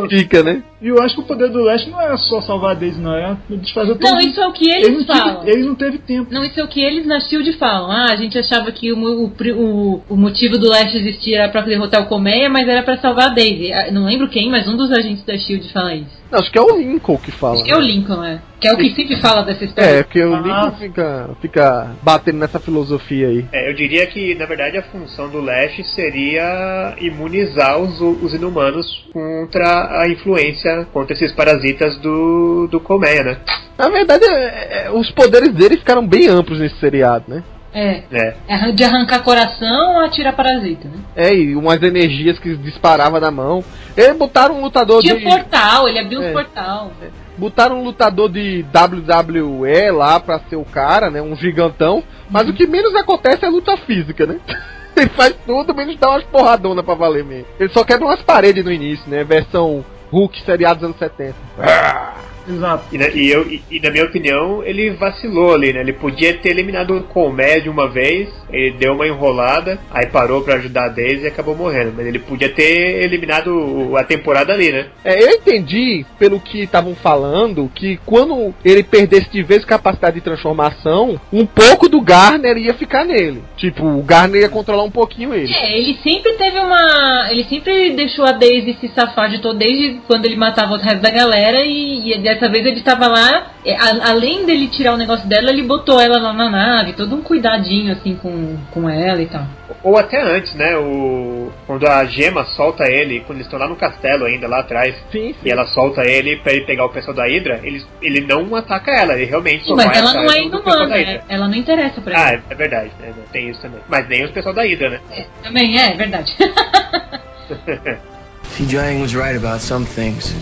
Justifica, né? E eu acho que o poder do Leste não era só salvar a Daisy, não. Era desfazer todo Não, isso é o que eles, eles falam. Teve, eles não teve tempo. Não, isso é o que eles na Shield falam. Ah, a gente achava que o, o, o motivo do Leste existir era pra derrotar o Colmeia, mas era pra salvar a Daisy. Ah, não lembro quem, mas um dos agentes da Shield fala isso. Não, acho que é o Lincoln que fala. Acho que é o Lincoln, é. Que é o que sempre fala dessa história. É, porque o Ah. Lincoln fica, fica batendo nessa filosofia aí. É, eu diria que, na verdade, a função do Lash seria imunizar os, os inumanos contra a influência, contra esses parasitas do, do colmeia, né? Na verdade, é- é- os poderes dele ficaram bem amplos nesse seriado, né? É. É. É de arrancar coração ou atirar parasita, né? É, e umas energias que disparava na mão. Eles botaram um lutador Tinha de. portal, ele abriu É. os portal. Botaram um lutador de WWE lá pra ser o cara, né? Um gigantão. Mas o que menos acontece é luta física, né? <laughs> Ele faz tudo, menos dá umas porradonas pra valer mesmo. Ele só quebra umas paredes no início, né? Versão Hulk seriado dos anos 70. <laughs> Exato. E, na, e eu, e, e na minha opinião, ele vacilou ali, né? Ele podia ter eliminado o Colmeia de uma vez, ele deu uma enrolada, aí parou pra ajudar a Daisy e acabou morrendo. Mas ele podia ter eliminado a temporada ali, né? É, eu entendi, pelo que estavam falando, que quando ele perdesse de vez capacidade de transformação, um pouco do Garner ia ficar nele. Tipo, o Garner ia controlar um pouquinho ele. É, ele sempre teve uma. Ele sempre deixou a Daisy se safar de todo, desde quando ele matava o resto da galera, e, e dessa vez ele tava lá, é, a- além dele tirar o negócio dela, ele botou ela lá na nave, todo um cuidadinho assim com, com ela e tal. Ou até antes, né? O, quando a Gema solta ele, quando eles estão lá no castelo ainda, lá atrás, Sim, e ela solta ele pra ele pegar o pessoal da Hydra, ele, ele não ataca ela, ele realmente Sim, só mas vai ela não é inumana, da Hydra. é- ela não interessa pra Ah, ele. é, é verdade, né? tem isso também. Mas nem os pessoal da Hydra, né? Também é, é verdade. <laughs> <laughs> See, Jiang was right about some things.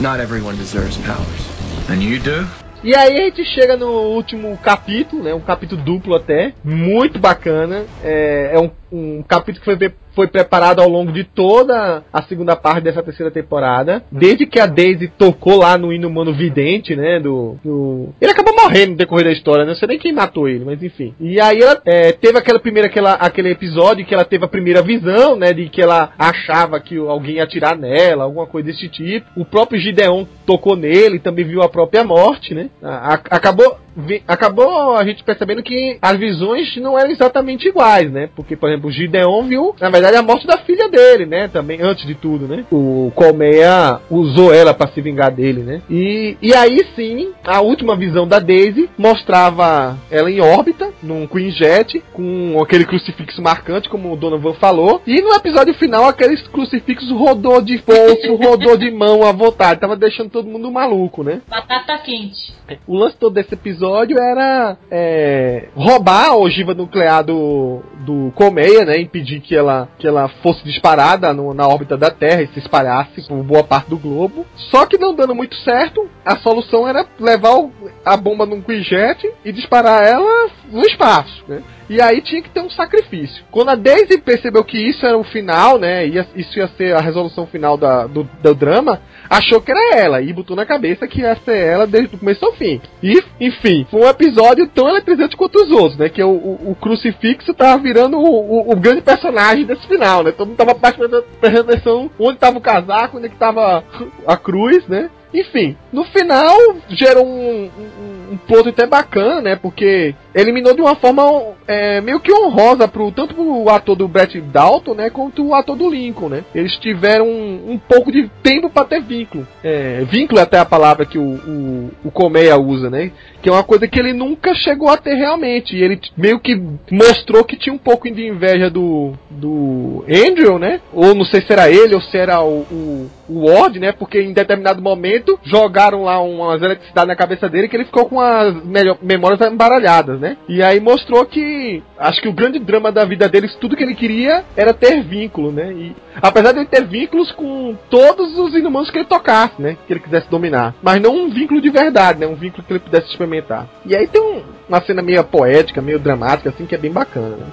Not everyone deserves powers. And you do? E aí a gente chega no último capítulo, né? Um capítulo duplo até, muito bacana. É, é um, um capítulo que foi, foi preparado ao longo de toda a segunda parte dessa terceira temporada. Desde que a Daisy tocou lá no Inumano Vidente, né? Do, do- Ele acabou morrendo no decorrer da história, né? Não sei nem quem matou ele, mas enfim. E aí ela é, teve aquela primeira, aquela, aquele episódio que ela teve a primeira visão, né? De que ela achava que alguém ia atirar nela, alguma coisa desse tipo. O próprio Gideon tocou nele, também viu a própria morte, né? A- a- acabou, vi- acabou a gente percebendo que as visões não eram exatamente iguais, né? Porque, por exemplo, o Gideon viu, na verdade, a morte da filha dele, né? Também, antes de tudo, né? O Colmeia usou ela pra se vingar dele, né? E, e aí sim, a última visão da Daisy mostrava ela em órbita, num Queen Jet, com aquele crucifixo marcante, como o Donovan falou. E no episódio final, aquele crucifixo rodou de bolso, <laughs> rodou de mão à vontade. Tava deixando todo mundo maluco, né? Batata quente. O lance todo desse episódio era é, roubar a ogiva nuclear do, do Colmeia, né? Impedir que ela, que ela fosse disparada no- na órbita da Terra e se espalhasse por boa parte do globo. Só que não dando muito certo, a solução era levar o- a bomba num Quinjet e disparar ela no espaço, né? E aí tinha que ter um sacrifício. Quando a Daisy percebeu que isso era o final, né? Ia, isso ia ser a resolução final da- do, do drama, achou que era ela e botou na cabeça que ia ser ela desde o começo ao fim. E, enfim, foi um episódio tão eletrizante quanto os outros, né? Que o, o, o crucifixo tava virando o, o- grande personagem desse final, né? Todo mundo tava prestando atenção onde tava o casaco, onde é que tava a cruz, né? Enfim, no final gerou um, um, um plot até bacana, né? Porque eliminou de uma forma é, meio que honrosa pro, tanto pro ator do Brett Dalton, né? Quanto o ator do Lincoln, né? Eles tiveram um, um pouco de tempo para ter vínculo. É, vínculo é até a palavra que o, o, o Colmeia usa, né? Que é uma coisa que ele nunca chegou a ter realmente. E ele meio que mostrou que tinha um pouco de inveja do, do Andrew, né? Ou não sei se era ele ou se era o, o, o Ward, né? Porque em determinado momento jogaram lá umas eletricidade na cabeça dele que ele ficou com as memórias embaralhadas, né? E aí mostrou que acho que o grande drama da vida deles, tudo que ele queria era ter vínculo, né? E apesar de ele ter vínculos com todos os inumanos que ele tocasse, né? Que ele quisesse dominar. Mas não um vínculo de verdade, né? Um vínculo que ele pudesse experimentar. E aí tem um- uma cena meio poética, meio dramática, assim, que é bem bacana, né?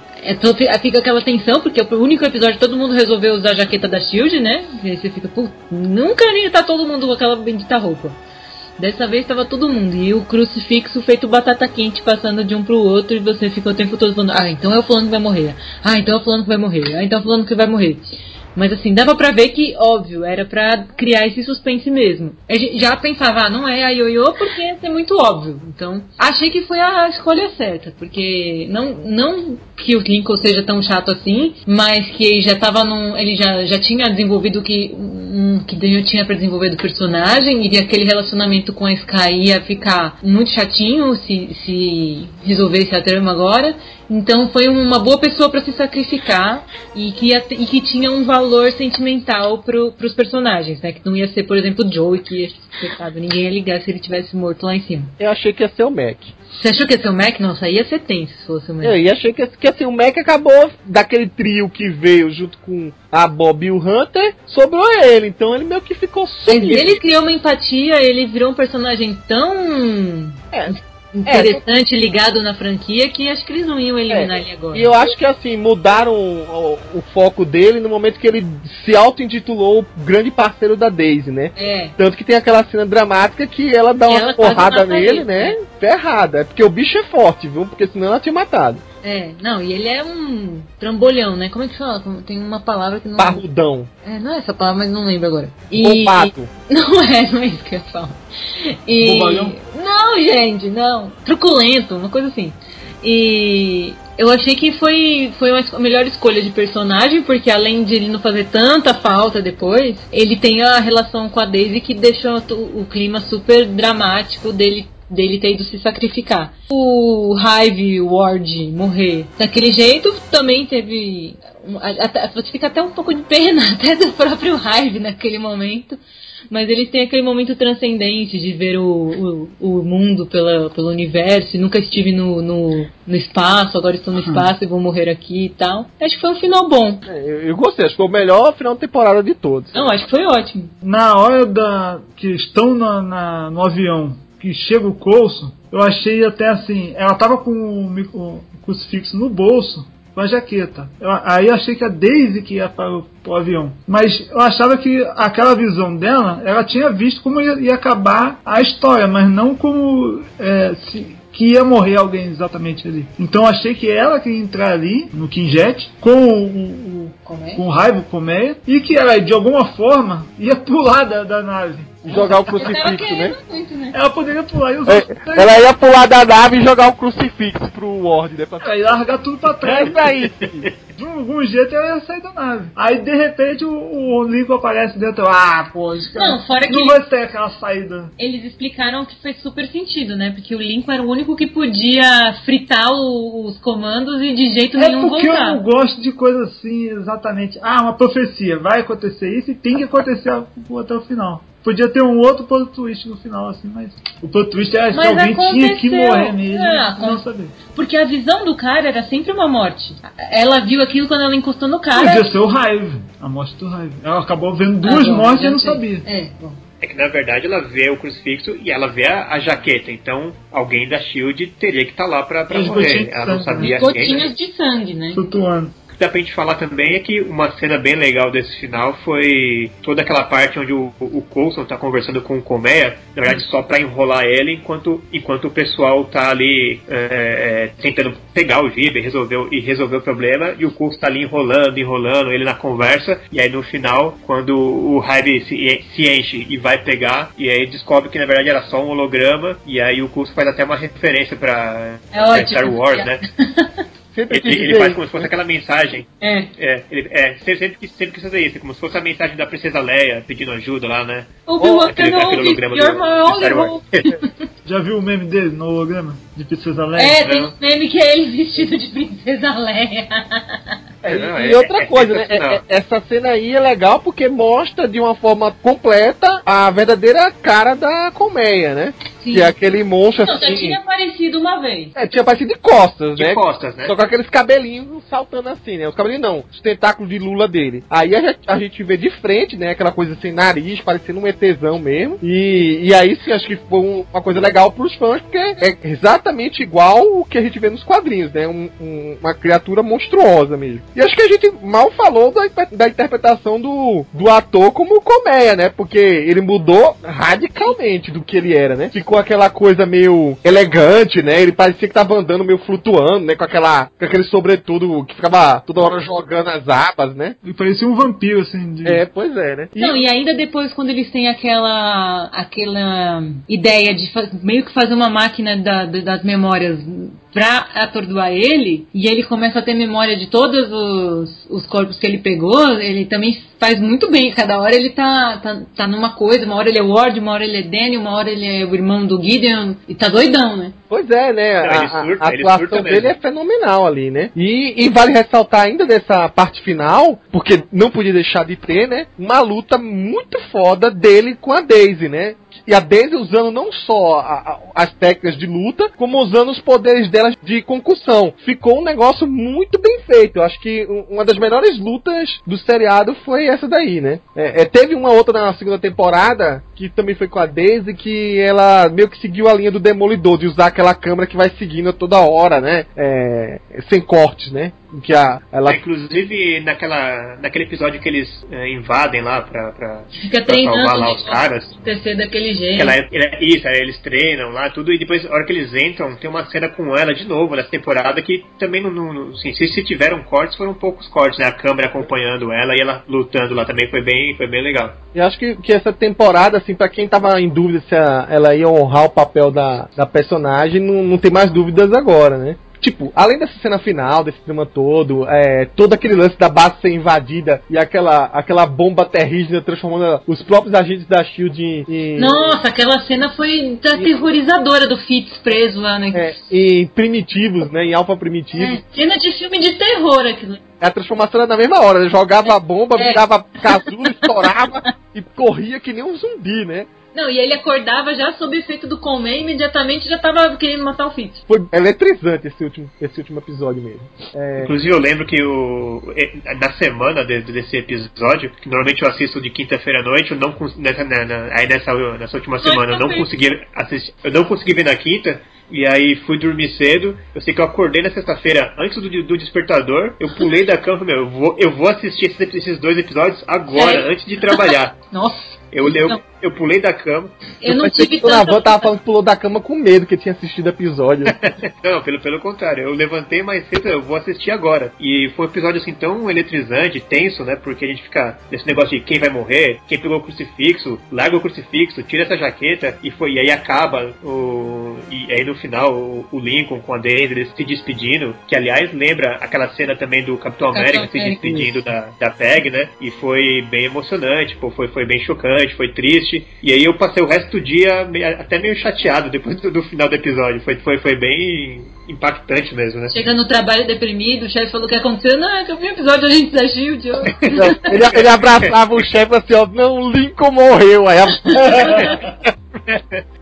Fi- fica aquela tensão, porque o único episódio todo mundo resolveu usar a jaqueta da Shield, né? E você fica, pô, nunca nem tá todo mundo com aquela bendita roupa. Dessa vez tava todo mundo. E o crucifixo feito batata quente passando de um pro outro e você fica o tempo todo falando, ah, então é o fulano que vai morrer. Ah, então é o fulano que vai morrer. Ah, então é o fulano que vai morrer. Mas assim, dava pra ver que, óbvio, era pra criar esse suspense mesmo. Gente já pensava, ah, não é a Yoyo porque ia ser muito óbvio. Então, achei que foi a escolha certa. Porque não, não que o Lincoln seja tão chato assim, mas que ele já tava num. Ele já, já tinha desenvolvido que um que eu tinha pra desenvolver do personagem, e aquele relacionamento com a Sky ia ficar muito chatinho se, se resolvesse a trama agora. Então foi uma boa pessoa para se sacrificar e que, e que tinha um valor sentimental pro, pros personagens, né? Que não ia ser, por exemplo, o Joey, que ia pecado, ninguém ia ligar se ele tivesse morto lá em cima. Eu achei que ia ser o Mac. Você achou que ia ser o Mac? Nossa, ia ser tenso se fosse o Mac. Eu achei que, que assim, o Mac acabou daquele trio que veio junto com a Bob e o Hunter, sobrou ele. Então ele meio que ficou sumido. Ele criou uma empatia, ele virou um personagem tão. É. Interessante, ligado na franquia, que acho que eles não iam eliminar É, ele agora. E eu acho que assim, mudaram o, o foco dele no momento que ele se auto-intitulou o grande parceiro da Daisy, né? É. Tanto que tem aquela cena dramática que ela dá uma Ela porrada nele, ele, né? Ferrada. É porque o bicho é forte, viu? Porque senão ela tinha matado. É, não, e ele é um trambolhão, né? Como é que fala? Tem uma palavra que não. Parrudão. É, não é essa palavra, mas não lembro agora. E... Bopato. <laughs> Não é, não é isso que eu falo. E... Bobalhão? Não, gente, não. Truculento, uma coisa assim. E eu achei que foi, foi uma melhor escolha de personagem, porque além de ele não fazer tanta falta depois, ele tem a relação com a Daisy que deixou o, o clima super dramático dele dele ter ido se sacrificar. O Hive Ward morrer daquele jeito também teve. até- Você fica até um pouco de pena <laughs> até do próprio Hive naquele momento. Mas eles têm aquele momento transcendente de ver o, o, o mundo pela, pelo universo. E nunca estive no, no, no espaço, agora estou no espaço e vou morrer aqui e tal. Acho que foi um final bom. É, eu, eu gostei, acho que foi o melhor final de temporada de todos. Não, acho que foi ótimo. Na hora da que estão na, na- no avião, que chega o Coulson, eu achei até assim, ela tava com o, o crucifixo no bolso, com a jaqueta. Eu- aí eu achei que a Daisy que ia para o, pro avião. Mas eu achava que aquela visão dela, ela tinha visto como ia, ia acabar a história, mas não como é, se- que ia morrer alguém exatamente ali. Então achei que ela que ia entrar ali no Kinjet com o, o, É? com raiva, colmeia, e que ela de alguma forma ia pular da, da nave. Jogar o crucifixo, né? muito, né? Ela poderia pular e os É, ela ia pular da nave e jogar o crucifixo pro Ward, né? Pra... ia largar tudo pra É trás. isso aí. <laughs> De algum jeito ela ia sair da nave. Aí de repente o, o Lincoln aparece dentro. Ah, pô, isso Não, fora que- não vai ter aquela saída. Eles explicaram que fez super sentido, né? Porque o Lincoln era o único que podia fritar o- os comandos e de jeito É nenhum porque eu voltar. não gosto de coisa assim, exatamente. Ah, uma profecia, vai acontecer isso e tem que acontecer até o final. Podia ter um outro plot twist no final, assim, mas o plot twist é que alguém tinha que aconteceu. morrer mesmo. Ah, não saber. Porque a visão do cara era sempre uma morte. Ela viu aquilo quando ela encostou no cara. Podia ser o Hive, a morte do Hive. Ela acabou vendo Ah, duas bom, mortes e não sei. sabia. É, bom. É que na verdade ela vê o crucifixo e ela vê a, a jaqueta, então alguém da Shield teria que estar lá pra, pra morrer. Ela não sabia E quem. né? gotinhas de sangue, né? Flutuando. Dá pra gente falar também é que uma cena bem legal desse final foi toda aquela parte onde o, o Coulson tá conversando com o Colmeia, na verdade só pra enrolar ele enquanto, enquanto o pessoal tá ali é, é, tentando pegar o Gibe e resolver, e resolver o problema, e o Coulson tá ali enrolando, enrolando ele na conversa, e aí no final, quando o Hyde se, se enche e vai pegar, e aí descobre que na verdade era só um holograma, e aí o Coulson faz até uma referência pra, É pra. Star Wars, né? <laughs> Sempre Ele, ele faz isso. como se fosse aquela mensagem É. é, ele, é sempre, sempre, quis, sempre quis fazer isso, como se fosse a mensagem da Princesa Leia pedindo ajuda lá, né? Obi-Wan Kenobi, holograma you're do- my. <laughs> Já viu o meme dele no holograma? De Princesa Leia? É, tem um meme que é ele vestido de princesa Leia. <laughs> É, Não, e é- outra é coisa, né? sensacional. é- é- essa cena aí é legal porque mostra de uma forma completa a verdadeira cara da colmeia, né? Sim. Que é aquele monstro Não, já assim. tinha aparecido uma vez. É, tinha parecido de costas, De né? costas, né? Só com aqueles cabelinhos saltando assim, né? Os cabelinhos não, os tentáculos de Lula dele. Aí a gente, a gente vê de frente, né? Aquela coisa sem nariz, parecendo um ETzão mesmo. E, e aí sim, acho que foi um- uma coisa legal pros fãs, porque é exatamente igual o que a gente vê nos quadrinhos, né? Um- um- uma criatura monstruosa mesmo. E acho que a gente mal falou da, da interpretação do, do ator como colmeia, né? Porque ele mudou radicalmente do que ele era, né? Ficou aquela coisa meio elegante, né? Ele parecia que tava andando meio flutuando, né? Com aquela com aquele sobretudo que ficava toda hora jogando as abas, né? Ele parecia um vampiro, assim. De... É, pois é, né? E- Não, e ainda depois, quando eles têm aquela aquela ideia de meio que fazer uma máquina da- da- das memórias pra atordoar ele, e ele começa a ter memória de todos os, os corpos que ele pegou, ele também faz muito bem. Cada hora ele tá, tá, tá numa coisa, uma hora ele é Ward, uma hora ele é Danny, uma hora ele é o irmão do Gideon, e tá doidão, né? Pois é, né? Não, a, surta, a ele atuação dele é fenomenal ali, né? E, e vale ressaltar ainda dessa parte final, porque não podia deixar de ter, né? Uma luta muito foda dele com a Daisy, né? E a Daisy usando não só a- a- as técnicas de luta, como usando os poderes dela de concussão. Ficou um negócio muito bem feito. Eu acho que um- uma das melhores lutas do seriado foi essa daí, né? É, é, teve uma outra na segunda temporada, que também foi com a Daisy, que ela meio que seguiu a linha do Demolidor, de usar aquela câmera que vai seguindo toda hora, né? É, sem cortes, né? Que a, ela Inclusive, naquela, naquele episódio que eles eh, invadem lá pra, pra, Fica pra salvar lá os caras. acontecer daquele que jeito. ela, é- ela- isso, aí eles treinam lá, tudo, e depois, a hora que eles entram, tem uma cena com ela de novo nessa temporada que também não. não, não- assim, se, se tiveram cortes, foram poucos cortes, né? A câmera acompanhando ela e ela lutando lá também foi bem, foi bem legal. Eu acho que, que essa temporada, assim, pra quem tava em dúvida se ela ia honrar o papel da, da personagem, não, não tem mais dúvidas agora, né? Tipo, além dessa cena final, desse drama todo, é, todo aquele lance da base ser invadida e aquela, aquela bomba terrígena transformando os próprios agentes da SHIELD em... em Nossa, aquela cena foi aterrorizadora do Fitz preso lá, né? é, em primitivos, né? Em alfa primitivos. É, cena de filme de terror aquilo. A transformação era na mesma hora, né? Jogava a bomba, É. virava casulo, estourava <laughs> e corria que nem um zumbi, né? Não, e ele acordava já sob efeito do Colmé e imediatamente já tava querendo matar o Fitz. Foi eletrizante esse último, esse último episódio mesmo. É, Inclusive, eu lembro que o, eh, na semana de- desse episódio, que normalmente eu assisto de quinta-feira à noite, eu não nessa, na- na- aí nessa, nessa última semana eu não consegui assistir, eu não consegui ver na quinta. E aí fui dormir cedo. Eu sei que eu acordei na sexta-feira antes do, do despertador. Eu pulei da cama e falei, meu, eu vou, eu vou assistir esses, esses dois episódios agora, É. antes de trabalhar. <laughs> Nossa. Eu, eu, Não. Eu pulei da cama. Eu não pensei tive que o Navan tava falando que pulou da cama com medo que tinha assistido o episódio. <laughs> Não, pelo, pelo contrário, eu levantei mais cedo, eu vou assistir agora. E foi um episódio assim tão eletrizante, tenso, né? Porque a gente fica nesse negócio de quem vai morrer, quem pegou o crucifixo, larga o crucifixo, tira essa jaqueta, e foi e aí acaba o. E aí no final o, o Lincoln com a Daisy eles se despedindo, que aliás lembra aquela cena também do Capitão Capitão América se despedindo da, da Peg, né? E foi bem emocionante, pô, foi, foi bem chocante, foi triste. E aí eu passei o resto do dia meio- até meio chateado depois do, do final do episódio. Foi, foi, foi bem impactante mesmo, né? Chega no trabalho deprimido, o chefe falou o que aconteceu. Não, é que eu vi o episódio da gente da Shield. eu- ele, ele abraçava o chefe assim, ó, não, o Lincoln morreu. Aí, a- <laughs>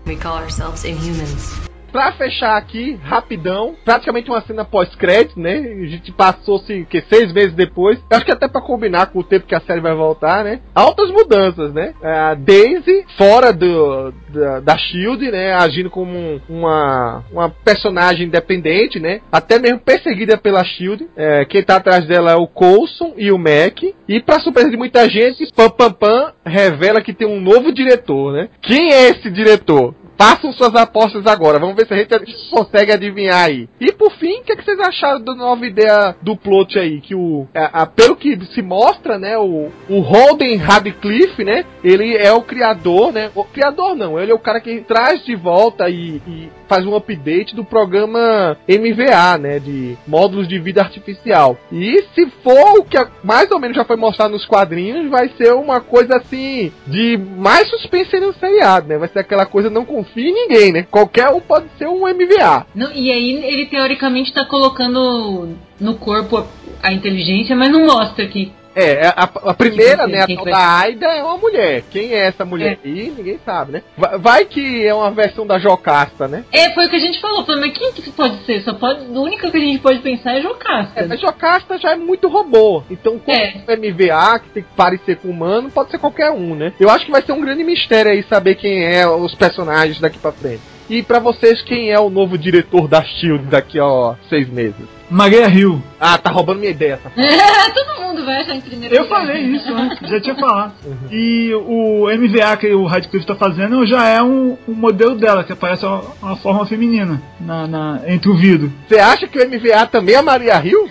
We call ourselves Inhumans. Pra fechar aqui, rapidão, praticamente uma cena pós-crédito, né? A gente passou-se, que seis meses depois. Eu acho que até pra combinar com o tempo que a série vai voltar, né? Altas mudanças, né? A Daisy, fora do, da, da SHIELD, né? Agindo como um- uma, uma personagem independente, né? Até mesmo perseguida pela SHIELD. É, quem tá atrás dela é o Coulson e o Mac. E pra surpresa de muita gente, Pam Pam Pam revela que tem um novo diretor, né? Quem é esse diretor? Façam suas apostas agora. Vamos ver se a gente consegue adivinhar aí. E por fim, o que, é que vocês acharam da nova ideia do plot aí? Que o. a- a- pelo que se mostra, né? O, o Holden Radcliffe, né? Ele é o criador, né? O criador não, ele é o cara que traz de volta e, e faz um update do programa MVA, né? De módulos de vida artificial. E se for o que mais ou menos já foi mostrado nos quadrinhos, vai ser uma coisa assim de mais suspense no seriado, né? Vai ser aquela coisa não confia em ninguém, né? Qualquer um pode ser um MVA. Não, e aí ele teoricamente tá colocando no corpo a, inteligência, mas não mostra aqui. É, a, a primeira, Quem né, a tal da Aida é uma mulher. Quem é essa mulher aí, ninguém sabe, né? Vai, vai que é uma versão da Jocasta, né? É, foi o que a gente falou. Mas quem que pode ser? Só pode. A única que a gente pode pensar é Jocasta. É, mas Jocasta já é muito robô. Então, como É. é. MVA, que tem que parecer com humano, pode ser qualquer um, né? Eu acho que vai ser um grande mistério aí saber quem é os personagens daqui pra frente. E pra vocês, quem é o novo diretor da SHIELD daqui a seis meses? Maria Hill. Ah, tá roubando minha ideia, essa <laughs> Todo mundo vai achar em primeiro Eu lugar. falei isso antes, já tinha falado. <laughs> E o MVA que o Radcliffe tá fazendo já é um, um modelo dela, que aparece uma, uma forma feminina na, na- entre o vidro. Você acha que o MVA também é Maria Hill?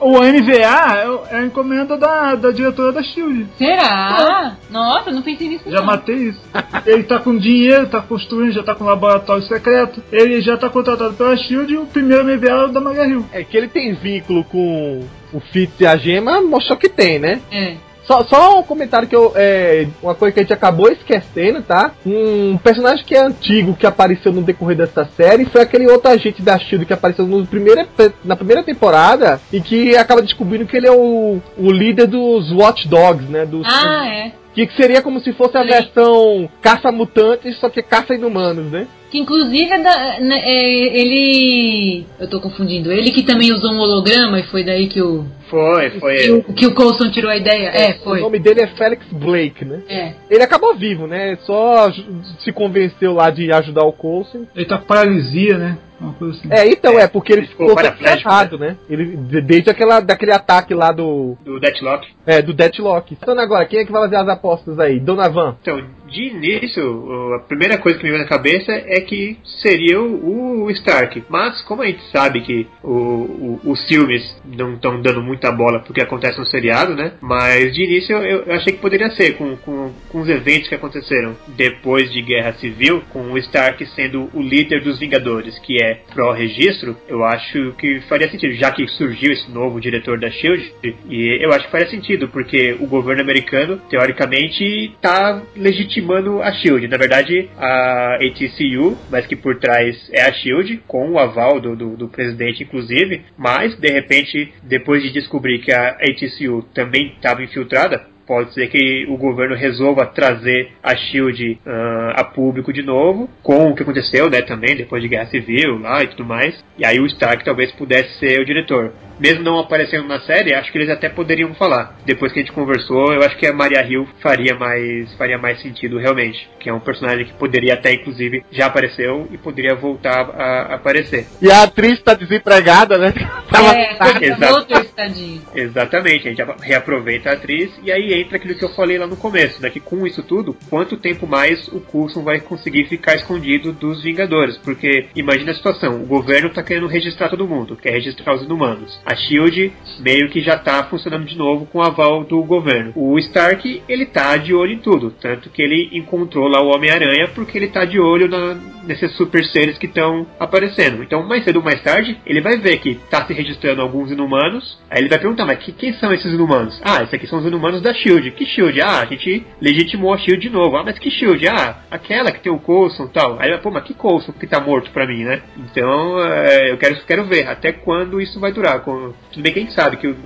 O NVA é a encomenda da, da diretora da Shield. Será? Nossa, não pensei nisso. Já não. matei isso. Ele tá com dinheiro, tá construindo, já tá com um laboratório secreto. Ele já tá contratado pela Shield e o primeiro NVA é o da Maga Hill. É que ele tem vínculo com o Fitz e a Gema, mostrou que tem, né? É. Só, só um comentário que eu. É, uma coisa que a gente acabou esquecendo, tá? Um personagem que é antigo, que apareceu no decorrer dessa série, foi aquele outro agente da Shield que apareceu no primeiro, na primeira temporada e que acaba descobrindo que ele é o, o líder dos Watch Dogs, né? Dos, Ah, é. que seria como se fosse a Sim. versão caça-mutantes, só que caça-inumanos, né? Que inclusive é da, né, é, ele. Eu tô confundindo. Ele que também usou um holograma e foi daí que o. Foi, foi Que ele. o, que o Coulson tirou a ideia. É, O foi. nome dele é Felix Blake, né? É. Ele acabou vivo, né? Só se convenceu lá de ajudar o Coulson. Ele tá com paralisia, né? Uma coisa assim. É, então, é, porque ele Ele ficou ficou paraplégico, errado, né? Ele, de- desde aquela, daquele ataque lá do, Do Deathlock. é, do Deathlock. Então agora, quem é que vai fazer as apostas aí? Donavan. Então, de início, a primeira coisa que me veio na cabeça é que seria o, o Stark. Mas, como a gente sabe que o, o- os filmes não estão dando muita bola porque acontece no seriado, né? Mas de início eu, eu achei que poderia ser, com, com, com os eventos que aconteceram depois de Guerra Civil, com o Stark sendo o líder dos Vingadores, que é pró-registro, eu acho que faria sentido, já que surgiu esse novo diretor da SHIELD, e eu acho que faria sentido, porque o governo americano, teoricamente, está legitimando a SHIELD. Na verdade, a ATCU, mas que por trás é a SHIELD, com o aval do, do, do presidente, inclusive, mas, de repente, depois de descobrir que a ATCU também estava infiltrada, Pode ser que o governo resolva trazer a Shield ah, a público de novo, com o que aconteceu, né, também depois de Guerra Civil lá e tudo mais. E aí o Stark talvez pudesse ser o diretor. Mesmo não aparecendo na série, acho que eles até poderiam falar. Depois que a gente conversou, eu acho que a Maria Hill faria mais faria mais sentido realmente, que é um personagem que poderia até inclusive já apareceu e poderia voltar a aparecer. E a atriz tá desempregada, né? <laughs> Tava- É, voltou estadinho. Exatamente, a gente reaproveita a atriz e aí entra aquilo que eu falei lá no começo, né? Que com isso tudo, quanto tempo mais o Coulson vai conseguir ficar escondido dos Vingadores? Porque imagina a situação, o governo tá querendo registrar todo mundo, quer registrar os inumanos. A SHIELD meio que já tá funcionando de novo com o aval do governo. O Stark, ele tá de olho em tudo, tanto que ele encontrou lá o Homem-Aranha porque ele tá de olho na, nesses super seres que estão aparecendo. Então, mais cedo ou mais tarde, ele vai ver que tá se registrando alguns inumanos. Aí ele vai perguntar, mas que, quem são esses inumanos? Ah, esses aqui são os inumanos da Shield. Que Shield? Ah, a gente legitimou a Shield de novo. Ah, mas que Shield? Ah, aquela que tem o Coulson e tal. Aí pô, mas que Coulson que tá morto pra mim, né? Então, é, eu quero, quero ver até quando isso vai durar. Com- tudo bem que a gente sabe que o-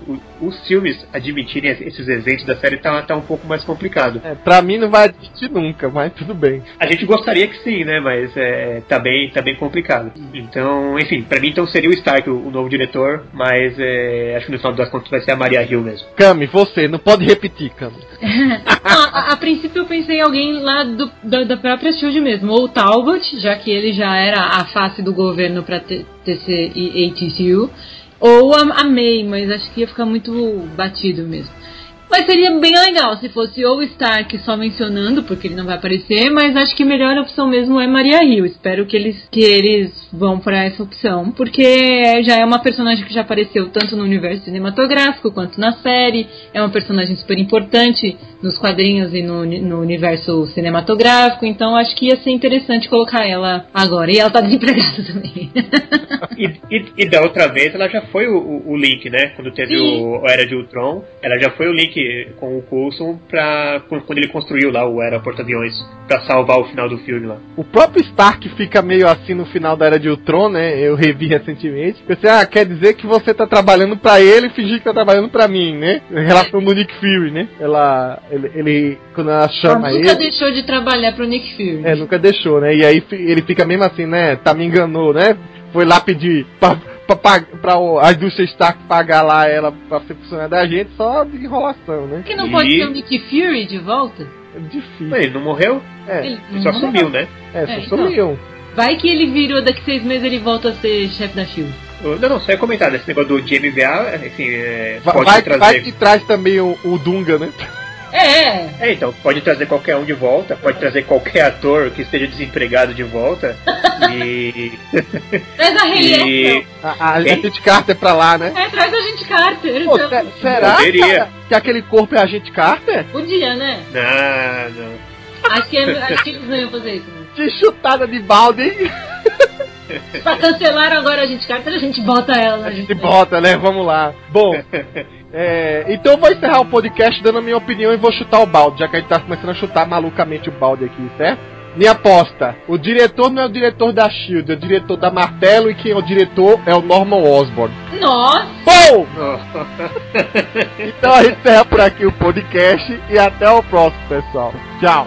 o- os filmes admitirem esses eventos da série tá, tá um pouco mais complicado. É, pra mim não vai admitir nunca, mas tudo bem. A gente gostaria que sim, né? Mas é, tá, bem, tá bem complicado. Então, enfim, pra mim então seria o Stark o, o novo diretor, mas é, acho que no final das contas vai ser a Maria Hill mesmo. Cami, você, não pode repetir, Cami. <laughs> Ah, a, a princípio eu pensei em alguém lá do- da, da própria Shield mesmo, ou Talbot, já que ele já era a face do governo pra T- TC e ATCU, ou a, a May, mas acho que ia ficar muito batido mesmo. Mas seria bem legal se fosse ou Stark só mencionando, porque ele não vai aparecer, mas acho que a melhor opção mesmo é Maria Hill. Espero que eles, que eles vão pra essa opção, porque já é uma personagem que já apareceu tanto no universo cinematográfico quanto na série, é uma personagem super importante nos quadrinhos e no, no universo cinematográfico, então acho que ia ser interessante colocar ela agora. E ela tá <laughs> desempregada também. E, e- e da outra vez ela já foi o, o- link, né? Quando teve o, o Era de Ultron, ela já foi o link com o Coulson pra, quando ele construiu lá o Era Porta-Aviões pra salvar o final do filme lá. O próprio Stark fica meio assim no final da Era de Ultron, né? Eu revi recentemente. Pensei, ah, quer dizer que você tá trabalhando pra ele e fingir que tá trabalhando pra mim, né? Em relação do Nick Fury, né? Ela, ele, ele quando ela chama Ela nunca ele... deixou de trabalhar pro Nick Fury. É, nunca deixou, né? E aí ele fica mesmo assim, né? Tá me enganou, né? Foi lá pedir pra, pra, pra, pra o- a indústria Stark pagar lá ela pra ser funcionária da gente, só de enrolação, né? Que não pode E- ter o Nick Fury de volta? É difícil. Ele não morreu? É, Ele Ele só não sumiu, né? é, só É, então. Vai que ele virou, daqui seis meses ele volta a ser chefe da SHIELD. Não, não, só ia comentar desse negócio do de MVA, enfim, é, Vai, pode vai, trazer. vai que traz também o, o Dunga, né? É. É, então, pode trazer qualquer um de volta, pode trazer qualquer ator que esteja desempregado de volta. <laughs> e. Traz a E- Haley A, a, a gente Carter pra lá, né? É, traz a gente Carter. Pô, Então, se- será cara, que aquele corpo é a gente Carter? Podia, né? Não, não. Acho que, acho que eles não iam fazer isso. Né? Que chutada de balde, hein? <laughs> Pra cancelar agora a gente Carter, a gente bota ela. A gente bota, né? Vamos lá. Bom, <laughs> é, então eu vou encerrar o podcast dando a minha opinião e vou chutar o balde, já que a gente tá começando a chutar malucamente o balde aqui, certo? Minha aposta: o diretor não é o diretor da Shield, é o diretor da Martelo e quem é o diretor é o Norman Osborn. Nossa! Bom! <laughs> Então a gente encerra por aqui o podcast e até o próximo, pessoal. Tchau!